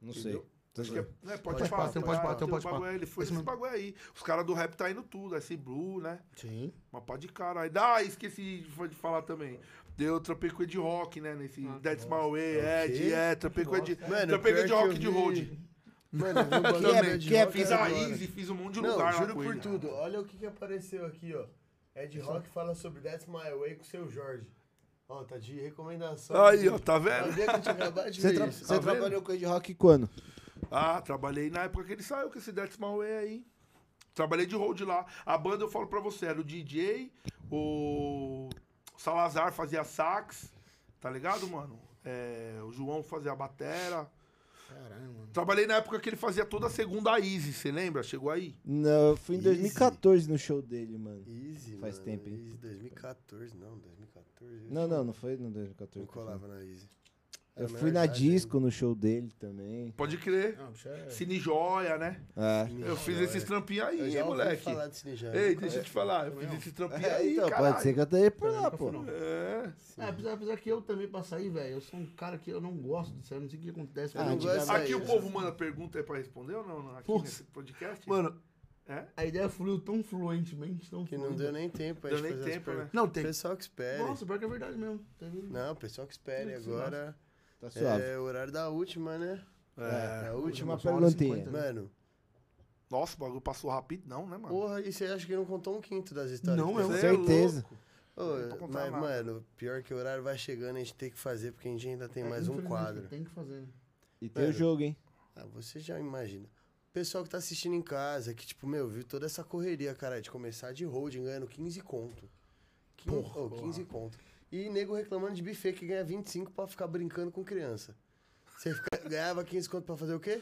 Não Entendeu? sei. Acho que é, né, pode, Pode pá, tem pode pá, tem um pode aí, Ele foi Esse esse bagulho aí. Os caras do rap tá indo tudo, esse Blue, né? Sim. Uma pá de cara. Aí, ah, esqueci de falar também. Com o Ed Rock, né? Nesse That's My Way, Ed, é, trampei com o Ed. Mano, Trampei com o Ed pior que Rock de eu road. Mano, eu Que é- é Fiz a. Easy, fiz um monte de Não, lugar juro por ele. tudo. Olha o que, que apareceu aqui, ó. Ed Rock fala sobre That's My Way com o seu Jorge. Ó, tá de recomendação. Aí, ó, tá vendo? Eu de Você, tra- você Tá trabalhou com o Ed Rock quando? Ah, trabalhei na época que ele saiu com esse That's My Way aí. Trabalhei de road lá. A banda, eu falo pra você, era o DJ, o Salazar fazia sax, tá ligado, mano? É, o João fazia a batera. Caralho, mano. Trabalhei na época que ele fazia toda a segunda a Easy, você lembra? Chegou aí? Não, eu fui em Easy. 2014 no show dele, mano. Easy, Faz mano. tempo, hein? Easy 2014, não, 2014. Não, não, não foi no 2014. Não colava na Easy. Eu Era fui na idade disco no show dele também. Pode crer. Não, bicho é... Cine Joia, né? É. Eu fiz esses trampinhos aí, Eu hein, ouvi moleque. falar de Cine Joia. Ei, deixa eu te falar, eu fiz esses trampinhos É, aí, então, caralho. pode ser que eu esteja por lá, pô. não. É. É, apesar, apesar que eu também, pra sair, velho, eu sou um cara que eu não gosto disso, eu não sei o que acontece. Ah, eu gosto Aqui o né? povo manda pergunta aí pra responder ou não? não? Aqui Putz. nesse podcast? Mano, É? a ideia fluiu tão fluentemente, tão Que não fluida. deu nem tempo. a Deu nem fazer as tempo, perguntas. né? Não, tem. Pessoal que espere. Nossa, pior que é verdade mesmo. Teve- Não, pessoal que espere agora. Tá suave. É o horário da última, né? É. É a última. Última e perguntinha. né? Mano, Nossa, o bagulho passou rapidão, né, mano? porra, e você acha que não contou um quinto das histórias? Não, que eu- é certeza. Ô, Não mas, nada. mano, pior que o horário vai chegando, a gente tem que fazer, porque a gente ainda tem É, mais um quadro. Tem que fazer. E tem o jogo, hein? Ah, você já imagina. O pessoal que tá assistindo em casa, que, tipo, meu, viu toda essa correria, cara, de começar de holding ganhando 15 conto. 15, Porra, oh, 15 conto. E nego reclamando de buffet que ganha 25 pra ficar brincando com criança. Você fica- [laughs] ganhava 15 conto pra fazer o quê?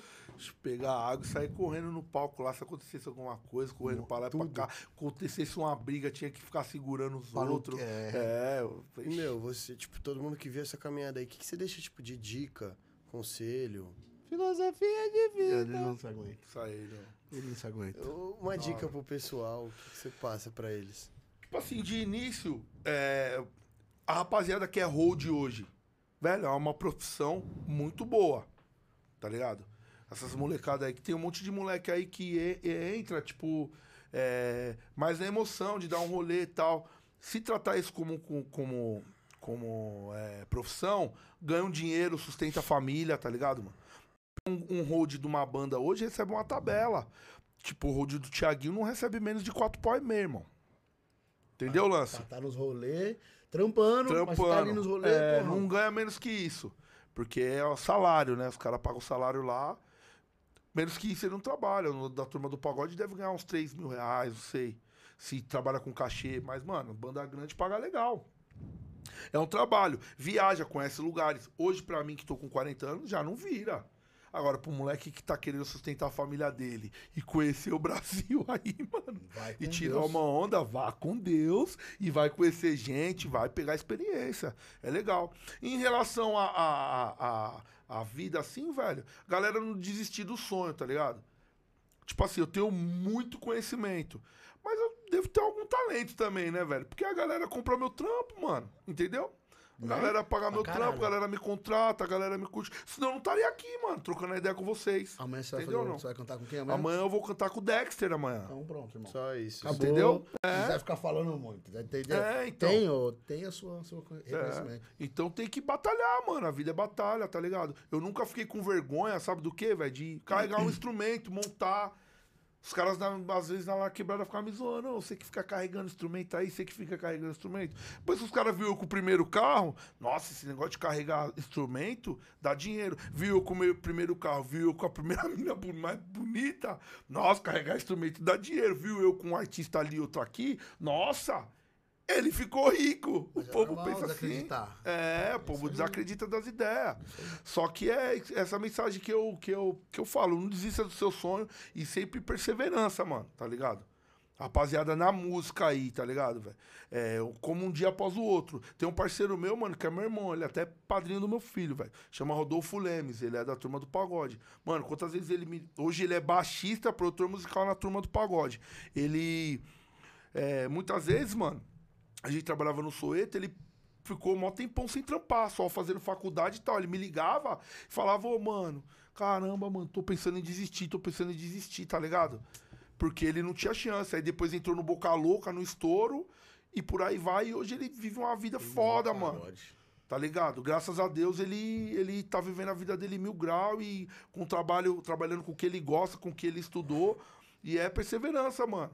Pegar água e sair correndo no palco lá se acontecesse alguma coisa, correndo pra lá e pra cá. Acontecesse uma briga, tinha que ficar segurando os Para o- outros. é. É, eu- E, meu, você, tipo, todo mundo que viu essa caminhada aí, o que, que você deixa, tipo, de dica, conselho? Filosofia de vida. Ele não se aguenta. isso aí, não. Ele não se aguenta. Uma dica pro pessoal, o que, que você passa pra eles? Tipo assim, de início, é, a rapaziada que é hold hoje, velho, é uma profissão muito boa, tá ligado? Essas molecadas aí, que tem um monte de moleque aí que e- e entra, tipo, é, mais na emoção de dar um rolê e tal. Se tratar isso como, como, como, é, profissão, ganha um dinheiro, sustenta a família, tá ligado, mano? Um, um hold de uma banda hoje recebe uma tabela. Tipo, o hold do Thiaguinho não recebe menos de 4 pau e meio, irmão. Entendeu o lance? Tá, tá nos rolês, trampando, mas trampando. tá ali nos rolês, É, porra. não ganha menos que isso. Porque é o salário, né? Os caras pagam o salário lá. Menos que isso ele não trabalha. Da turma do pagode deve ganhar uns 3 mil reais, não sei. Se trabalha com cachê. Mas, mano, banda grande paga legal. É um trabalho. Viaja, conhece lugares. Hoje, pra mim, que tô com 40 anos, já não vira. Agora, pro moleque que tá querendo sustentar a família dele e conhecer o Brasil [laughs] aí, mano, Vai e tirar Deus. uma onda, vá com Deus e vai conhecer gente, vai pegar experiência. É legal. Em relação à a, a, a, a vida assim, velho, galera não desistir do sonho, tá ligado? Tipo assim, eu tenho muito conhecimento. Mas eu devo ter algum talento também, né, velho? Porque a galera compra meu trampo, mano. Entendeu? A Né? galera paga meu caralho. trampo, a galera me contrata, a galera me curte. Senão eu não estaria aqui, mano, trocando ideia com vocês. Amanhã você vai, Entendeu fazer, ou não? você vai cantar com quem amanhã? Amanhã eu vou cantar com o Dexter amanhã. Então pronto, irmão. Só isso. Acabou. Entendeu? Não vai ficar falando muito, tá entendeu? É, então. Tem, ô, tem a sua, seu reconhecimento. Então tem que batalhar, mano. A vida é batalha, tá ligado? Eu nunca fiquei com vergonha, sabe do quê, velho? De carregar um [clears throat] instrumento, montar. Os caras, às vezes, na quebrada ficavam me zoando. Não, você que fica carregando instrumento aí, você que fica carregando instrumento. Depois os caras viram eu com o primeiro carro. Nossa, esse negócio de carregar instrumento dá dinheiro. Viu eu com o meu primeiro carro, viu eu com a primeira [laughs] mina mais bonita. Nossa, carregar instrumento dá dinheiro. Viu eu com um artista ali, outro aqui. Nossa, ele ficou rico. Mas o é povo pensa assim. desacreditar. É, o povo desacredita das ideias. Só que é essa mensagem que eu, que, eu, que eu falo. Não desista do seu sonho e sempre perseverança, mano, tá ligado? Rapaziada, na música aí, tá ligado, velho? É, como um dia após o outro. Tem um parceiro meu, mano, que é meu irmão, ele é até padrinho do meu filho, velho. Chama Rodolfo Lemes, ele é da turma do pagode. Mano, quantas vezes ele me. Hoje ele é baixista, produtor musical na turma do pagode. Ele. é, muitas vezes, mano, a gente trabalhava no Soeto, ele ficou mó tempão sem trampar, só fazendo faculdade e tal. Ele me ligava e falava, ô, mano, caramba, mano, tô pensando em desistir, tô pensando em desistir, tá ligado? Porque ele não tinha chance. Aí depois entrou no Boca Louca, no estouro, e por aí vai. E hoje ele vive uma vida foda, mano. Pagode. Tá ligado? Graças a Deus ele, ele tá vivendo a vida dele mil grau e com trabalho, trabalhando com o que ele gosta, com o que ele estudou. E é perseverança, mano.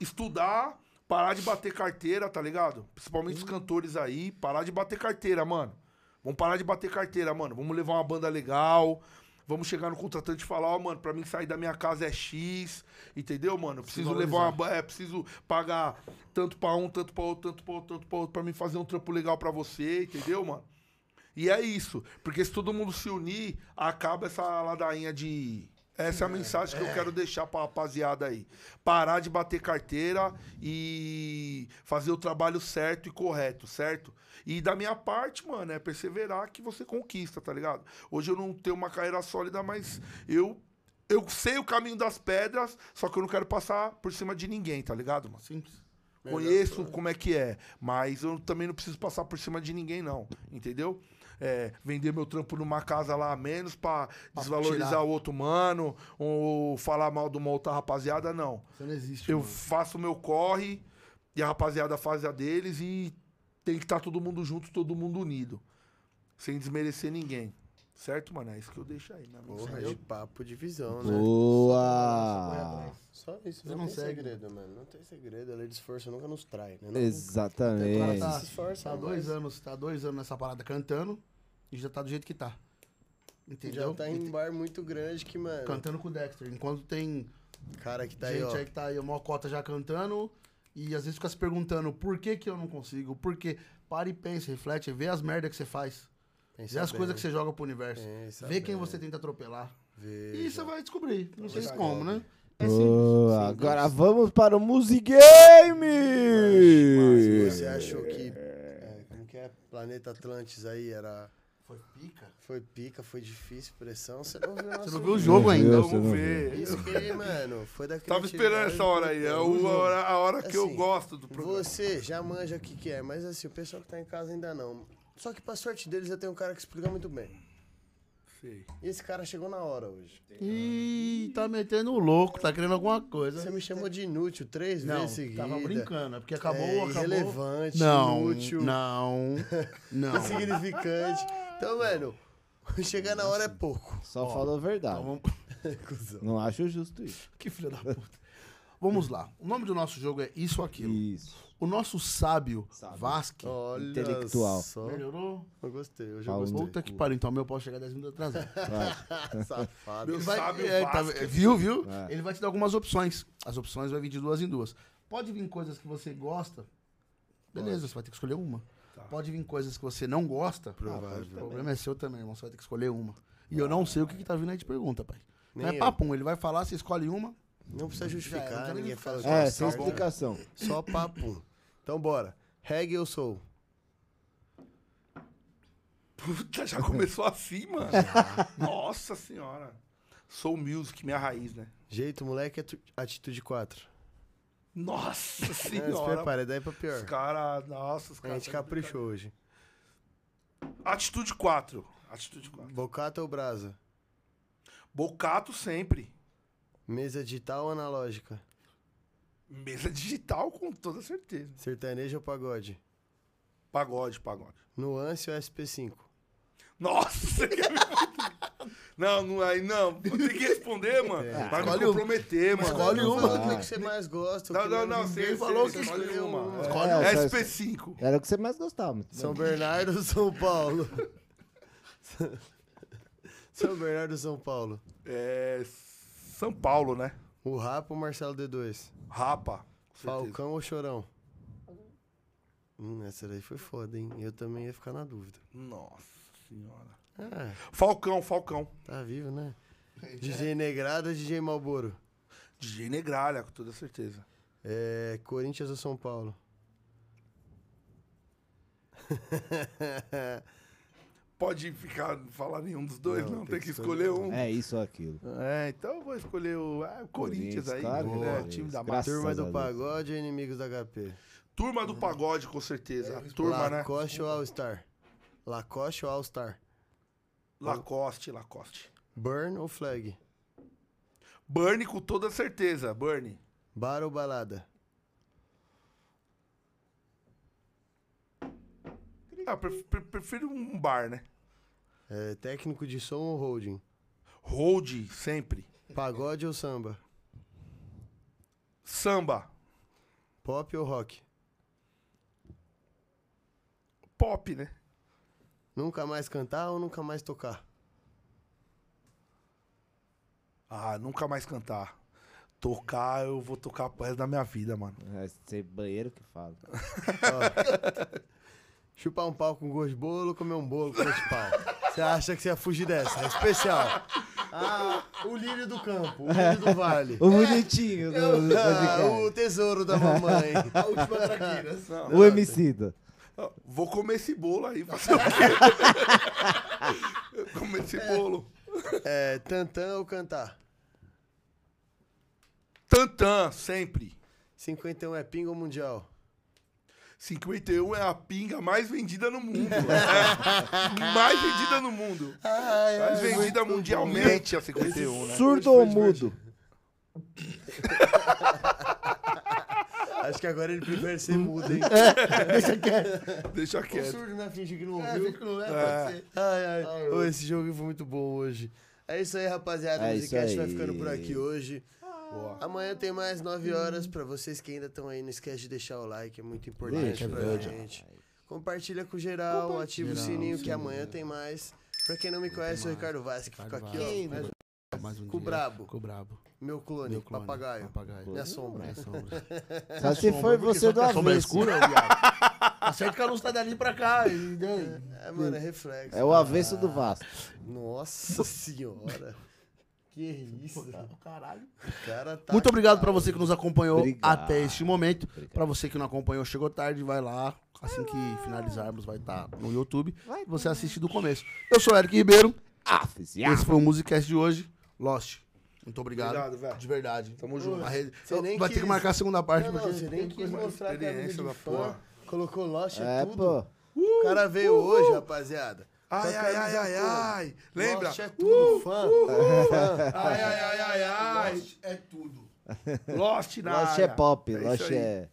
Estudar, parar de bater carteira, tá ligado? Principalmente os cantores aí, parar de bater carteira, mano. Vamos parar de bater carteira, mano. Vamos levar uma banda legal. Vamos chegar no contratante e falar, ó, mano, pra mim sair da minha casa é X, entendeu, mano? Eu preciso levar uma. É, preciso pagar tanto pra um, tanto pra outro, tanto pra outro, tanto pra outro, pra mim fazer um trampo legal pra você, entendeu, mano? E é isso. Porque se todo mundo se unir, acaba essa ladainha de. Essa é a mensagem que eu quero deixar pra rapaziada aí. Parar de bater carteira e fazer o trabalho certo e correto, certo? E da minha parte, mano, é perseverar que você conquista, tá ligado? Hoje eu não tenho uma carreira sólida, mas eu eu sei o caminho das pedras, só que eu não quero passar por cima de ninguém, tá ligado, mano? Simples. Conheço como é que é, mas eu também não preciso passar por cima de ninguém, não. Entendeu? É, vender meu trampo numa casa lá a menos pra desvalorizar tirar. o outro mano, ou falar mal de uma outra rapaziada, não. Você não existe. Eu mano. faço o meu corre e a rapaziada faz a deles e tem que estar todo mundo junto, todo mundo unido. Sem desmerecer ninguém. Certo, mano? É isso que eu deixo aí, minha Porra, mensagem. de papo de visão, né? Boa! Só isso, Você não, não tem segue. segredo, mano. Não tem segredo. A lei de esforço nunca nos trai, né? Não- Exatamente. O cara tá, se esforça tá mais. dois anos, tá dois anos nessa parada cantando e já tá do jeito que tá. Entendeu? Já tá em um bar muito grande que, mano. Cantando com o Dexter. Enquanto tem Cara que tá aí, gente aí que tá aí, uma cota já cantando e às vezes fica se perguntando por que que eu não consigo, por quê? Para e pensa, reflete, vê as merdas que você faz. Pensa Vê as bem, coisas que você joga pro universo. pensa Vê quem bem. você tenta atropelar. Vê, E você vai descobrir. Não sei como, né? É simples. Agora vamos para o Music Game! Você achou que. é, como que é? Planeta Atlantis aí era. Foi pica. Foi pica, foi difícil, pressão. Você não viu, Você não viu o vídeo. jogo ainda. vamos ver. Isso que, mano, foi da Tava esperando essa hora aí. É a hora, a hora que eu Assim, gosto do programa. Você já manja o que, que é, mas assim, o pessoal que tá em casa ainda não. Só que pra sorte deles eu tenho um cara que explica muito bem. Sei. E esse cara chegou na hora hoje. Ih, tá metendo o louco, tá querendo alguma coisa. Você me chamou de inútil três Não, vezes seguidas. tava brincando, é porque acabou, é, acabou. irrelevante, Não, inútil, não, [laughs] não. insignificante. Então, mano, [laughs] chegar na hora é pouco. Só falou a verdade. Então, vamos... [laughs] Não acho justo isso. Que filha da puta. Vamos lá. O nome do nosso jogo é Isso ou Aquilo. Isso. O nosso sábio, Sábio. Vasque. Olha Intelectual. Só. Melhorou? Eu gostei, hoje eu Paulo. gostei. Puta que pariu. Então, meu posso chegar 10 minutos atrasado. [laughs] Safado. Meu vai- sábio é, tá- Vasque. viu, viu? É. Ele vai te dar algumas opções. As opções vai vir de duas em duas. Pode vir coisas que você gosta. Beleza, você vai ter que escolher uma. Pode vir coisas que você não gosta. Provável. O problema é seu também, irmão. Você vai ter que escolher uma. E eu não sei o que, que tá vindo aí de pergunta, pai. Não é eu. papum, ele vai falar, você escolhe uma. Não precisa Já justificar, quero ninguém fala. É, sem explicação. Só papo. Então bora. Reggae ou soul? Puta, já começou assim, mano. [laughs] Nossa senhora. Sou music, minha raiz, né? Jeito moleque, atu- atitude 4. Nossa É, [laughs] se senhora. prepara, daí pra pior. Os caras, nossa, os A caras. gente caprichou hoje. Atitude 4. Atitude 4. Bocata ou brasa? Bocato sempre. Mesa digital ou analógica? Mesa digital, com toda certeza. Sertanejo ou pagode? Pagode, pagode. Nuance ou SP5? Nossa. [laughs] Não, não, aí não. Ter que responder, mano. É. Vai me Escolhe uma. comprometer, mano. Escolhe uma. o que que você mais gosta. Não, não, não, você falou que escolhe escolheu uma. Escolhe É, uma. só- SP5. Era o que você mais gostava. São Bernardo ou São Paulo? [laughs] São Bernardo ou São Paulo? É. São Paulo, né? O Rapa ou Marcelo D2? Rapa. certeza. Falcão ou Chorão? Hum, essa daí foi foda, hein? Eu também ia ficar na dúvida. Nossa senhora. Ah, Falcão, Falcão. tá vivo, né? DJ Negrada ou DJ Malboro? DJ Negralha, com toda certeza. É, Corinthians ou São Paulo? [laughs] Pode ficar, falar nenhum dos dois, Não, não, tem que escolher um. É isso ou aquilo. É, então eu vou escolher o, ah, o Corinthians, Corinthians, aí, claro, né? Corinthians. Time da Graças massa. Turma do. Pagode ou Inimigos da HP? Turma do pagode, com certeza. Turma, né? Lacoste ou All Star? Lacoste ou All Star? Lacoste, Lacoste. Burn ou Flag? Burn com toda certeza, Burn. Bar ou balada? Ah, pref- pre- prefiro um bar, né? É, técnico de som ou holding? Hold, sempre. Pagode ou samba? Samba, Pop ou rock? pop, né? Nunca mais cantar ou nunca mais tocar? Ah, nunca mais cantar. Tocar, eu vou tocar pro resto da minha vida, mano. É ser banheiro que fala. [laughs] Chupar um pau com gosto de bolo comer um bolo com gosto de pau? Você acha que você ia fugir dessa? É especial. Ah, o lírio do campo, o lírio do vale. O bonitinho do, do Ah, o tesouro da mamãe. A última traquina. Não, [laughs] O Emicida. Vou comer esse bolo aí, fazer o quê? [laughs] comer esse bolo. É, tantã ou cantar? Tantã, sempre. 51 é pinga ou mundial? 51 é a pinga mais vendida no mundo. [laughs] É. mais vendida no mundo. mais vendida mundialmente a 51, né? Surdo ou mudo? [laughs] Acho que agora ele prefere ser mudo, hein? Deixa quieto. Deixa O quieto. surdo, né? Finge que não É, ouviu. fica que não é, É. pode ser. Ai, ai. Ô, esse jogo foi muito bom hoje. É isso aí, rapaziada. É o Musicast vai ficando por aqui hoje. Boa. Amanhã tem mais 9 horas. Pra vocês que ainda estão aí, não esquece de deixar o like, é muito importante Deixa, pra deixa. gente. Compartilha com geral, ativa o sininho que amanhã tem mais. Pra quem não me conhece, o Ricardo Vaz, que fica aqui, ó. mais- Mais um Com o dia. brabo. Com o brabo. Meu clone, Meu clone, papagaio. Papagaio. Minha sombra. Minha sombra. [laughs] Só se for você do A sombra é avesso. escura, viado. Acerta que a luz tá dali pra cá. e daí? É, mano, é reflexo. É o avesso do Vasco. Nossa senhora. Que isso? Caralho. Tá. Muito obrigado pra você que nos acompanhou Obrigado. até este momento. Pra você que não acompanhou, chegou tarde, vai lá. Assim que finalizarmos, vai estar no YouTube. Você assiste do começo. Eu sou Eric Ribeiro. Esse foi o Musicast de hoje. Lost. Muito obrigado. Obrigado, velho. De verdade. Tamo junto. A rede- vai ter que quis- marcar a segunda parte. Não, não, porque você nem quis mostrar é experiência da porra. Colocou Lost, é, É, tudo. pô. O cara veio hoje, rapaziada. Ai, a ai, ai, ai, toda. ai. Lembra? Lost é tudo, fã. fã. [laughs] Ai, ai, ai, ai, ai. é tudo. Lost na Lost é área. pop, É Lost é,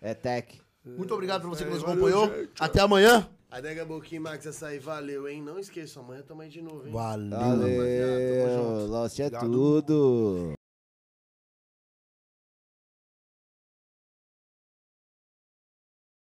é tech. Muito obrigado pra você que nos acompanhou. Até amanhã. Adega Boquinha Max Açaí, valeu, hein? Não esqueça, amanhã tamo aí de novo, hein? Valeu. Valeu, junto. Lost é Obrigado. tudo.